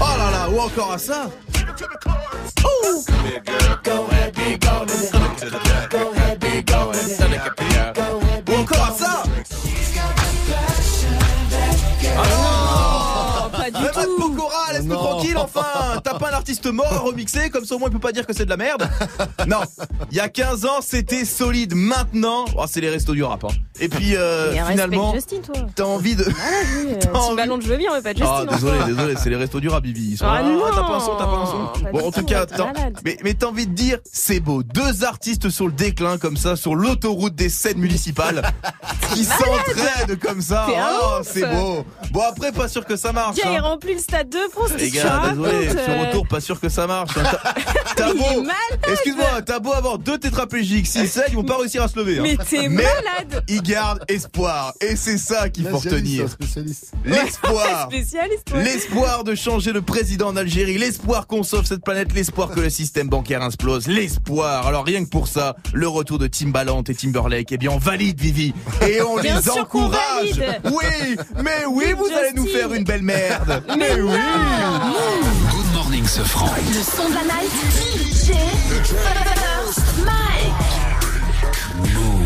Oh là là, ou encore à ça. Ou encore à ça. Enfin T'as pas un artiste mort à remixer, comme ça au moins il peut pas dire que c'est de la merde [laughs] Non, il y a 15 ans c'était solide, maintenant, oh, c'est les restos du rap hein. Et puis euh, Mais finalement, t'as envie de... Voilà, oui, Timbaland, je veux bien, mais pas Justin. Ah désolé, désolé, c'est les restos du rap Bibi. Ils sont Ah là, non, t'as pas un son, t'as pas un son. pas Bon en tout tout, cas, attends, mais, mais t'as envie de dire, c'est beau, deux artistes sur le déclin comme ça, sur l'autoroute des scènes municipales, [laughs] qui s'entraident comme ça, oh c'est beau. Bon après pas sûr que ça marche. Gars, il hein. remplit le stade de France. Les gars, désolé, ce euh retour, pas sûr que ça marche. hein. T'as- [laughs] beau, excuse-moi, t'as beau avoir deux tétraplégiques, s'ils saignent, ils vont pas réussir à se lever. hein. Mais t'es malade. ils gardent espoir, et c'est ça qu'il faut retenir. spécialiste. L'espoir. [laughs] L'espoir de changer le président en Algérie, l'espoir qu'on sauve cette planète, l'espoir que le système bancaire explose, l'espoir. Alors rien que pour ça, le retour de Timbaland et Timberlake, eh bien on valide Vivi et on Bien les encourage. Oui, mais oui, vous allez nous faire une belle merde. Mais oui. Good morning, ce franc. Le son de la night. DJ First Mike.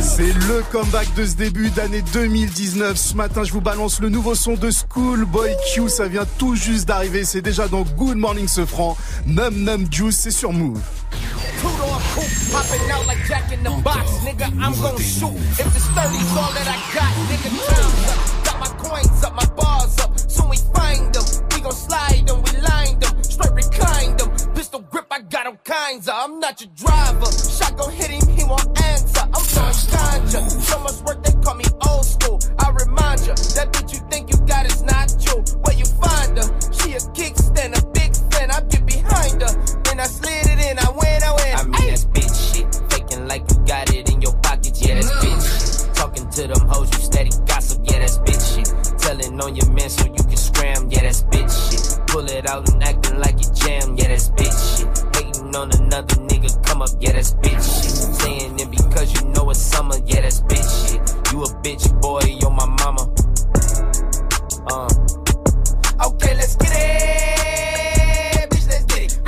C'est le comeback de ce début d'année 2019. Ce matin, je vous balance le nouveau son de Schoolboy Q. Ça vient tout juste d'arriver. C'est déjà dans Good Morning Sofran. Num Num Juice, c'est sur Move. Popping out like Jack in the box, nigga. I'm gon' shoot. If it's 30's all that I got, nigga, time's up. Got my coins up, my bars up. Soon we find them. Gon' slide them, we lined them. Straight reclined them. Pistol grip, I got all kinds of. I'm not your driver. Shot gon' hit him, he won't answer. I'm throwing ganja. So much work, they call me old school. I remind ya, that bitch you think you got is not true. Where you find her? She a kickstand, a big fan. I get behind her. Then I slid it in, I went, I went. I mean, that's bitch shit. Faking like you got it in your pocket, yeah, that's bitch shit. Talking to them hoes, you steady gossip, yeah, that's bitch shit. On your man so you can scram, yeah, that's bitch shit. Pull it out and acting like you jam, yeah, that's bitch shit. Hating on another nigga, come up, yeah, that's bitch shit. Saying it because you know it's summer, yeah, that's bitch shit. You a bitch boy, you're my mama. Uh. Okay, let's get it. Bitch, let's get it.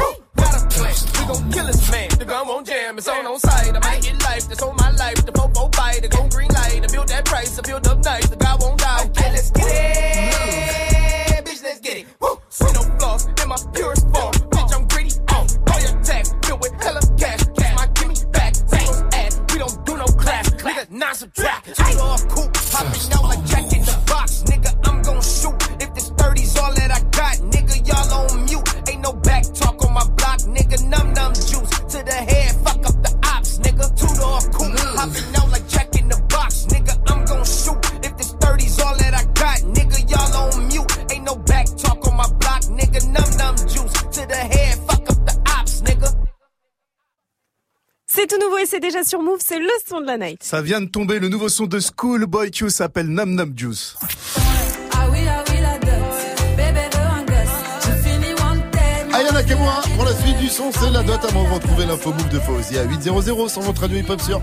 We gon' kill this man. The gun won't jam. It's on on site. I might get life. That's on my life. The fofo bite. The go green light. I build that price. I build up nice. The guy won't die. Okay let's get it. Bitch, let's get it. Woo. See no flaws in my purest form. Bitch, I'm greedy. Oh, on all your tags, filled with hella cash. Cash my gimme back. Thanks, ass. We don't do no class. Nigga, non subtract. I off cool. Popping out like Jack in the box. Nigga, I'm gon' shoot. If this 30's all that I got, nigga, y'all on mute. Ain't no back talk on my block. Nigga, num num juice to the head. C'est tout nouveau et c'est déjà sur Move, c'est le son de la night. Ça vient de tomber, le nouveau son de Schoolboy Q s'appelle Nam Nam Juice. Ah oui, ah. Ayana Kamura, pour la suite du son, c'est la dot avant de retrouver l'info Move de Fauzi à 800 sur votre radio hip-hop sur.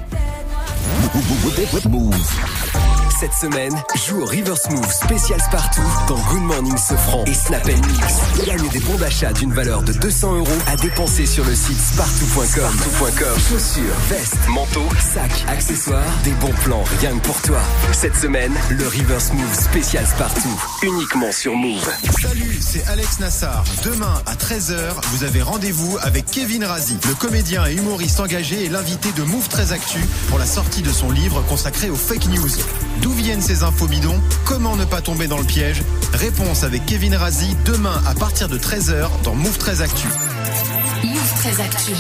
Cette semaine, joue au River Smooth spécial Spartoo dans Good Morning Sofran et Snap Mix. Gagne des bons d'achat d'une valeur de 200 euros à dépenser sur le site. Spartoo.com. Chaussures, vestes, manteaux, sacs, accessoires, des bons plans rien que pour toi. Cette semaine, le River Smooth spécial Spartoo, uniquement sur Move. Salut, c'est Alex Nassar. Demain à 13h, vous avez rendez-vous avec Kevin Razi, le comédien et humoriste engagé et l'invité de Move 13 Actu pour la sortie de son livre consacré aux fake news. D'où viennent ces infos bidons Comment ne pas tomber dans le piège Réponse avec Kevin Razi demain à partir de 13h dans Move 13 Actu. Move très actu.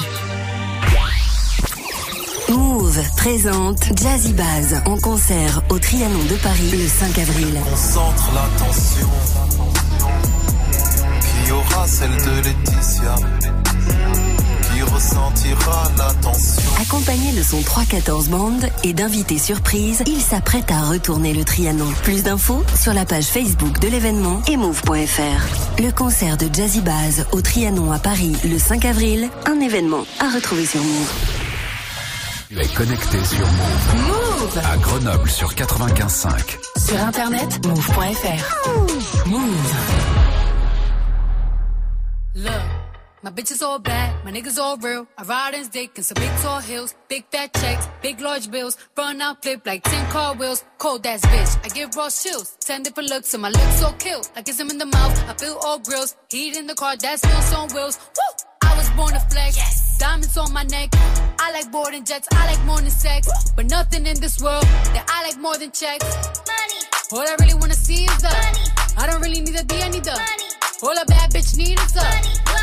Move présente Jazzy Baz en concert au Trianon de Paris le 5 avril. Concentre l'attention. Qui aura celle de Laetitia? Qui ressentira l'attention Accompagné de son 314 band et d'invités surprises, il s'apprête à retourner le Trianon. Plus d'infos sur la page Facebook de l'événement et move.fr. Le concert de Jazzy Baz au Trianon à Paris le 5 avril, un événement à retrouver sur Move. Tu es connecté sur Move. Move À Grenoble sur 95.5. Sur internet, move.fr. Move. Look, my bitch is all bad, my niggas all real. I ride in dick in some big tall hills, big fat checks, big large bills. Run out flip like 10 car wheels. Cold ass bitch, I give raw chills. 10 different looks and my lips so kill. I kiss him in the mouth, I feel all grills. Heat in the car, that's wheels on wheels. Woo! I was born to flex. Diamonds on my neck. I like boarding jets, I like more than sex. But nothing in this world that I like more than checks. Money. All I really wanna see is the money. I don't really need a D, I need the money. All a bad bitch need is the money.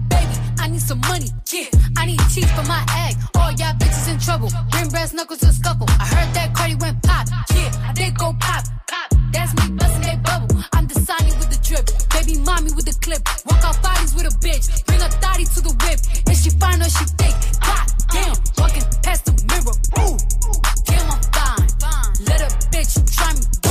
I need some money. Yeah. I need teeth for my egg. All y'all bitches in trouble. Bring brass knuckles to scuffle. I heard that Cardi went pop. Yeah. I did go pop. Pop. That's me bustin' that bubble. I'm the Sonny with the drip. Baby mommy with the clip. Walk out bodies with a bitch. Bring a thotty to the whip. If she fine or she thick. God damn. Walking past the mirror. Ooh. Damn, I'm fine. Let a bitch try me.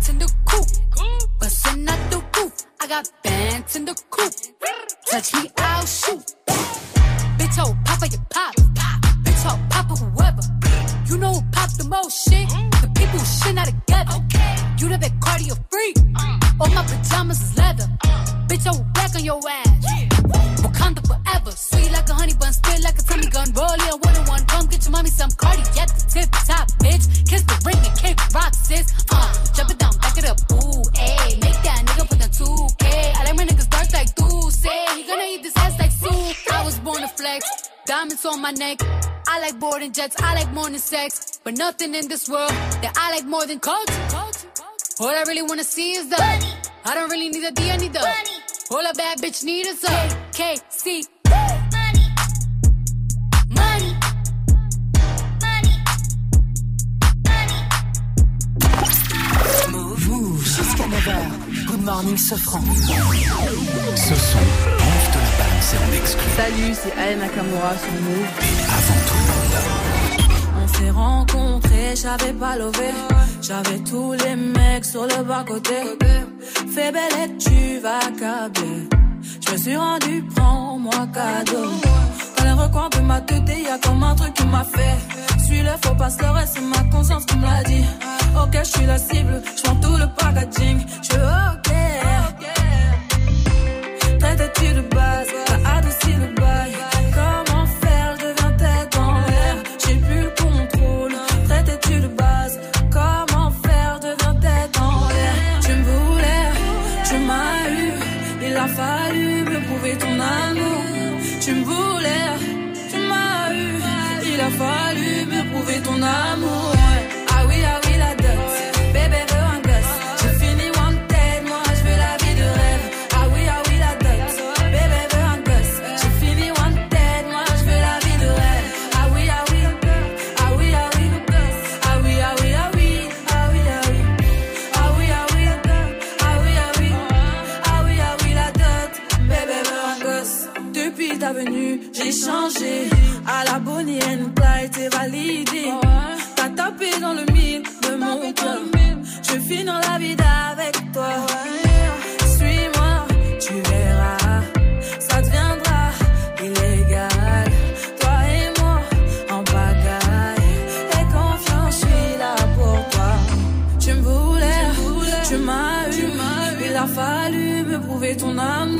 bands in the coop. Bustin' out the roof. I got bands in the coop. Touch me, I'll shoot. Bitch, oh, papa, you pop. Bitch, oh, papa, whoever. You know who pop the most shit? The people who shit not together. You the big cardio freak. All my pajamas is leather. Bitch, will back on your ass. Wakanda forever. Sweet like a honey bun, spit like a tummy gun. Roll in one on one. Come get your mommy some cardi at the tip top, bitch. Kiss the ring and kick rock, sis. Uh, jump it down, back it up. Ooh, ayy. Make that nigga put the 2K. I like my niggas dark like do say. He gonna eat this ass like soup. I was born to flex. Diamonds on my neck. I like boarding jets. I like than sex. But nothing in this world that I like more than culture. All I really wanna see is the money. I don't really need a D, I need the money. All a bad bitch need is a KC. Money. Money. Move. Jusqu'à jusqu'à 9h. Good morning, Sofran. Ce son, Move te l'a balancé en exclu. Salut, c'est Aya Nakamura sur Move. Avant tout s'est rencontrés, j'avais pas levé. J'avais tous les mecs sur le bas-côté. Fais belle et tu vas câbler. Je me suis rendu, prends-moi cadeau. Dans les recoins de ma tête, y a comme un truc qui m'a fait. Suis le faux pas se le reste, c'est ma conscience qui me l'a dit. Ok, je suis la cible, je prends tout le packaging. Je ok. Traite-tu de base, t'as adouci le À la Bonnie and Clyde, t'es validé. T'as tapé dans le mille de mon cœur. Je vais finir la vie avec toi. Suis-moi, tu verras. Ça deviendra illégal. Toi et moi, en bagaille. Et confiance, je suis là pour toi. Tu me voulais, tu m'as eu. Il a fallu me prouver ton amour.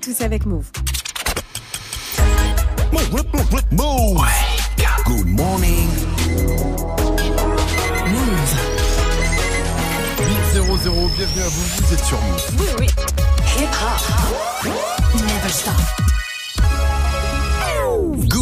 À tous avec Move. Move. Good morning. 800, bienvenue à vous, vous êtes sur Move. Oui, oui. Hip hop. Never stop.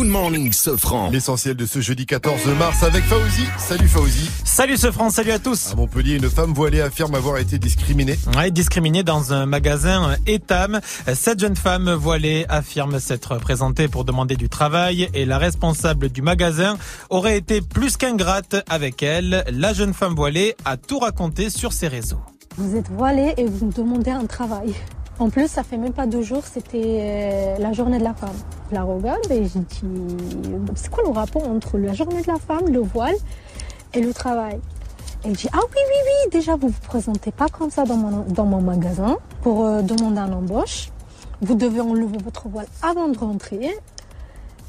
Good morning, Sofran. L'essentiel de ce jeudi 14 mars avec Fauzi. Salut Fauzi. Salut ce France, salut à tous. À Montpellier, une femme voilée affirme avoir été discriminée. Ouais, discriminée dans un magasin Etam. Cette jeune femme voilée affirme s'être présentée pour demander du travail et la responsable du magasin aurait été plus qu'ingrate avec elle. La jeune femme voilée a tout raconté sur ses réseaux. Vous êtes voilé et vous me demandez un travail. En plus, ça fait même pas deux jours, c'était euh, la journée de la femme. Je la regarde et j'ai dit, c'est quoi le rapport entre la journée de la femme, le voile et le travail? Elle dit, ah oui, oui, oui, déjà vous vous présentez pas comme ça dans mon, dans mon magasin pour euh, demander un embauche. Vous devez enlever votre voile avant de rentrer.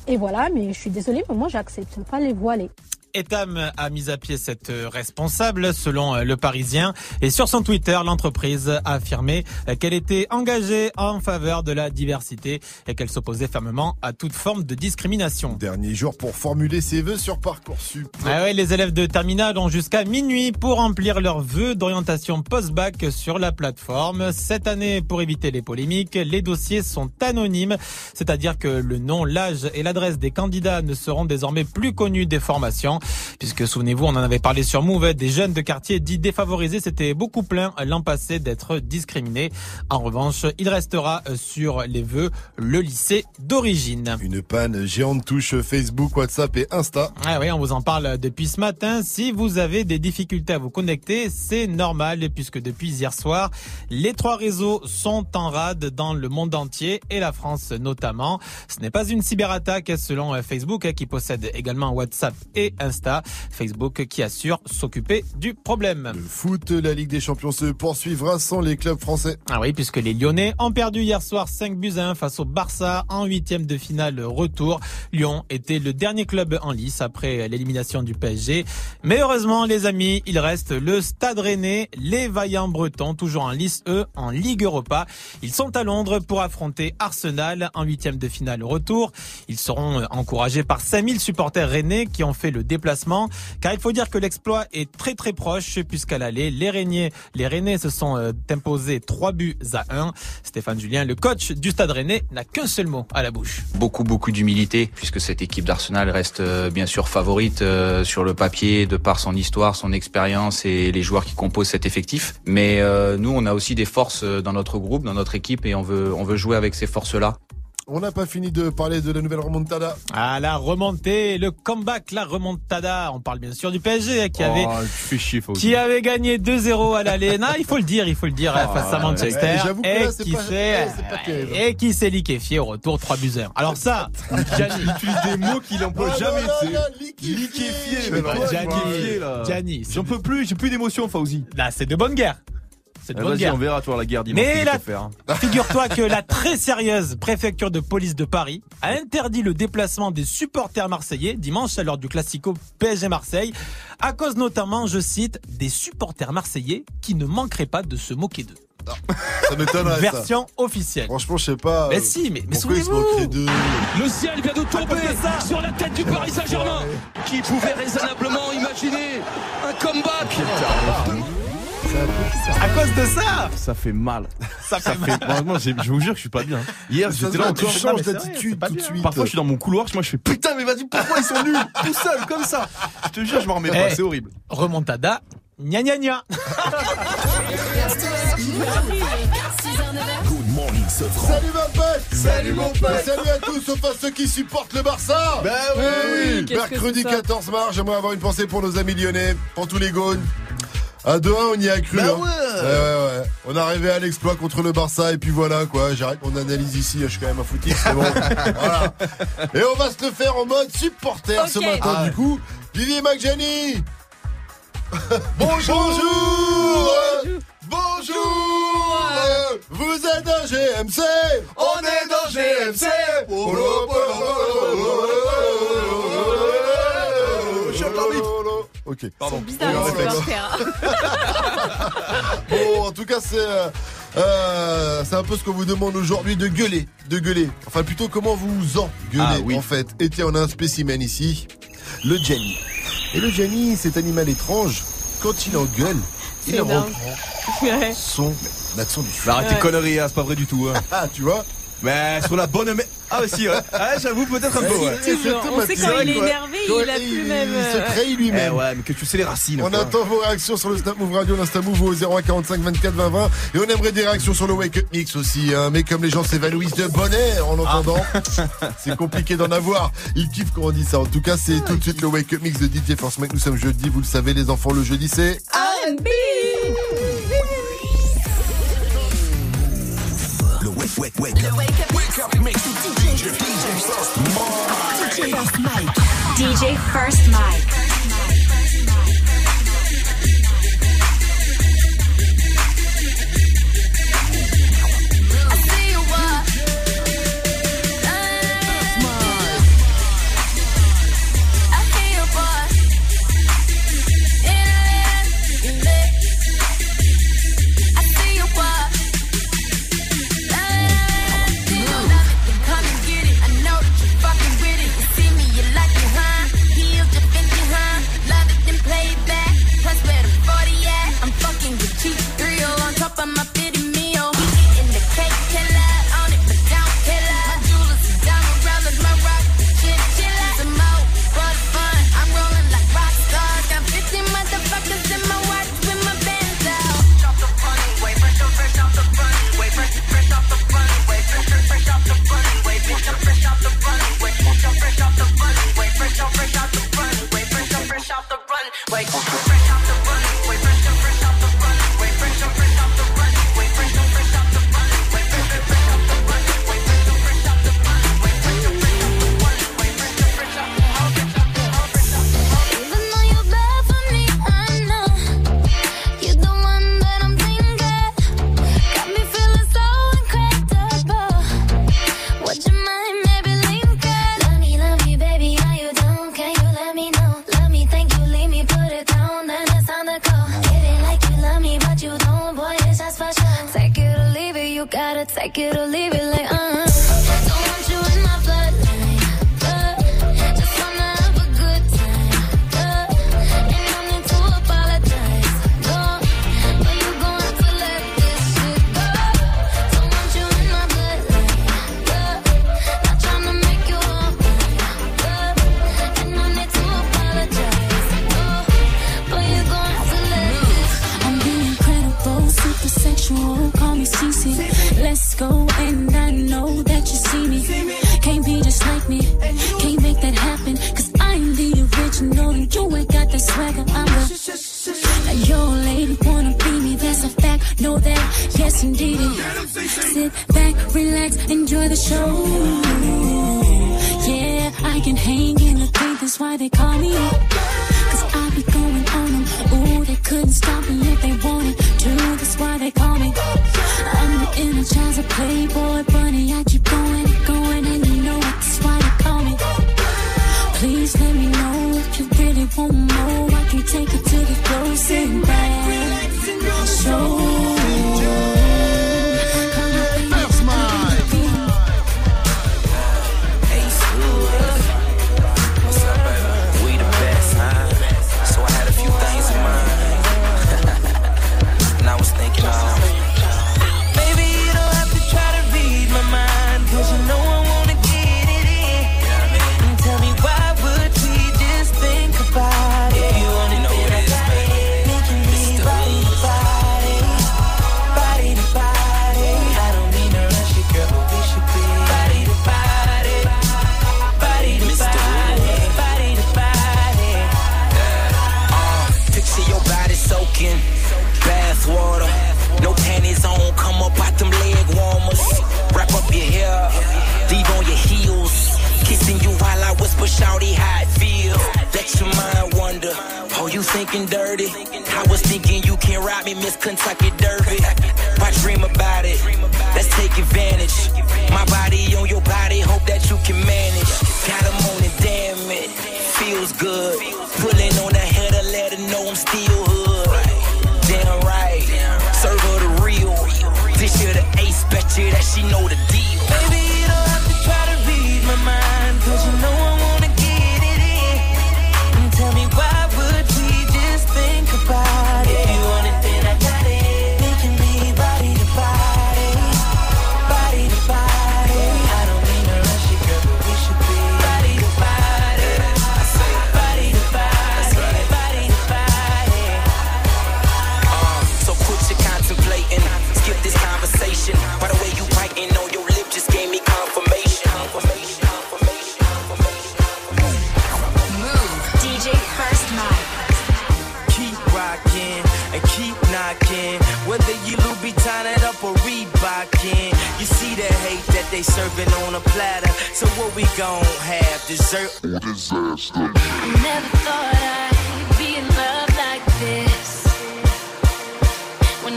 Et voilà, mais je suis désolée, mais moi j'accepte pas les voilés. Etam a mis à pied cette responsable, selon le Parisien. Et sur son Twitter, l'entreprise a affirmé qu'elle était engagée en faveur de la diversité et qu'elle s'opposait fermement à toute forme de discrimination. Dernier jour pour formuler ses vœux sur Parcoursup. Ah ouais, les élèves de terminale ont jusqu'à minuit pour remplir leurs vœux d'orientation post-bac sur la plateforme. Cette année, pour éviter les polémiques, les dossiers sont anonymes, c'est-à-dire que le nom, l'âge et l'adresse des candidats ne seront désormais plus connus des formations. Puisque souvenez-vous, on en avait parlé sur Move, des jeunes de quartier dits défavorisés s'étaient beaucoup plaints l'an passé d'être discriminés. En revanche, il restera euh, sur les vœux le lycée d'origine. Une panne géante touche Facebook, WhatsApp et Insta. Ah oui, on vous en parle depuis ce matin. Si vous avez des difficultés à vous connecter, c'est normal puisque depuis hier soir, les trois réseaux sont en rade dans le monde entier et la France notamment. Ce n'est pas une cyberattaque selon euh, Facebook hein, qui possède également WhatsApp et Insta. Facebook qui assure s'occuper du problème. Le foot, la Ligue des Champions se poursuivra sans les clubs français. Ah oui, puisque les Lyonnais ont perdu hier soir 5 buts à 1 face au Barça en huitième de finale retour. Lyon était le dernier club en lice après l'élimination du PSG. Mais heureusement, les amis, il reste le Stade Rennais, les vaillants bretons, toujours en lice, eux, en Ligue Europa. Ils sont à Londres pour affronter Arsenal en huitième de finale retour. Ils seront encouragés par 5000 supporters rennais qui ont fait le déplacement. Car il faut dire que l'exploit est très très proche puisqu'à l'aller, les Rennais, les Rennais se sont euh, imposés 3 buts à 1. Stéphane Julien, le coach du Stade Rennais, n'a qu'un seul mot à la bouche. Beaucoup beaucoup d'humilité puisque cette équipe d'Arsenal reste euh, bien sûr favorite euh, sur le papier de par son histoire, son expérience et les joueurs qui composent cet effectif. Mais nous, on a aussi des forces dans notre groupe, dans notre équipe et on veut on veut jouer avec ces forces-là. On n'a pas fini de parler de la nouvelle remontada. Ah, la remontée, le comeback, la remontada. On parle bien sûr du PSG hein, qui avait Oh, chier, qui avait gagné 2-0 à l'aller. Non, il faut le dire, il faut le dire Ah, face à Manchester et là, qui pas- s'est eh, et qui s'est liquéfié au retour 3 buts à 1. Alors ça, [laughs] Gianni, Il utilise des mots qu'il emploie Oh jamais, liquéfié. Liquéfié, Mais mais quoi, Gianni, Gianni, là. Gianni, c'est J'en peux plus, j'ai plus d'émotion, Fauzi. là, c'est de bonne guerre. C'est de Eh, bonne Vas-y, guerre. on verra, toi, la guerre dimanche. Mais qu'est-ce la- hein. [laughs] Figure-toi que la [laughs] très sérieuse préfecture de police de Paris a interdit le déplacement des supporters marseillais dimanche à l'heure du classico PSG Marseille, à cause notamment, je cite, des supporters marseillais qui ne manqueraient pas de se moquer d'eux. [laughs] Ça m'étonnerait ça. Version officielle. Franchement, je sais pas. Mais si, mais, mais pourquoi ils se souvenez-vous Le ciel vient de tomber sur la tête du Paris Saint-Germain. Qui pouvait raisonnablement imaginer un comeback À cause de ça Ça fait mal. Ça Ça fait, vraiment, j'ai- je vous jure que je suis pas bien. Hier, j'étais là voit, tu encore. changes d'attitude tout de suite. Parfois, je suis dans mon couloir, moi, je fais putain, mais vas-y, pourquoi ils sont nuls Tout seul, comme ça. Je te jure, je m'en remets pas, Eh. c'est horrible. Remontada, gna gna gna. Good morning, Sofran. Salut ma pote Salut mon pote Salut à tous, sauf à ceux qui supportent le Barça Ben Eh oui, qu'est-ce que Mercredi c'est ça 14 mars, j'aimerais avoir une pensée pour nos amis lyonnais, pour tous les gaunes. À 2-1, on y a cru. Ben hein. ouais. ouais, ouais. On est arrivé à l'exploit contre le Barça et puis voilà quoi. J'arrête mon analyse ici, je suis quand même un footix, c'est bon. voilà. Et on va se le faire en mode supporter ce matin Ah du coup. Vivier Maggiani Bonjour Bonjour Vous êtes un GMC On est dans GMC Ok. Pardon. Bizarre. [laughs] Bon, en tout cas, c'est euh, euh, c'est un peu ce qu'on vous demande aujourd'hui de gueuler, de gueuler. Enfin, plutôt comment vous en gueulez Ah, oui. en fait? Et tiens, on a un spécimen ici, le Jenny. Et le Jenny, cet animal étrange, quand il engueule, il C'est dingue. reprend [laughs] Ouais. son accent du Mais sud. arrête tes conneries, hein, c'est pas vrai du tout. Hein. Ah, tu vois? Mais sur la bonne. Ah, mais si, ouais. Ah, j'avoue, peut-être un peu, ouais. On sait quand il est énervé, il a plus même. Il se euh, crée Eh lui-même. ouais, mais que tu sais les racines. On quoi. attend vos réactions sur le Snap Move Radio, l'Insta Move au 0145 24 20 20. Et on aimerait des réactions sur le Wake Up Mix aussi. Hein. Mais comme les gens s'évanouissent de bonheur en entendant, [laughs] c'est compliqué d'en avoir. Ils kiffent quand on dit ça. En tout cas, c'est tout de suite le Wake Up Mix de DJ Force Mike. Nous sommes jeudi, vous le savez les enfants, le jeudi c'est... R&B. Le wake, wake, wake up. Wake up mix. DJ, DJ First Mike. DJ First Mike. I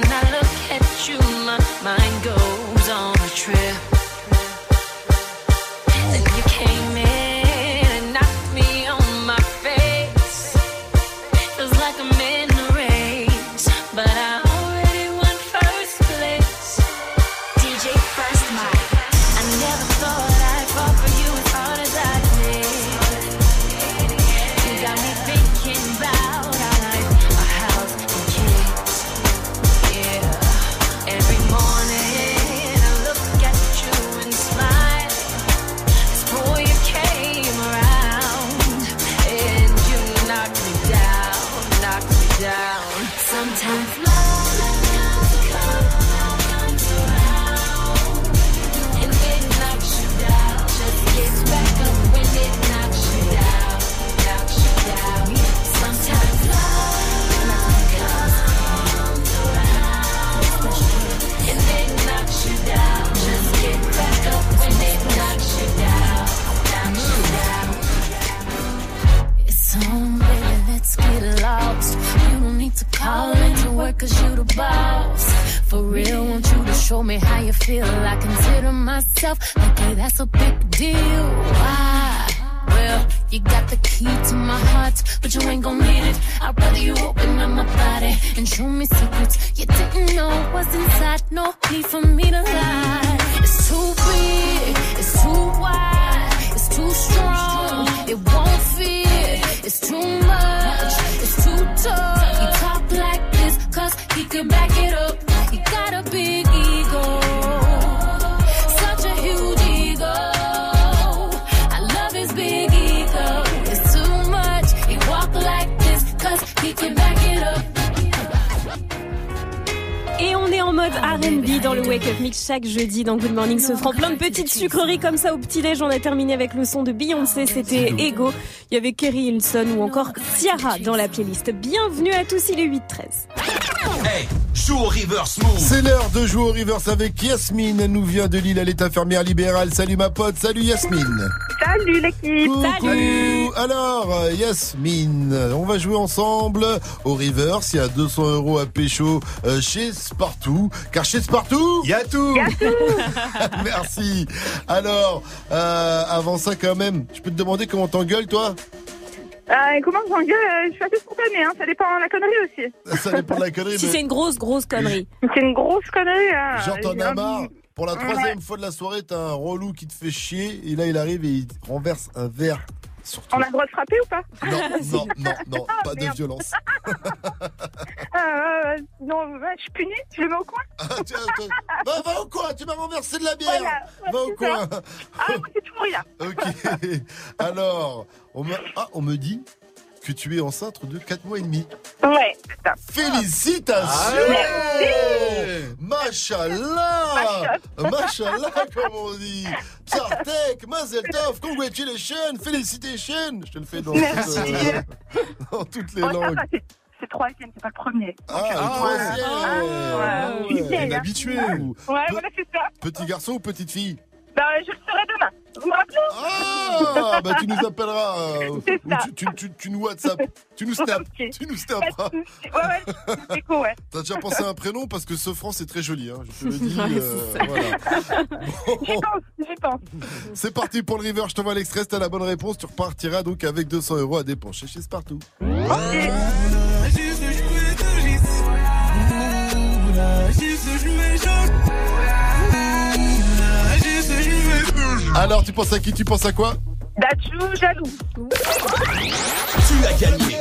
When I look at you, my mind goes on a trip. Chaque jeudi dans Good Morning se prend plein de petites sucreries comme ça au petit-déj. On a terminé avec le son de Beyoncé, c'était Ego. Il y avait Kerry Hilson ou encore Ciara dans la playlist. Bienvenue à tous, il est 8-13. Hey, joue au reverse move. C'est l'heure de jouer au reverse avec Yasmine. Elle nous vient de Lille, elle est infirmière libérale. Salut ma pote, salut Yasmine. Salut l'équipe. Coucou. Alors, euh, Yasmine, on va jouer ensemble au reverse. Il y a 200 euros à pécho euh, chez Spartoo. Car chez Spartoo, il y a tout. [laughs] Merci. Alors, euh, avant ça quand même, je peux te demander comment t'engueules toi? Euh, comment je m'engueule Je suis assez spontanée, hein. ça dépend de la connerie aussi. Ça dépend de la connerie. [laughs] Si mais- c'est une grosse, grosse connerie. [laughs] C'est une grosse connerie. Hein. Genre t'en J'ai as envie- marre. Pour la troisième fois de la soirée, t'as un relou qui te fait chier et là il arrive et il renverse un verre sur toi. On a le droit de frapper ou pas? Non, [laughs] non, non, non, Ah, pas de violence. [laughs] Euh, non, je suis punie, je le mets au coin. Ah, tiens, tiens. Va, va au coin, tu m'as renversé de la bière. Voilà, va au c'est ça. coin. Ah, moi, c'est tout rien. [laughs] Ok. Alors, on me, ah, on me dit que tu es enceinte de 4 mois et demi. Ouais, putain. Félicitations Merci. Machallah Machallah, comme on dit Sartek, Mazel Tov, congratulations, félicitations Je te le fais dans, Merci. toutes, euh, dans toutes les Oh, langues. c'est- troisième, c'est pas le premier. Ah, le troisième Ah, ouais. Ouais, Pe- voilà, c'est ça. Petit garçon ou petite fille? Bah, je le ferai demain. Vous Ah, bah tu nous appelleras euh, [laughs] C'est ou ça. tu, tu, tu, tu nous WhatsApp, tu nous snap, tu nous snapperas. Ouais, ouais, c'est [laughs] cool, ouais. T'as déjà pensé à un prénom parce que Sofran c'est très joli, hein, je te le [laughs] dis. Euh, voilà. J'y pense, j'y pense. C'est parti pour le river, je t'envoie l'extrait, si t'as la bonne réponse, tu repartiras donc avec 200 euros à dépenser chez Spartoo. Alors tu penses à qui Tu penses à quoi Dachou, jaloux. Tu as gagné.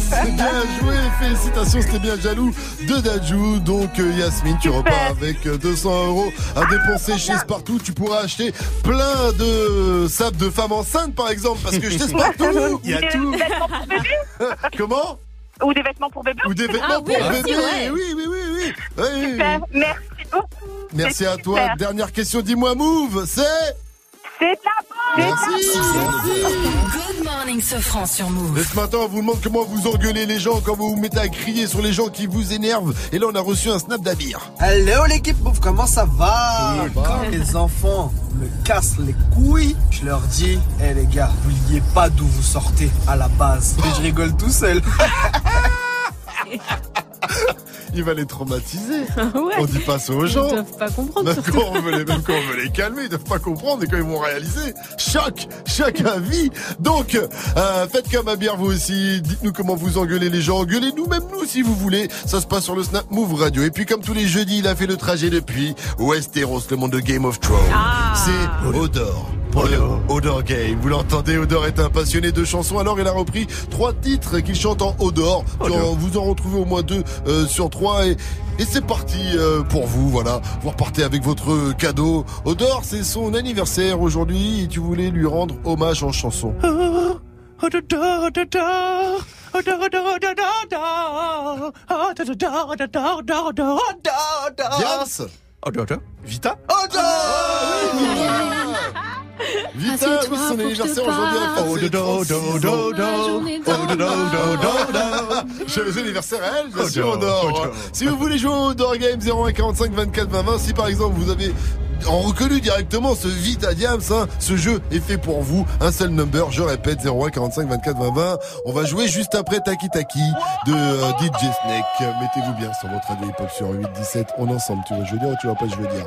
C'est bien joué, félicitations, c'était bien jaloux de Dajou. Donc euh, Yasmine, tu repars avec euh, 200 euros à dépenser chez Spartoo. Tu pourras acheter plein de sables de femmes enceintes par exemple, parce que chez Spartoo, [laughs] il y a Des- tout. Des vêtements pour bébé [laughs] Comment Ou des vêtements pour bébé Ou des vêtements Ah, oui, pour bébé. Oui, oui, oui, oui. Oui, oui, oui. Super, merci beaucoup. Merci à toi. super. Dernière question, dis-moi Move, c'est C'est de la bonne. Merci. Good morning, Sofran sur Move. Et ce matin, on vous demande comment vous engueulez les gens, quand vous vous mettez à crier sur les gens qui vous énervent. Et là, on a reçu un snap d'Abir. Hello l'équipe Bouffe, comment ça va Quand les enfants me cassent les couilles, je leur dis, hé les gars, n'oubliez pas d'où vous sortez à la base. Et je rigole tout seul. [laughs] [laughs] Il va les traumatiser. [laughs] Ouais. On dit pas ça aux gens. Ils doivent pas comprendre. Même quand, on veut les, même quand on veut les calmer, ils doivent pas comprendre et quand ils vont réaliser. Choc, choc à vie. Donc, euh, faites comme Abir vous aussi. Dites-nous comment vous engueulez les gens. Engueulez-nous, même nous si vous voulez. Ça se passe sur le Snap Move Radio. Et puis comme tous les jeudis, il a fait le trajet depuis Westeros, le monde de Game of Thrones. C'est Odor. Le Odor Game. Vous l'entendez, Odor est un passionné de chansons. Alors il a repris trois titres qu'il chante en Odor. Vous en retrouvez au moins deux euh, sur trois. Et, et c'est parti euh, pour vous. Voilà. Vous repartez avec votre cadeau. Odor, c'est son anniversaire aujourd'hui. Et tu voulais lui rendre hommage en chanson. Diams Vita Vita, oui, c'est son anniversaire aujourd'hui. en fait, c'est 36 ans. Joyeux anniversaire à elle, bien sûr, Odor, Odor. Odor. Si vous voulez jouer au Odor Game 0145 24 20 20, si par exemple vous avez ont reconnu directement ce Vita Diams. hein. Ce jeu est fait pour vous. Un seul number, je répète, 01 45 24 20 20. On va jouer juste après Taki Taki de euh, DJ Snake. Mettez-vous bien sur votre radio hip-hop sur 8 17. On est ensemble. Tu vois, je veux dire ou tu vois pas, je veux dire.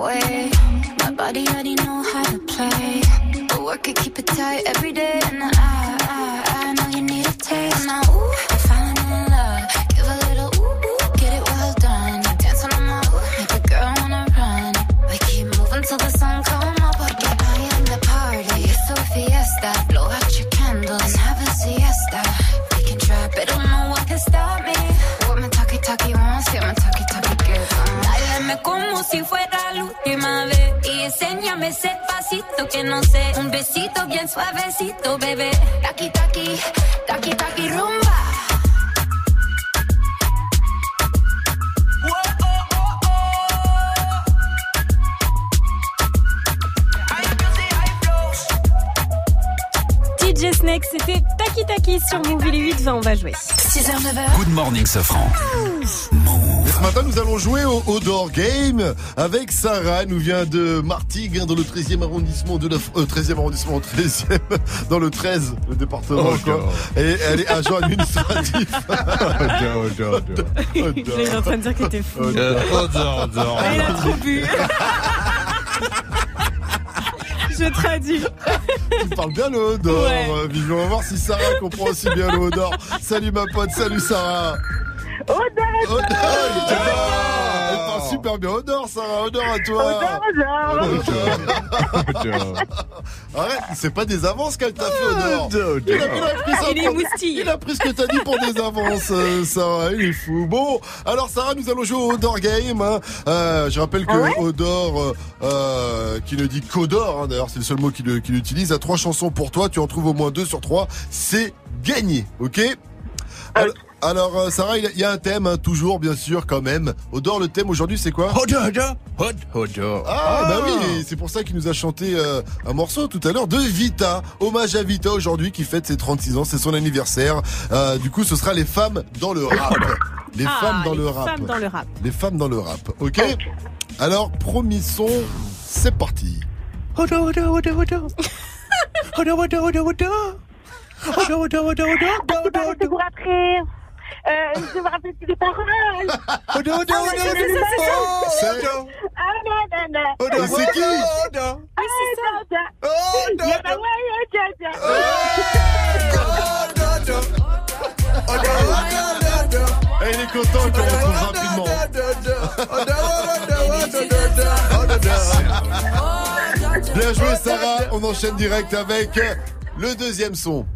Way. My body already know how to play. But work it, keep it tight every day. And I, I, I know you need a taste. Now, ooh, I'm falling in love. Give a little ooh, ooh, get it well done. Dancing on my ooh, make a girl wanna run. We keep moving till the sun come up. Porque I am the party. It's a fiesta. Blow out your candles and have a siesta. We can try, but I don't know what can stop me. What my talkie talkie wants, yeah, my talkie talkie gives. Dáleme como si fuera enséñame ese pasito que no sé, un besito bien suavecito, bebé. Taqui taqui, taqui taqui DJ Snake, c'était Taki Taki sur Move. Il est 8 20, on va jouer. 6h, 9h. Good morning, Safran. Et ce matin, nous allons jouer au Odor Game avec Sarah. Elle nous vient de Martigues, hein, dans le 13e arrondissement de la, euh, 13e arrondissement, [laughs] 13e, dans le 13, le département. Oh, quoi. God. Et elle est agent administratif. Odor, odor, odor. En train de dire qu'il était fou. Odor, odor. Il a trop bu. Je traduis. Tu parles bien le Odor. Ouais. Euh, Vivi, on va voir si Sarah comprend aussi bien le Odor. Salut ma pote, salut Sarah. Odor, Odor, super bien. Odor, Sarah, Odor à toi. Arrête, c'est pas des avances qu'elle t'a fait, Odor. Il a, il a pris ça Il pour- a pris ce que t'as dit pour des avances, euh, Sarah. Il est fou. Bon, alors Sarah, nous allons jouer au Odor Game. hein. Euh, je rappelle que Odor, euh, euh, qui ne dit qu'Odor, hein, d'ailleurs c'est le seul mot qu'il qu'il utilise, a trois chansons pour toi. Tu en trouves au moins deux sur trois. C'est gagné, ok? Alors, alors, euh, Sarah, il y a- il y a un thème, hein, toujours, bien sûr, quand même. Odor, le thème aujourd'hui, c'est quoi Odor, odor, odor, odor. Ah, bah oui, c'est pour ça qu'il nous a chanté euh, un morceau tout à l'heure de Vita. Hommage à Vita aujourd'hui qui fête ses 36 ans, c'est son anniversaire. Euh, du coup, ce sera les femmes dans le rap. Les Ah, femmes dans les le rap. femmes dans le rap. Les femmes dans le rap, ok Alors, promis son, c'est parti. Odor, odor, odor, odor. Odor, odor, odor, odor. Je vais vous rappeler. Euh, je me les paroles. [laughs] Odo, Odo, Odo Odo, Odo, Bien joué Sarah, on enchaîne direct avec le deuxième son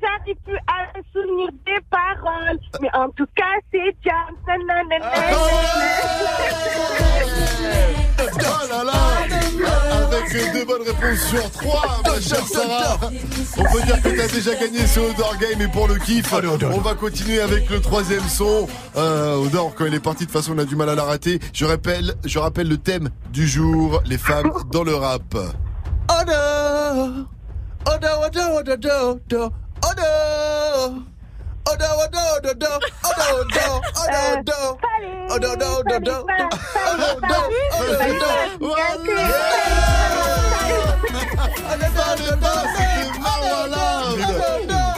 j'arrive plus à me souvenir des paroles. Mais en tout cas, c'est Jam. Oh Avec deux bonnes réponses sur trois, ma chère Sarah. On peut dire que t'as déjà gagné ce Odor Game et pour le kiff, on va continuer avec le troisième son. Euh, Odor, quand il est parti, de toute façon, on a du mal à la rater. Je rappelle, je rappelle le thème du jour, les femmes dans le rap. Odor, odor, odor, odor, odor, odor.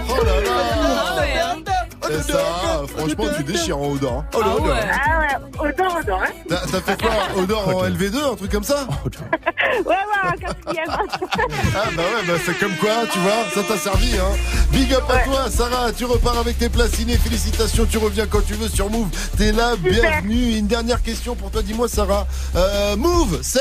Oh là là Et ça, franchement, tu déchires en Odor. hein. Ah ouais, odor, odor, hein. T'as fait quoi Odor en LV2, un truc comme ça [laughs] Ouais, ouais, un quatrième. Ah bah ouais, bah c'est comme quoi, tu vois, ça t'a servi, hein. Big up à toi, Sarah, tu repars avec tes placinés, félicitations, tu reviens quand tu veux sur Move. T'es là, bienvenue. Une dernière question pour toi, dis-moi, Sarah. Euh, Move, c'est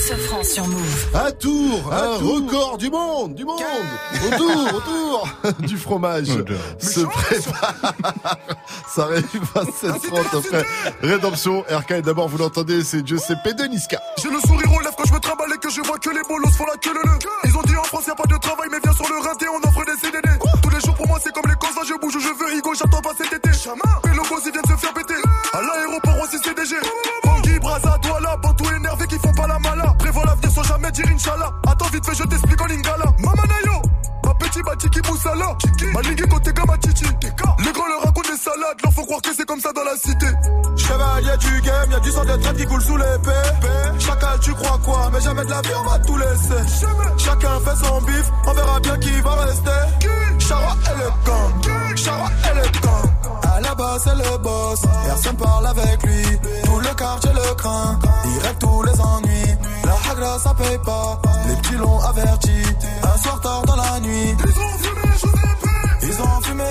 Sofran sur Move. À Tours, un record du monde, du monde. Autour, autour [laughs] du fromage. Se prépare. [laughs] Ça arrive à 7h30 après. Rédemption, RK, et d'abord, vous l'entendez, c'est Giuseppe de Niska. J'ai le sourire aux lèvres quand je me trimballe et que je vois que les bolos font la queue le le. Ils ont dit en France y a pas de travail mais viens sur le rinté on offre des CDD. Tous les jours pour moi c'est comme les causes je bouge où je veux Higo j'attends pas cet été. Et le boss ils viennent se faire péter. À l'aéroport aussi CDG. Bangui, Braza, Douala, Bantou dire Inch'Allah. Attends vite fait je t'explique en lingala. Mamanayo. Ma petit batiki moussala Ma ligue côté Gamatichi Les grands leur racontent des salades Leur faut croire que c'est comme ça dans la cité. Chevalier du game, y'a du sang de traite qui coule sous l'épée Chacal tu crois quoi? Mais jamais de la vie on va tout laisser. Chacun fait son bif On verra bien qui va rester. Chara et le gang Chara et le gang à la base c'est le boss, personne parle avec lui. Tout le quartier le craint, il règle tous les ennuis. La hagra ça paye pas, les petits l'ont averti. Un soir tard dans la nuit. Ils ont fumé Giuseppe Ils ont fumé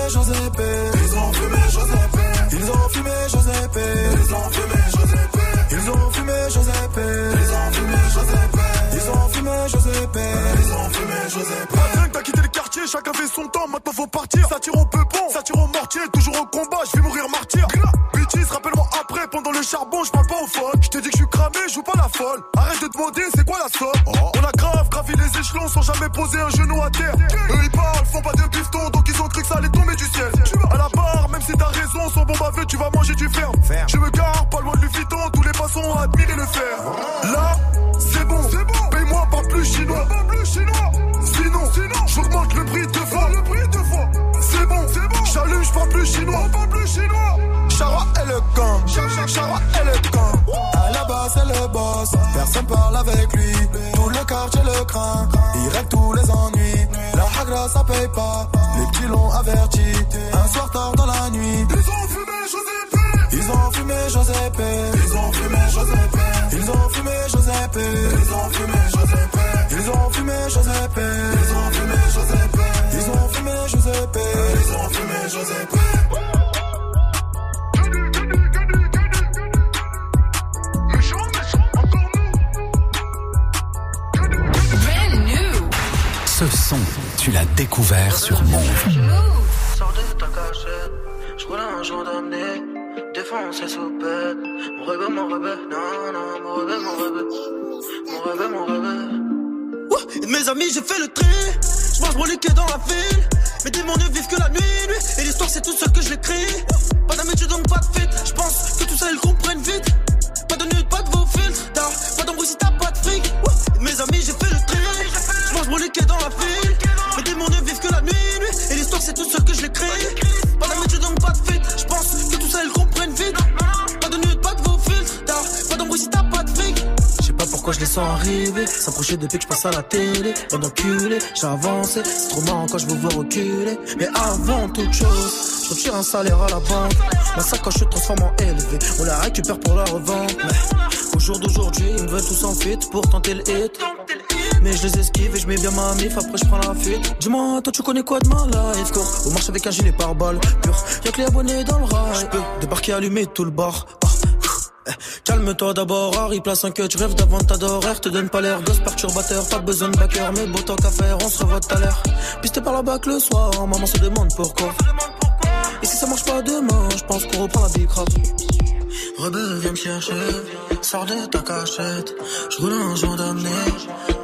chacun fait son temps, maintenant faut partir. Ça tire au peupon, ça tire au mortier, toujours au combat, je vais mourir martyr. Bitches, rappelle-moi après, pendant le charbon, je parle pas au phone Je te dis que je suis cramé, je joue pas la folle. Arrête de demander, c'est quoi la somme? On a grave gravi les échelons sans jamais poser un genou à terre. Eux ils parlent, font pas de bifton, donc ils ont cru que ça allait tomber du ciel. À la barre, même si t'as raison, sans bon baveux, tu vas manger du ferme. Je me gare, pas loin de Lufiton, tous les passants ont admiré le fer Là, c'est bon, paye-moi pas plus chinois Sinon, j'augmente le prix deux fois. Le prix deux fois. C'est bon, c'est bon. J'allume, j'parle plus chinois. On parle plus chinois. Chara et le gang. Chara et le gang. À la base, c'est le boss. Personne parle avec lui. Tout le quartier le craint. Il règle tous les ennuis. La hagra, ça paye pas. Les petits l'ont averti. Un soir tard dans la nuit. Ils ont fumé Giuseppe. Ils ont fumé Giuseppe. Ils ont fumé Giuseppe. Ils ont fumé Giuseppe. Ils ont fumé Giuseppe. Ils ont fumé Giuseppe. Ils ont fumé Giuseppe. Ils ont fumé Giuseppe. Ce son, tu l'as découvert sur Move. Sors de ta cachette, je roule un gendarme défoncé sous pète. Mon rêve, mon rêve, non, non, mon rêve, mon rêve. Mon rêve, mon rêve. Et mes amis, j'ai fait le tri. Je mange mon liquide dans la ville. Mes démons ne vivent que la nuit, nuit. Et l'histoire, c'est tout seul que je l'écris. Ouais, pas d'amitié, donc pas de fit. Je pense que tout ça, ils comprennent vite. Pas de nude, pas de vos filtres. T'as pas d'embrouille si t'as pas de fric. Et mes amis, j'ai fait le tri. Je mange mon liquide dans la ville. Mes démons ne vivent que la nuit, nuit. Et l'histoire, c'est tout seul que je l'écris. Pas d'amitié, donc pas de fit. Je pense que tout ça, ils comprennent vite. Pas de nude, pas de vos filtres. T'as pas d'embrouille si t'as pas pourquoi je les sens arriver. S'approcher depuis que je passe à la télé. Bande d'enculés, j'ai. C'est trop marrant quand je vous vois reculer. Mais avant toute chose, je retire un salaire à la banque. Ma sacoche se transforme en élevé. On la récupère pour la revendre. Mais au jour d'aujourd'hui, ils me veulent tous en fit pour tenter le hit. Mais je les esquive et je mets bien ma mif, après je prends la fuite. Dis-moi, toi tu connais quoi de ma life, cours On marche avec un gilet par balle, pur. Y'a que les abonnés dans le rail. Je peux débarquer, allumer tout le bar. Ah, Calme-toi d'abord, Harry, place un que tu rêves d'avant horaire Te donne pas l'air gosse perturbateur, pas besoin de backer, mais beau temps qu'à faire, on se revoit tout à l'heure. Pisté par la bac le soir, maman se demande pourquoi. Et si ça marche pas demain, je pense qu'on reprend la big rap. Rebelle, viens me chercher, sors de ta cachette. Je roule un joint d'amener,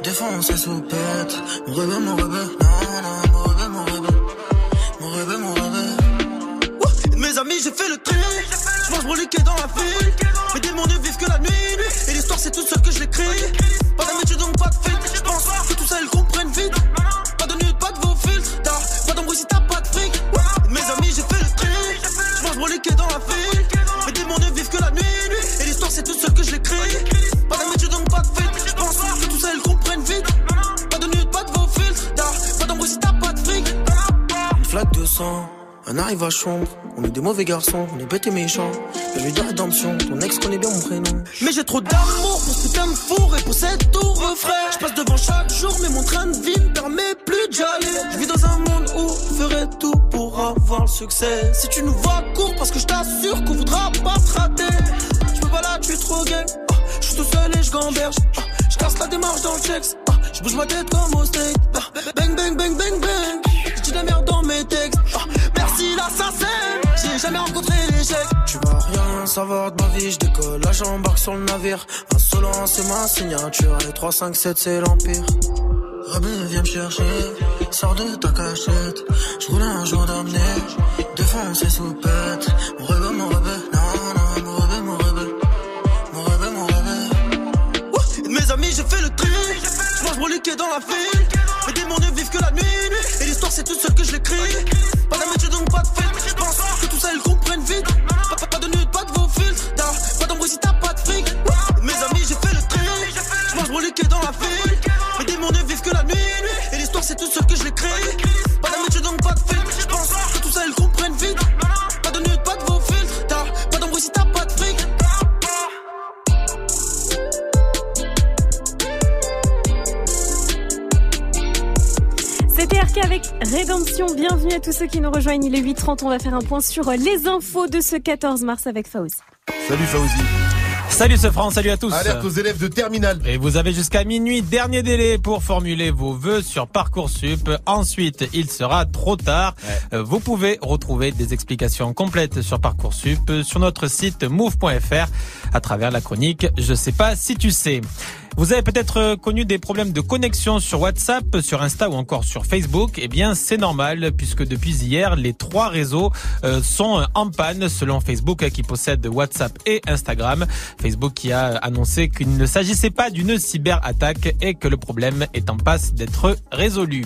défonce les soupettes. Mon rebelle, mon rebelle, non, non, mon rebelle, mon rebelle. Mon rebelle, mon rebelle. De Mes amis, j'ai fait le tri. Je mange broliqué dans la ville. On est des mauvais garçons, on est bêtes et méchants. Je de rédemption, ton ex connaît bien mon prénom. Mais j'ai trop d'amour pour ce putain de four et pour cette tour frère. Je passe devant chaque jour, mais mon train de vie me permet plus d'y aller. Je vis dans un monde où je ferai tout pour avoir le succès. Si tu nous vois court, parce que je t'assure qu'on voudra pas se rater. Je peux pas là, tu es trop gang. Ah, Je suis tout seul et je gamberge. Ah, Je casse la démarche dans le checks. Ah, Je bouge ma tête comme au steak. Bang, bang, bang, bang, bang. Tu vas rien savoir de ma vie. Je décolle, j'embarque sur le navire. Insolent, c'est ma signature. Et 3, 5, 7, c'est l'empire. Rebelle, viens me chercher. Sors de ta cachette. Je roule un jour d'amener. Défonce les soupettes. Mon rebelle, mon rebelle. Non, non, mon rebelle, mon rebelle. Mon rebelle, mon rebelle. Mes amis, j'ai fait le tri. Je mange broliqué dans la ville. Mes démons ne vivent que la nuit. C'est tout seul que je l'écris. Pas d'amitié, donc pas de. Je pense que tout ça, ils comprennent vite. Bienvenue à tous ceux qui nous rejoignent. Il est 8h30. On va faire un point sur les infos de ce 14 mars avec Fauzi. Salut Fauzi. Salut ce France, salut à tous. Alerte aux élèves de terminale. Et vous avez jusqu'à minuit, dernier délai pour formuler vos vœux sur Parcoursup. Ensuite, il sera trop tard. Euh, Vous pouvez retrouver des explications complètes sur Parcoursup euh, sur notre site move.fr à travers la chronique Je sais pas si tu sais. Vous avez peut-être euh, connu des problèmes de connexion sur WhatsApp, sur Insta ou encore sur Facebook. Eh bien, c'est normal puisque depuis hier, les trois réseaux euh, sont en panne selon Facebook euh, qui possède WhatsApp et Instagram. Facebook qui a annoncé qu'il ne s'agissait pas d'une cyberattaque et que le problème est en passe d'être résolu.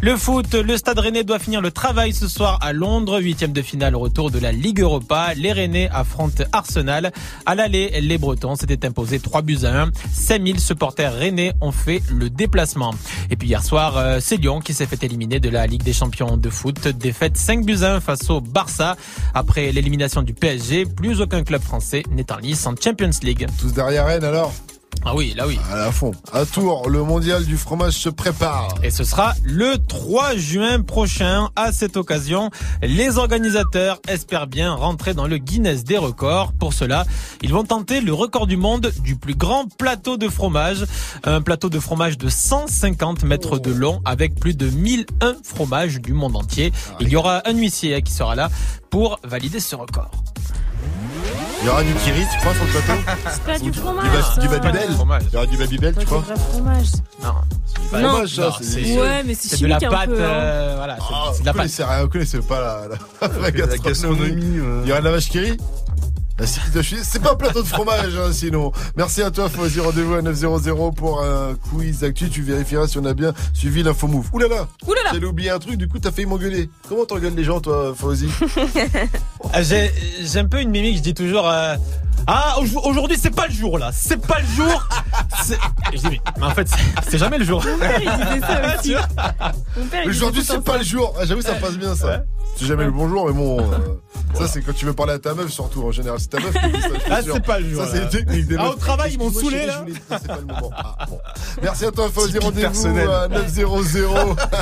Le foot, le Stade Rennais doit finir le travail ce soir à Londres, huitième de finale retour de la Ligue Europa. Les Rennais affrontent Arsenal. À l'aller, les Bretons s'étaient imposés 3 buts à 1. 5000 supporters rennais ont fait le déplacement. Et puis hier soir, euh, c'est Lyon qui s'est fait éliminer de la Ligue des Champions de foot. Défaite 5 buts à 1 face au Barça. Après l'élimination du PSG, plus aucun club français n'est en lice en Champions League. Tous derrière Rennes alors? Ah oui, là oui. À la fond. À Tours, le mondial du fromage se prépare. Et ce sera le 3 juin prochain. À cette occasion, les organisateurs espèrent bien rentrer dans le Guinness des records. Pour cela, ils vont tenter le record du monde du plus grand plateau de fromage. Un plateau de fromage de 150 mètres de long avec plus de 1001 fromages du monde entier. Il y aura un huissier qui sera là pour valider ce record. Il y aura du kiri, tu crois, sur le plateau C'est pas du fromage. Du, ba- ça. du Babybel Il y aura du Babybel, tu C'est crois pas du fromage. Non. pas Non. fromage, ça, c'est- c'est- Ouais, mais c'est c'est de la pâte, hein. euh, voilà, c'est- c'est de la vous pâte. connaissez rien, vous connaissez pas la, la, [laughs] vraie gastronomie. Il y aura de la vache qui rit La City de Chine, c'est pas un plateau de fromage, hein, sinon. Merci à toi, Fauzi. Rendez-vous à 900 pour un quiz actu. Tu vérifieras si on a bien suivi l'info move. Ouh là là! Ouh là là. J'allais oublier un truc, du coup, t'as failli m'engueuler. Comment t'engueules les gens, toi, Fauzi? [laughs] Ah, J'ai j'ai un peu une mimique, je dis toujours euh, Ah, au- aujourd'hui, c'est pas le jour, là. C'est pas le jour. [laughs] Je dis, mais, mais en fait, c'est- jamais le jour. Mon père, il disait ça [laughs] aussi. Mon père, il Aujourd'hui, c'est pas le jour. Ah, J'avoue, ça passe bien, ça. C'est jamais le bonjour, mais bon. euh, [laughs] Ça, c'est quand tu veux parler à ta meuf, surtout. En général, c'est ta meuf qui dit ça. Ah, c'est pas le jour, Ça, c'est des Ah, au travail, ils m'ont saoulé, là. c'est pas le moment. Ah, bon. Merci à toi, Fauzi. Rendez-vous à 900.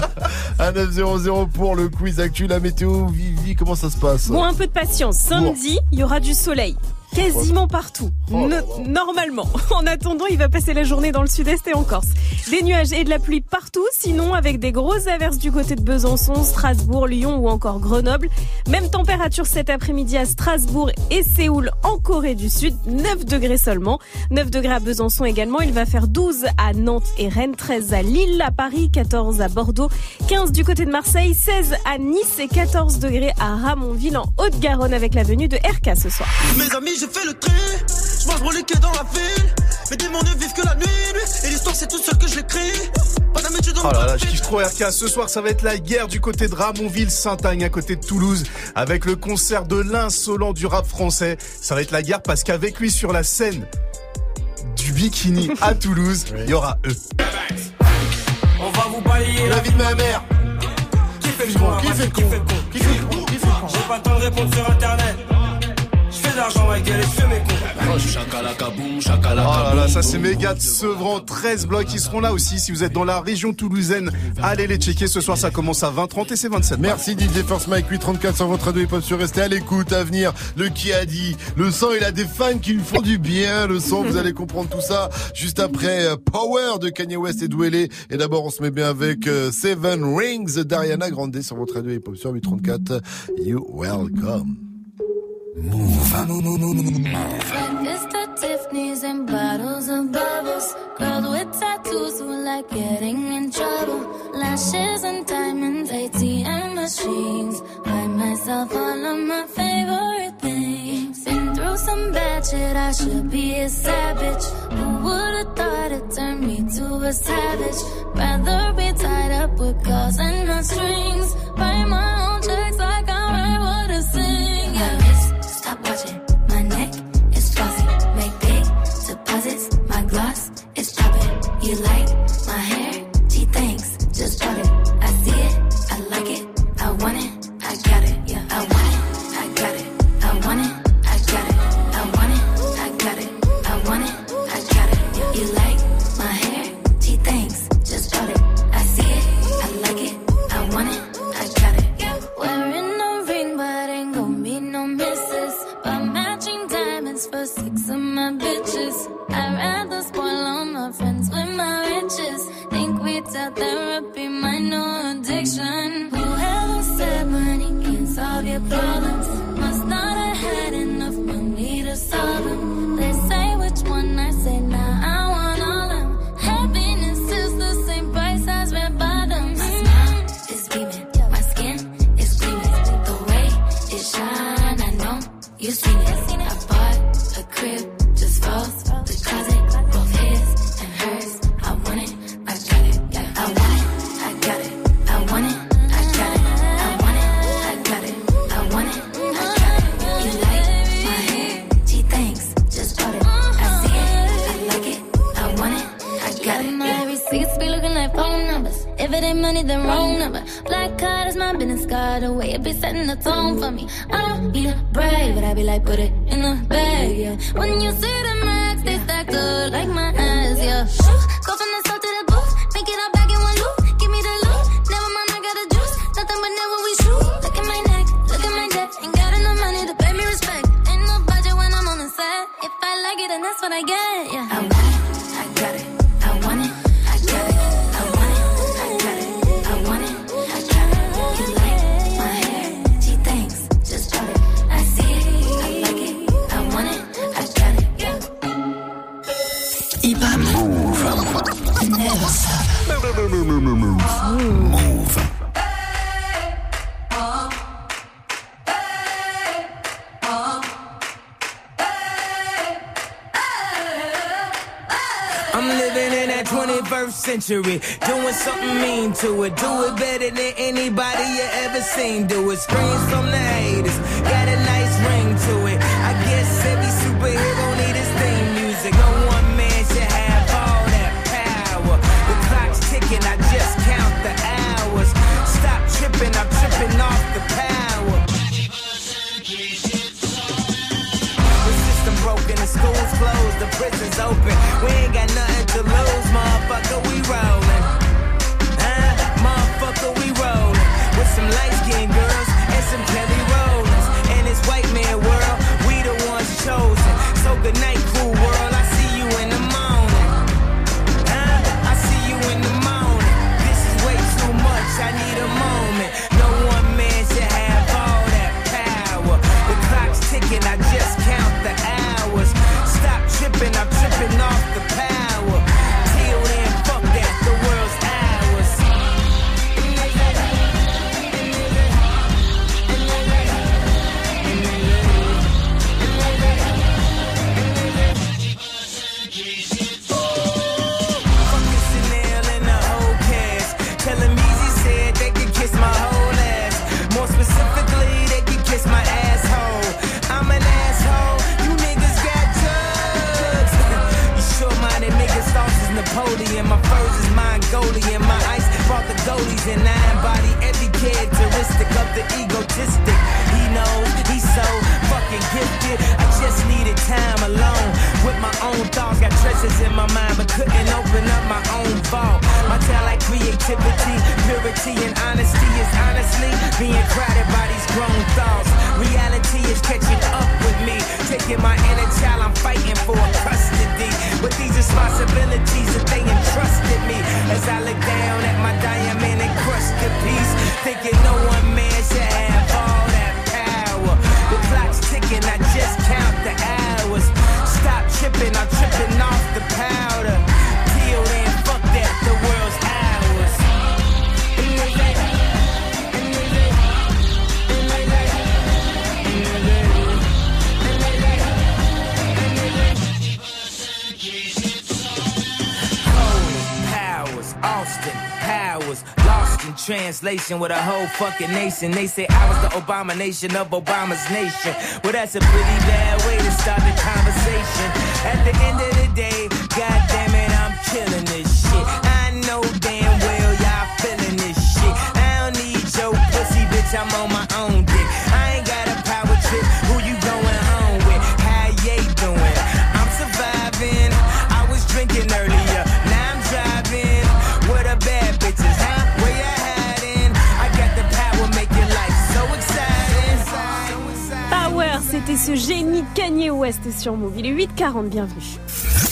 [laughs] à 900 pour le quiz actu. La météo, Vivi, comment ça se passe? Bon, un peu de patience. Samedi, il y aura du soleil. Quasiment partout. Oh No- normalement. [laughs] En attendant, il va passer la journée dans le sud-est et en Corse. Des nuages et de la pluie partout, sinon avec des grosses averses du côté de Besançon, Strasbourg, Lyon ou encore Grenoble. Même température cet après-midi à Strasbourg et Séoul en Corée du Sud, 9 degrés seulement. 9 degrés à Besançon également. Il va faire 12 à Nantes et Rennes, 13 à Lille, à Paris, 14 à Bordeaux, 15 du côté de Marseille, 16 à Nice et 14 degrés à Ramonville en Haute-Garonne avec la venue de RK ce soir. Mes amis, j'ai fait le tri. Je mange reliqué dans la ville. Mes démons ne vivent que la nuit. Et l'histoire, c'est tout seul que je l'écris. Pas d'amitié dans Oh le là là, je kiffe trop RK. Ce soir, ça va être la guerre du côté de Ramonville, Saint-Agne, à côté de Toulouse, avec le concert de l'insolent du rap français. Ça va être la guerre parce qu'avec lui sur la scène du bikini à [laughs] Toulouse, il y aura eux. On va vous balayer La vie de ma mère. Qui fait le Qui con fait le Qui con fait le con Qui fait le con Qui fait le con J'ai pas le temps de répondre sur internet. De l'argent, et cons. Oh là là, ça c'est méga de Sevran, 13 blocs qui seront là aussi. Si vous êtes dans la région toulousaine, allez les checker. Ce soir, ça commence à 20h30 et c'est 27. Merci DJ First Mike 834 sur votre radio hip hop sur rester à l'écoute à venir le qui a dit le son il a des fans qui lui font du bien le son vous allez comprendre tout ça juste après euh, Power de Kanye West et Dwele et d'abord on se met bien avec euh, Seven Rings d'Ariana Grande sur votre radio hip hop sur 834 you welcome Breakfast at Tiffany's and bottles of bubbles. Girls with tattoos who like getting in trouble. Lashes and diamonds, ATM machines. Buy myself all of my favorite things. Been through some bad shit, I should be a savage. Who would've thought it turned me to a savage? Rather be tied up with calls and no strings. Write my own checks Money, then wrong number. Black card is my business card. The way it be setting the tone for me. I don't need a brag, but I be like, put it in the bag, yeah. When you see the max, they stack up like my ass, yeah. 21st century, doing something mean to it. Do it better than anybody you ever seen. Do it. Screams from the haters, my mind, but couldn't open up my own vault. My talent, creativity, purity, and honesty is honestly being crowded by these grown thoughts. Reality is catching up with me, taking my inner child. I'm fighting for custody, but these responsibilities that they entrusted me. As I look down at my diamond and encrusted piece, thinking no one man should have all that power. The clock's ticking, I just count the powder. Till then, fuck that, the world's ours. Powers, Austin, Powers, lost in translation with a whole fucking nation. They say I was the abomination of Obama's nation. Well, that's a pretty bad way to start the conversation. At the end of the day, god damn it, I'm killing this shit. I know damn well y'all feeling this shit. I don't need your pussy, bitch, I'm on my own dick. I ain't got a power trip, who you going home with? How you doing? I'm surviving. I was drinking earlier, now I'm driving. Where the bad bitches, huh? Where you hiding? I got the power, make your life so exciting. Power, c'était ce génie Kanye West sur Move. Il est 8h40, bienvenue.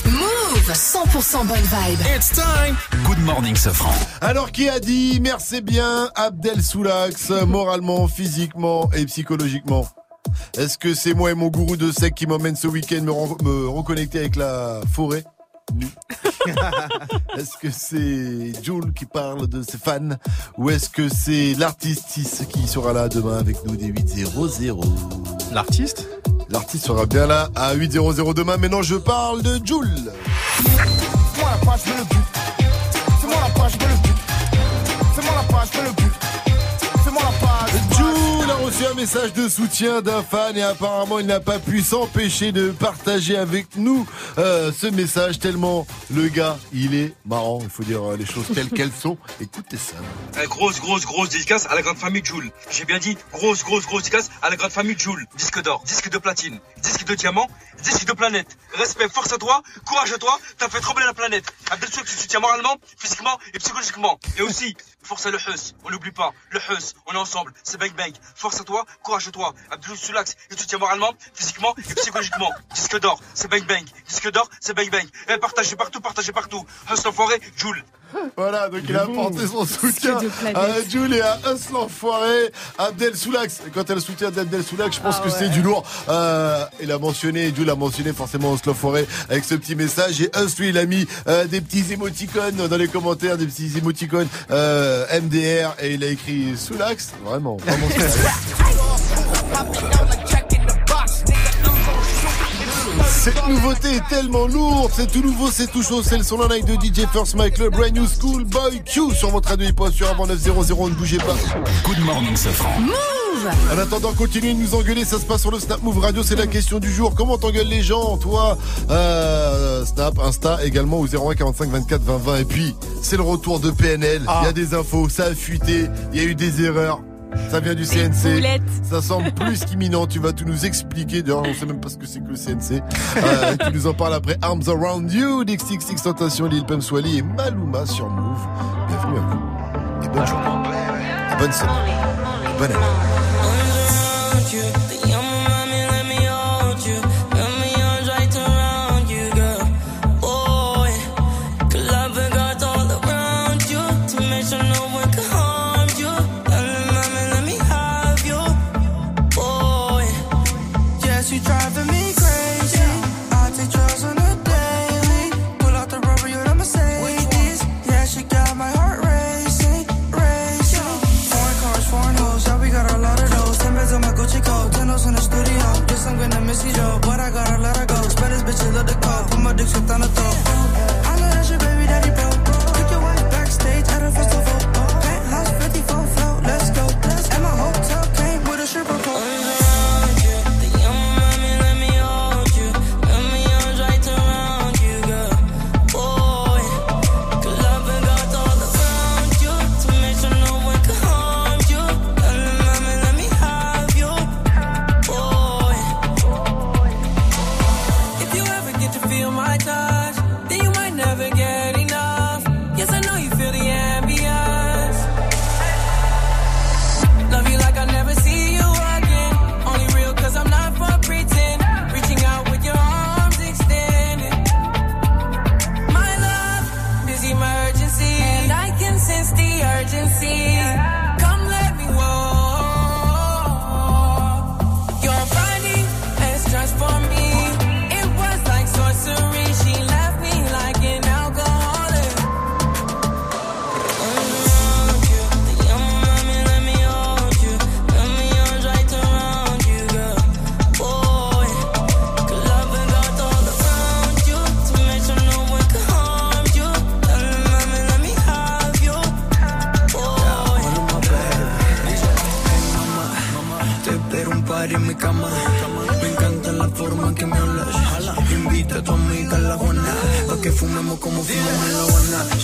Move 100% bonne vibe. It's time. Good morning, Safran. Alors qui a dit merci bien Abdel Soulax, moralement, physiquement et psychologiquement? Est-ce que c'est moi et mon gourou de sec qui m'emmène ce week-end me, reconnecter avec la forêt? Nu. [laughs] Est-ce que c'est Jules qui parle de ses fans ou est-ce que c'est l'artiste qui sera là demain avec nous des 8.00 L'artiste? L'artiste sera bien là à 8.00 demain. Maintenant, je parle de Jules. Fais-moi la page, je veux le but. Fais-moi la page, je veux le but. Reçu un message de soutien d'un fan et apparemment il n'a pas pu s'empêcher de partager avec nous euh, ce message tellement le gars il est marrant, il faut dire euh, les choses telles qu'elles sont. Écoutez ça. Eh, grosse, grosse, grosse dédicace à la grande famille Joule. J'ai bien dit grosse, grosse, grosse dédicace à la grande famille Joule. Disque d'or, disque de platine, disque de diamant, disque de planète. Respect, force à toi, courage à toi, t'as fait trembler la planète. Abdel Soulax, tu soutiens moralement, physiquement et psychologiquement. Et aussi, force à le Hus, on n'oublie pas, le Hus, on est ensemble, c'est bang bang. Force à toi, courage à toi. Abdel Soulax, il te soutient moralement, physiquement et psychologiquement. Disque d'or, c'est bang bang. Disque d'or, c'est bang bang. Et partagez partout, partagez partout. Hus l'enfoiré, Joule. Voilà, donc il a apporté son soutien à Jules et à Us l'enfoiré, Abdel Soulax. Quand elle soutient d'Abdel Soulax, je pense Ah que c'est du lourd. Euh, il a mentionné, Jules a mentionné forcément Us l'enfoiré avec ce petit message. Et Us, lui, il a mis euh, des petits émoticônes dans les commentaires, des petits émoticônes euh, MDR et il a écrit Soulax. Vraiment, vraiment. [laughs] Cette nouveauté est tellement lourde, c'est tout nouveau, c'est tout chaud, c'est le son live de DJ First Mike, le brand new school boy Q sur votre radio hip-hop sur avant 900, ne bougez pas. Good morning, Safran. Move En attendant, continuez de nous engueuler, ça se passe sur le Snap Move Radio, c'est la question du jour. Comment t'engueules les gens, toi? Euh, Snap, Insta, également au 01 45 24 20 20. Et puis, c'est le retour de PNL, il y a des infos, ça a fuité, il y a eu des erreurs. Ça vient du CNC. boulettes. Ça semble plus [laughs] qu'imminent. Tu vas tout nous expliquer. D'ailleurs, on sait même pas ce que c'est que le CNC. Euh, tu nous en parles après Arms Around You, Six Tentation, Lil Pump Swally et Maluma sur Move. Bienvenue à vous. Et bonne journée. Et bonne semaine. Et bonne année. Call. Put my dick como fuma marihuana.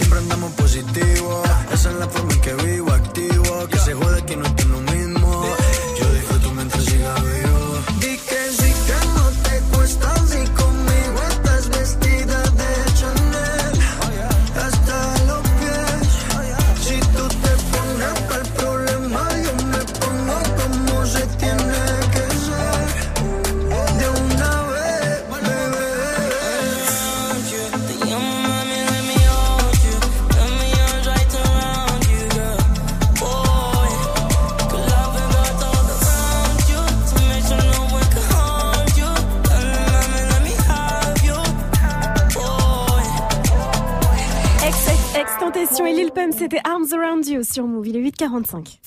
C'était Arms Around You sur Move. Il est 8h45.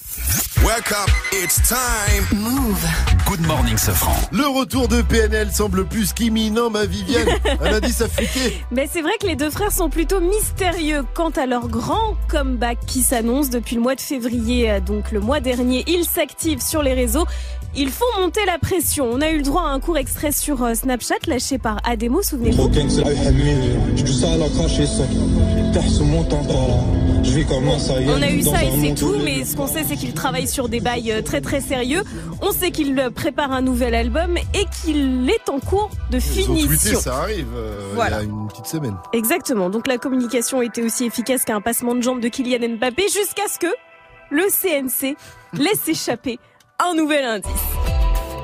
Wake up, it's time. Move. Good morning, Safran. Le retour de PNL semble plus qu'imminent, ma Viviane. [laughs] Un indice fliquer. Mais c'est vrai que les deux frères sont plutôt mystérieux quant à leur grand comeback qui s'annonce depuis le mois de février, donc le mois dernier. Ils s'activent sur les réseaux. Ils font monter la pression. On a eu le droit à un court extrait sur euh, Snapchat lâché par Ademo, souvenez-vous. On a eu ça et c'est tout, mais ce qu'on sait, c'est qu'il travaille sur des bails euh, très très sérieux. On sait qu'il euh, prépare un nouvel album et qu'il est en cours de Ils ont tweeté, finition. ça arrive euh, Voilà. il y a une petite semaine. Exactement. Donc la communication était aussi efficace qu'un passement de jambe de Kylian Mbappé jusqu'à ce que le CNC laisse [laughs] échapper un nouvel indice.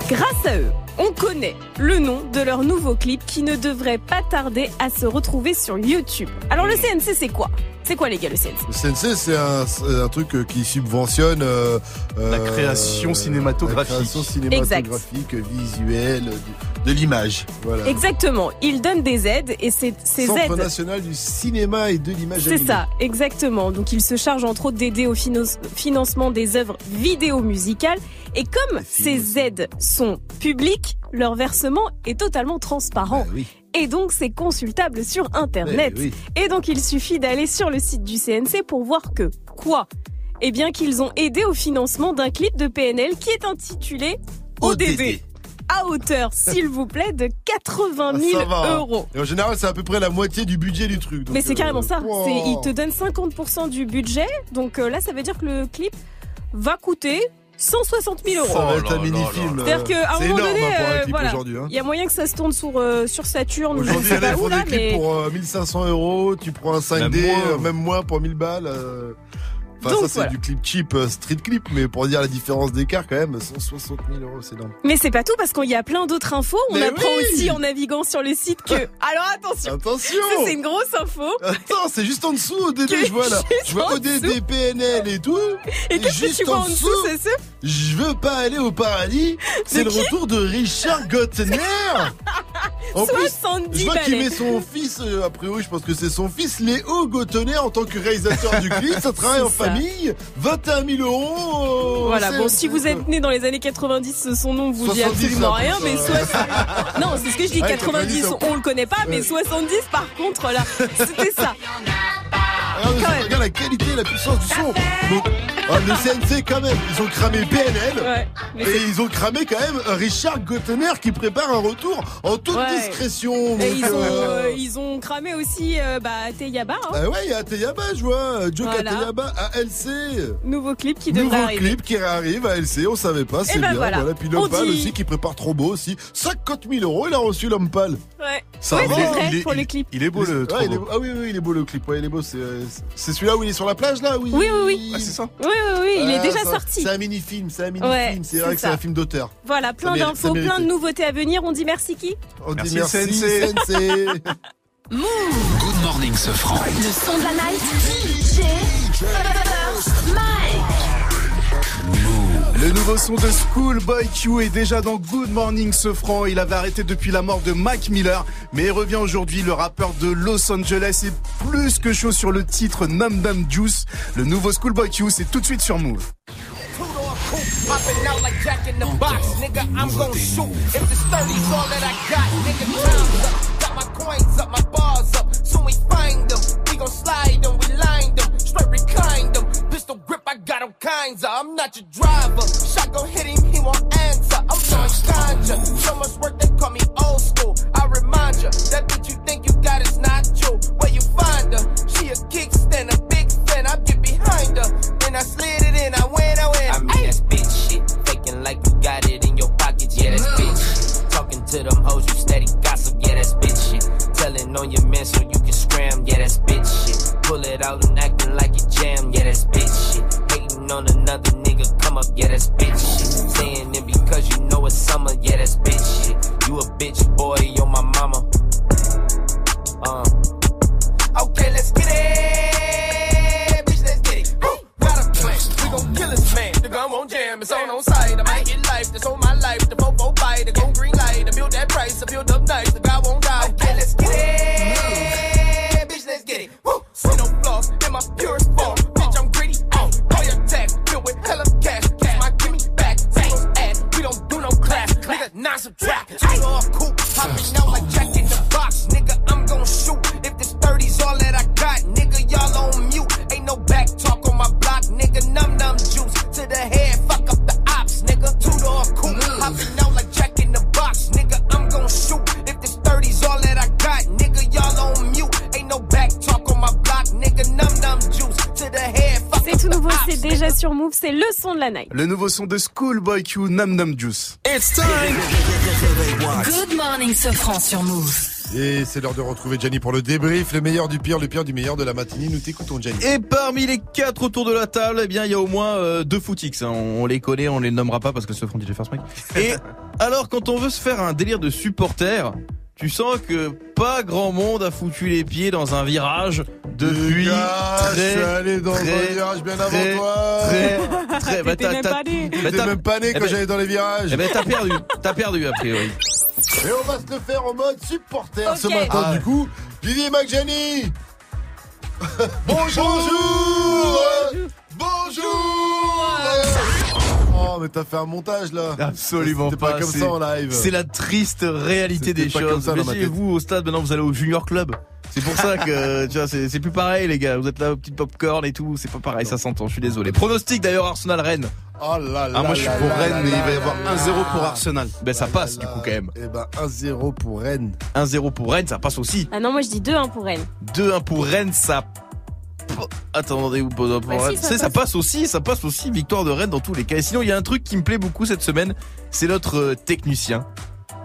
Grâce à eux, on connaît le nom de leur nouveau clip qui ne devrait pas tarder à se retrouver sur YouTube. Alors le CNC, c'est quoi? C'est quoi les gars le CNC Le CNC, c'est un, truc euh, qui subventionne euh, La euh, création cinématographique. La création cinématographique, visuelle, de, de l'image. Voilà. Exactement. Ils donnent des aides et c'est ces Centre aides. national du cinéma et de l'image C'est ça, exactement. Donc il se charge entre autres d'aider au financement des œuvres vidéo musicales. Et comme ces aides sont publiques, leur versement est totalement transparent. Et donc c'est consultable sur Internet. Eh oui. Et donc il suffit d'aller sur le site du CNC pour voir que quoi? Eh bien qu'ils ont aidé au financement d'un clip de PNL qui est intitulé ODD. À hauteur, [laughs] s'il vous plaît, de 80 Ah, 000 ça va, hein. euros. Et en général, c'est à peu près la moitié du budget du truc. donc, Mais c'est euh, carrément ça. wow. C'est, il te donne 50% du budget. Donc euh, là, ça veut dire que le clip va coûter 160 000 euros. Ça va Oh être un mini-film. C'est-à-dire qu'à un C'est moment énorme, donné, hein, euh, voilà, hein. il y a moyen que ça se tourne sur, euh, sur Saturne Aujourd'hui, font des clips mais pour euh, 1500 euros, tu prends un 5D, Même moins. euh, même moins pour 1000 balles. Enfin, Donc, ça, c'est voilà. du clip cheap, euh, street clip, mais pour dire la différence d'écart, quand même, 160 000 euros, c'est énorme. mais c'est pas tout parce qu'il y a plein d'autres infos. On Mais apprend oui aussi en naviguant sur le site que. [laughs] Alors attention. Attention Ça, c'est une grosse info. Attends, c'est juste en dessous Que je vois là. Je vois ODD, PNL et tout. Et qu'est-ce que tu vois en dessous, c'est ça Je veux pas aller au paradis. C'est le retour de Richard Gottner. [laughs] En plus, 70 je vois qu'il met son fils, euh, a priori, je pense que c'est son fils, Léo Gottner, en tant que réalisateur du clip. Ça travaille en ça. Famille. 21 000 euros. Voilà, C'est- bon, si vous êtes né dans les années 90, son nom vous dit 70, absolument là, rien, mais euh. [laughs] 60... Non, c'est ce que je dis, Ouais, 90, 90, on le connaît pas, mais Ouais. 70, par contre, là, [laughs] c'était ça. Regarde, Quand même. regarde la qualité, la puissance du son. Donc, ah, le CNC quand même, ils ont cramé PNL. Ouais, mais et ils ont cramé quand même Richard Gottner qui prépare un retour en toute Ouais. discrétion. Et donc, ils ont, euh, euh, ils ont cramé aussi euh, bah, Teyaba, hein. Ah ouais, il y a Teyaba, je vois. Joe Voilà. Teyaba à LC. nouveau clip qui devrait Nouveau arriver. clip qui arrive à LC, on savait pas, c'est ben bien. voilà. Puis On l'homme dit- aussi qui prépare trop beau aussi. 50 000 euros, il a reçu l'homme pâle. Ouais, Ça ouais va, c'est vrai il est- pour le clip. Il est beau le Ouais, beau. Ah oui, oui, il est beau le clip. Ouais, il est beau. C'est euh, c'est celui-là où il est sur la plage là Oui, Oui, oui, oui. Ah, c'est ça Oui, oui, oui, il est Ah, déjà ça- sorti. C'est un mini-film, c'est un mini-film. Ouais, c'est vrai que c'est ça. un film d'auteur. Voilà, plein d'infos, plein de nouveautés à venir. On dit merci qui? On dit Merci, merci CNC. CNC. Move Good morning, ce franc. Le son de la night. DJ. Le nouveau son de Schoolboy Q est déjà dans Good Morning Sofran. Il avait arrêté depuis la mort de Mac Miller, mais revient aujourd'hui. Le rappeur de Los Angeles est plus que chaud sur le titre Num Num Juice. Le nouveau Schoolboy Q, c'est tout de suite sur Move. Popping out like Jack in the box, nigga. I'm gon' shoot. If it's 30's all that I got, nigga, time's up. Got my coins up, my bars up. Soon we find them. We gon' slide them, we line them. Straight recline them. Pistol grip, I got all kinds of. I'm not your driver. Shotgun hit him, he won't answer. I'm throwing ganja. So much work, they call me old school. I remind ya, that bitch you think you got is not true. Where you find her? She a kickstand, a big fan. I get behind her. Then I slid it in, I win, I win. I mean, that's bitch shit. Faking like you got it in your pockets, yeah, that's bitch shit. Talking to them hoes, you steady gossip, yeah, that's bitch shit. Telling on your man so you can scram, yeah, that's bitch shit. Pull it out and acting like it jam, yeah, that's bitch shit. Hating on another nigga, come up, yeah, that's bitch shit. Saying it because you know it's summer, yeah, that's bitch shit. You a bitch boy, you're my mama. Uh. Okay, let's get it. Bitch, let's get it. Woo. Got a plan. We gon' kill this man. The gun won't jam. It's on on site. I might get life. That's on my life. The fofo bite. The go green light. I build that price. I build up nice. The guy won't in my purest form. Bitch, I'm greedy. Oh, call your tag. Filled with hella cash. Cash my gimme back. Zeros add. We don't do no class. Nigga, non subtract. Two door coupe. Popping out like Jack in the box. Nigga, I'm gon' shoot. If this 30's all that I got, nigga, y'all on mute. Ain't no back talk on my block, nigga. Num num juice to the head, sur Move, c'est le son de la night. Le nouveau son de Schoolboy Q, Num Num Juice. It's time. Good morning, Sofran sur Move. Et c'est l'heure de retrouver Gianni pour le débrief, le meilleur du pire, le pire du meilleur de la matinée. Nous t'écoutons, Gianni. Et parmi les quatre autour de la table, eh bien, il y a au moins euh, deux footix. hein. On, on les connaît, on les nommera pas parce que ce feront DJ First Mike. Et alors, quand on veut se faire un délire de supporter, tu sens que pas grand monde a foutu les pieds dans un virage depuis gars, très, je suis allé dans très, un virage bien avant très, toi. Très, très, [laughs] bah, t'as- même t'as- pas né. bah, même pas né eh quand ben- j'allais dans les virages. Eh ben, t'as perdu, t'as perdu a priori. Et on va se le faire en mode supporter ce matin, Ah. du coup. Vivier Maggiani [laughs] Bonjour Bonjour Oh, mais t'as fait un montage là Absolument C'était pas, pas. comme ça en live. C'est la triste réalité des choses. ça tête. Imaginez-vous au stade, maintenant vous allez au Junior Club. C'est pour ça que, [laughs] tu vois, c'est plus pareil, les gars. Vous êtes là au petit popcorn et tout. C'est pas pareil, ça s'entend. Je suis désolé. Pronostic d'ailleurs, Arsenal-Rennes. Oh là là Ah, moi je suis là pour là Rennes, mais il va y avoir là 1-0 pour. Arsenal. Ben, ça passe, du coup, quand même. Eh ben 1-0 pour Rennes. 1-0 pour Rennes, ça passe aussi. Ah non, moi je dis 2-1 pour Rennes. 2-1 pour Rennes, ça. Attendez-vous pas. Bah si, ça ça, ça passe. aussi, ça passe aussi. Victoire de Rennes dans tous les cas. Et sinon, il y a un truc qui me plaît beaucoup cette semaine, c'est notre euh, technicien,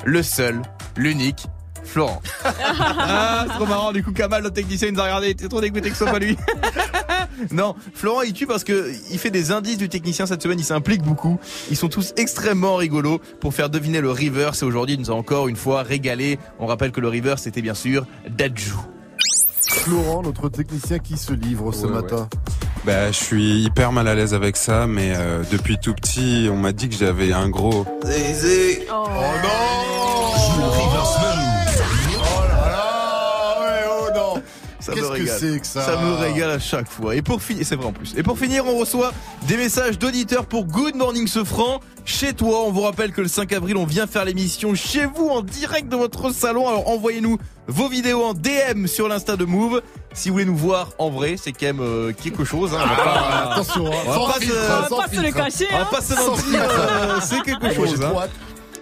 le seul, l'unique. Florent. [laughs] ah, c'est trop marrant. Du coup, Kamal, notre technicien, il nous a regardé. Il était trop dégoûté que ce soit pas lui. [laughs] non, Florent, il tue parce que il fait des indices du technicien cette semaine. Il s'implique beaucoup. Ils sont tous extrêmement rigolos pour faire deviner le reverse. Et aujourd'hui, il nous a encore une fois régalé. On rappelle que le reverse, c'était bien sûr Dadju. Florent, notre technicien qui se livre ce Ouais, matin. Bah, je suis hyper mal à l'aise avec ça, mais euh, depuis tout petit, on m'a dit que j'avais un gros. Oh, Oh Ça me Qu'est-ce que régale. c'est que ça Ça me régale à chaque fois. Et pour finir, c'est vrai en plus. Et pour finir, on reçoit des messages d'auditeurs pour Good Morning Sofran. Chez toi, on vous rappelle que le 5 avril, on vient faire l'émission chez vous en direct de votre salon. Alors envoyez-nous vos vidéos en DM sur l'insta de Move. Si vous voulez nous voir en vrai, c'est quand même euh, quelque chose. Hein. On va pas- Ah, attention, hein. on va Sans pas se- filtre, On va sans pas se le filtre. cacher, on va hein. pas se mentir, euh, c'est quelque Ah, moi, j'ai chose. hein. trop hâte.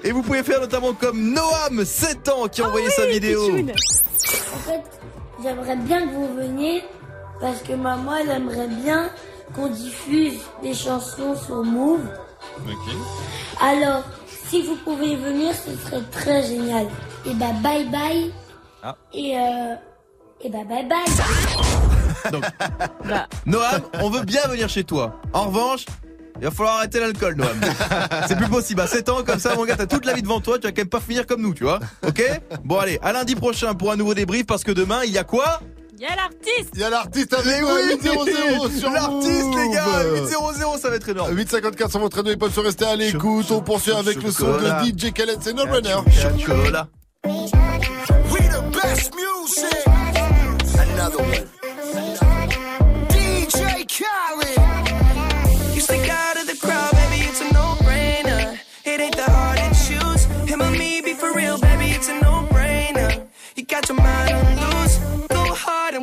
Et vous pouvez faire notamment comme Noam, 7 ans, qui a envoyé sa vidéo. En fait, j'aimerais bien que vous veniez parce que maman, elle aimerait bien qu'on diffuse des chansons sur Move. Alors, si vous pouvez venir, ce serait très génial. Et bah, bye bye. Ah. Et euh, et bah, bye bye. [laughs] Donc, Bah, Noam, on veut bien venir chez toi. En revanche, il va falloir arrêter l'alcool, Noam. [laughs] C'est plus possible. À 7 ans, comme ça, mon gars, t'as toute la vie devant toi. Tu vas quand même pas finir comme nous, tu vois. Ok Bon, allez, à lundi prochain pour un nouveau débrief parce que demain, il y a quoi? Il y a l'artiste. Il y a l'artiste avec Mais moi, oui 800 sur L'artiste, les gars Move. 800, ça va être énorme. 854 sur votre radio, ils peuvent se rester à l'écoute. On poursuit avec le son de DJ Khaled, c'est No Runner. Chocolat. We the best music. Another one.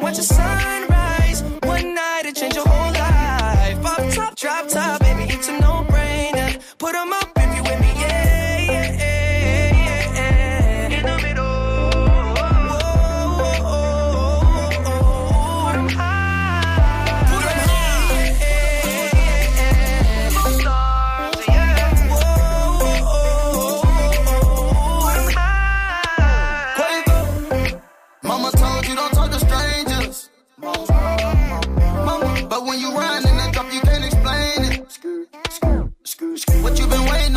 Hard and watch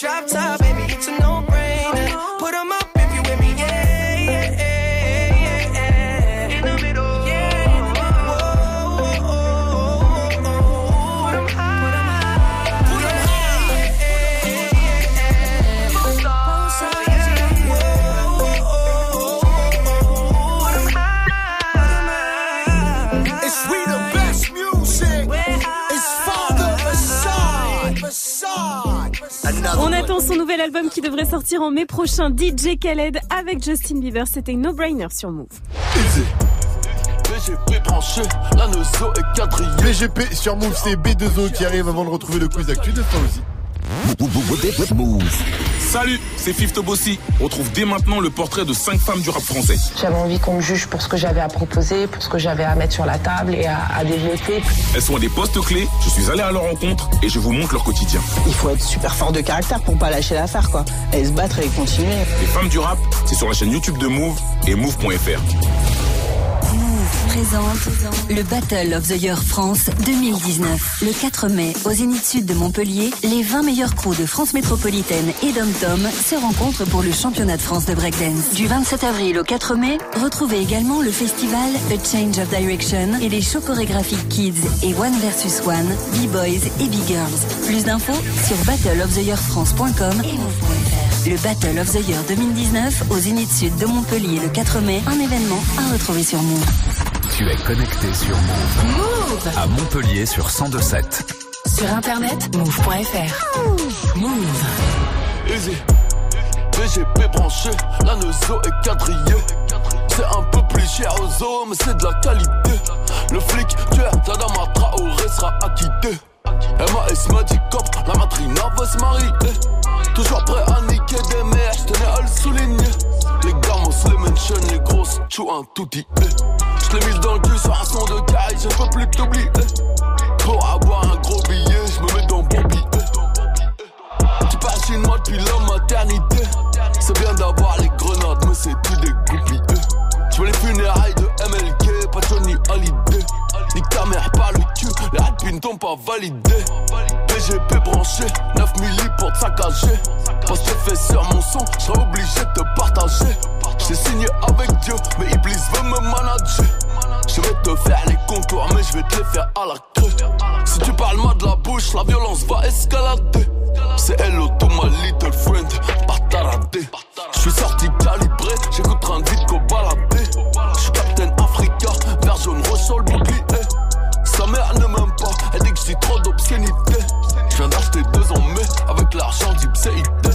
Drop top, Attend son nouvel album qui devrait sortir en mai prochain. DJ Khaled avec Justin Bieber. C'était No Brainer sur Move. BGP branché, la nozo est quadrillée. BGP sur Move, c'est B2O qui arrive avant de retrouver le quiz d'actu de aussi. Salut, c'est Fifth Bossy. On retrouve dès maintenant le portrait de 5 femmes du rap français. J'avais envie qu'on me juge pour ce que j'avais à proposer, pour ce que j'avais à mettre sur la table et à, à développer. Elles sont à des postes clés, je suis allé à leur rencontre et je vous montre leur quotidien. Il faut être super fort de caractère pour pas lâcher l'affaire, quoi. Et se battre et continuer. Les femmes du rap, c'est sur la chaîne YouTube de Move et Move.fr. présente le Battle of the Year France 2019. Le 4 mai, au Zénith Sud de Montpellier, les 20 meilleurs crews de France métropolitaine et Dom-Tom se rencontrent pour le championnat de France de breakdance. Du 27 avril au 4 mai, retrouvez également le festival A Change of Direction et les shows chorégraphiques Kids et One vs One, B-Boys et B-Girls. Plus d'infos sur battleoftheyearfrance.com et. Le Battle of the Year 2019 au Zénith Sud de Montpellier le 4 mai, un événement à retrouver sur Move. Tu es connecté sur Move. Move À Montpellier sur 1027. Sur internet, move.fr. Move. Easy. BGP branché, la Neuzo est quadrillée. C'est un peu plus cher aux zoo, mais c'est de la qualité. Le flic, tu es Tadama Traoré sera acquitté. MAS m'a dit cop, la matrina va se marier. Toujours prêt à niquer des mères, j'tenais à le souligner. Les gamos, les mentions, les grosses, tu un tout dit. J'l'ai mis dans le cul sur un son de caille, je peux plus t'oublier. Pour avoir un gros billet, j'me mets dans bon billet. Tu passes chez moi depuis la maternité. C'est bien d'avoir les grenades, mais c'est tout des goupilles. Tu veux les funérailles de MLK, pas Johnny Hallyday. Nique ta mère par le les alpines t'ont pas validé. PGP branché, 9 milli pour te saccager. Parce que fait sur mon son, j'serais obligé de te partager. J'ai signé avec Dieu, mais Iblis veut me manager. Je vais te faire les contours, mais je vais te les faire à la queue. Si tu parles mal de la bouche, la violence va escalader. C'est hello to my little friend, pas taradé. Je suis sorti calibré, j'écoute de vite qu'au baladé. Je suis Captain Africa, vert jaune sur le. Mère ne m'aime pas, elle dit que j'ai trop d'obscénité. Je viens d'acheter deux en mai avec l'argent d'Ipséité.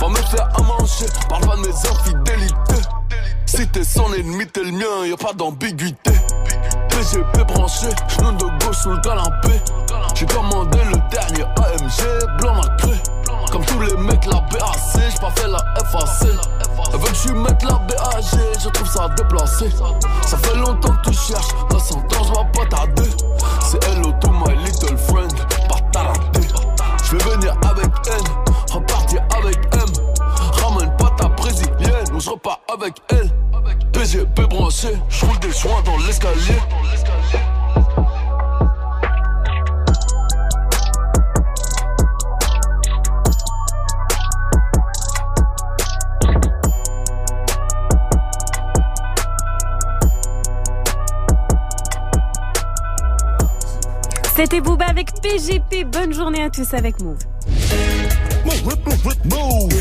Va me faire à manger, parle pas de mes infidélités. Si t'es son ennemi, t'es le mien, y a pas d'ambiguïté. PGP branché, genou de gauche sous le canapé. J'ai commandé le dernier AMG, blanc nacré. Comme tous les mecs, la BAC, j'ai pas fait la FAC. Elle veut que je mette la BAG, je trouve ça déplacé. Ça fait longtemps que tu cherches, la sentence va pas tarder. C'est hello to my little friend, pas. Je vais venir avec N, repartir avec M. Ramène pas ta brésilienne, ou je repars avec elle. PGP branché, je des joints dans l'escalier. C'était Booba avec PGP. Bonne journée à tous avec Move. Move.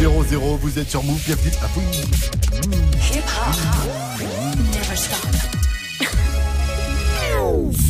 9-0-0, vous êtes sur Move, bienvenue à vous.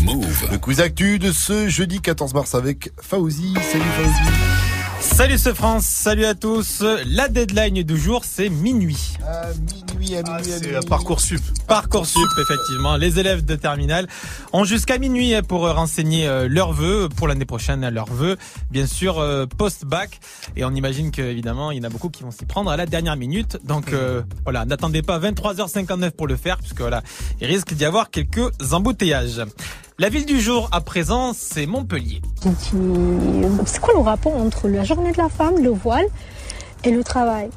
Move. Le quiz actu de ce jeudi 14 mars avec Fauzi. Salut Fauzi. Salut ce France, salut à tous. La deadline du jour, c'est minuit. À minuit, à minuit, à C'est minuit. euh, Parcoursup. Parcoursup, effectivement. Les élèves de terminale ont jusqu'à minuit pour renseigner euh, leurs vœux pour l'année prochaine, leurs vœux, bien sûr euh, post-bac. Et on imagine qu'évidemment, il y en a beaucoup qui vont s'y prendre à la dernière minute. Donc euh, voilà, n'attendez pas 23h59 pour le faire, puisque voilà, il risque d'y avoir quelques embouteillages. La ville du jour, à présent, c'est Montpellier. C'est quoi le rapport entre la journée de la femme, le voile et le travail?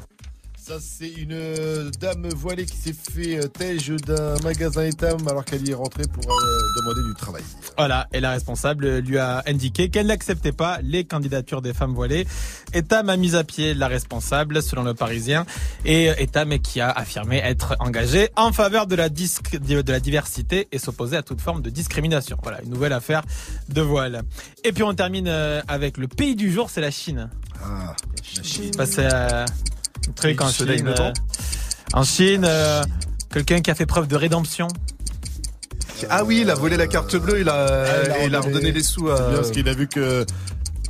Ça, c'est une euh, dame voilée qui s'est fait euh, tège d'un magasin Etam alors qu'elle y est rentrée pour euh, demander du travail. Voilà, et la responsable lui a indiqué qu'elle n'acceptait pas les candidatures des femmes voilées. Etam a mis à pied la responsable, selon le Parisien, et Etam qui a affirmé être engagé en faveur de la, de la diversité et s'opposer à toute forme de discrimination. Voilà, une nouvelle affaire de voile. Et puis on termine euh, avec le pays du jour, c'est la Chine. Ah, la Chine. Passé à un truc du en soleil Chine. levant. euh, en Chine, euh, quelqu'un qui a fait preuve de rédemption. Ah oui, il a volé la carte bleue, il a, Ah, et il a redonné les sous à. C'est bien parce qu'il a vu que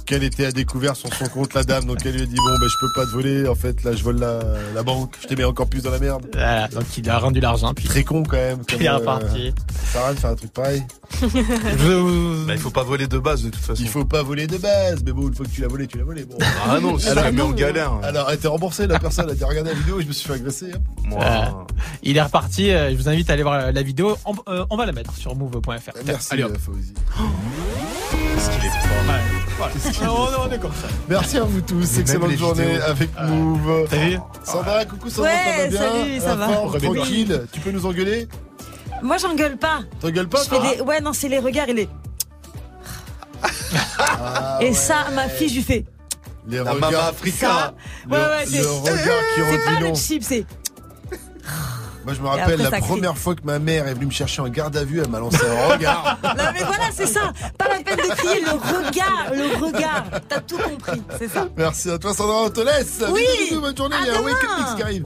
qu'elle était à découvert sur son compte la dame donc elle lui a dit bon ben je peux pas te voler en fait là je vole la, la banque je te mets encore plus dans la merde Voilà, donc il a rendu l'argent. Puis très con quand même Puis il est reparti. ça sert à rien de faire un truc pareil [laughs] Bah, il faut pas voler de base de toute façon. il faut pas voler de base mais bon une fois que tu l'as volé tu l'as volé bon Ah non, alors, ça met en galère. alors elle était remboursée la personne elle a dit regardez la vidéo et je me suis fait agresser hein. Moi, Euh, il est reparti. euh, Je vous invite à aller voir la vidéo. On, euh, on va la mettre sur move.fr. merci Allez, hop. euh, Fauzi. Qu'est-ce qu'il est fort. On, est comme ça. merci à vous tous excellente journée avec Move T'as vu Sandra coucou Sandra Ouais, ça va bien salut, ça va. tranquille tu peux nous engueuler Moi, j'engueule pas. t'engueules pas toi des... Ouais, non, c'est les regards et les. Ah, et ouais. ça, ma fille, je lui fais. les regards Mama Africa. Ça. Ouais, ouais, c'est. le regard qui [laughs] C'est pas le chip, c'est. Moi, je me rappelle après, la première fois que ma mère est venue me chercher en garde à vue, elle m'a lancé un regard. [laughs] Non mais voilà, c'est ça. Pas la peine de crier le regard, le regard. T'as tout compris, c'est ça. Merci à toi, Sandra, on te laisse. Oui. Bisous, bisous, bonne journée. À Il y a un. Weekend Mix qui arrive.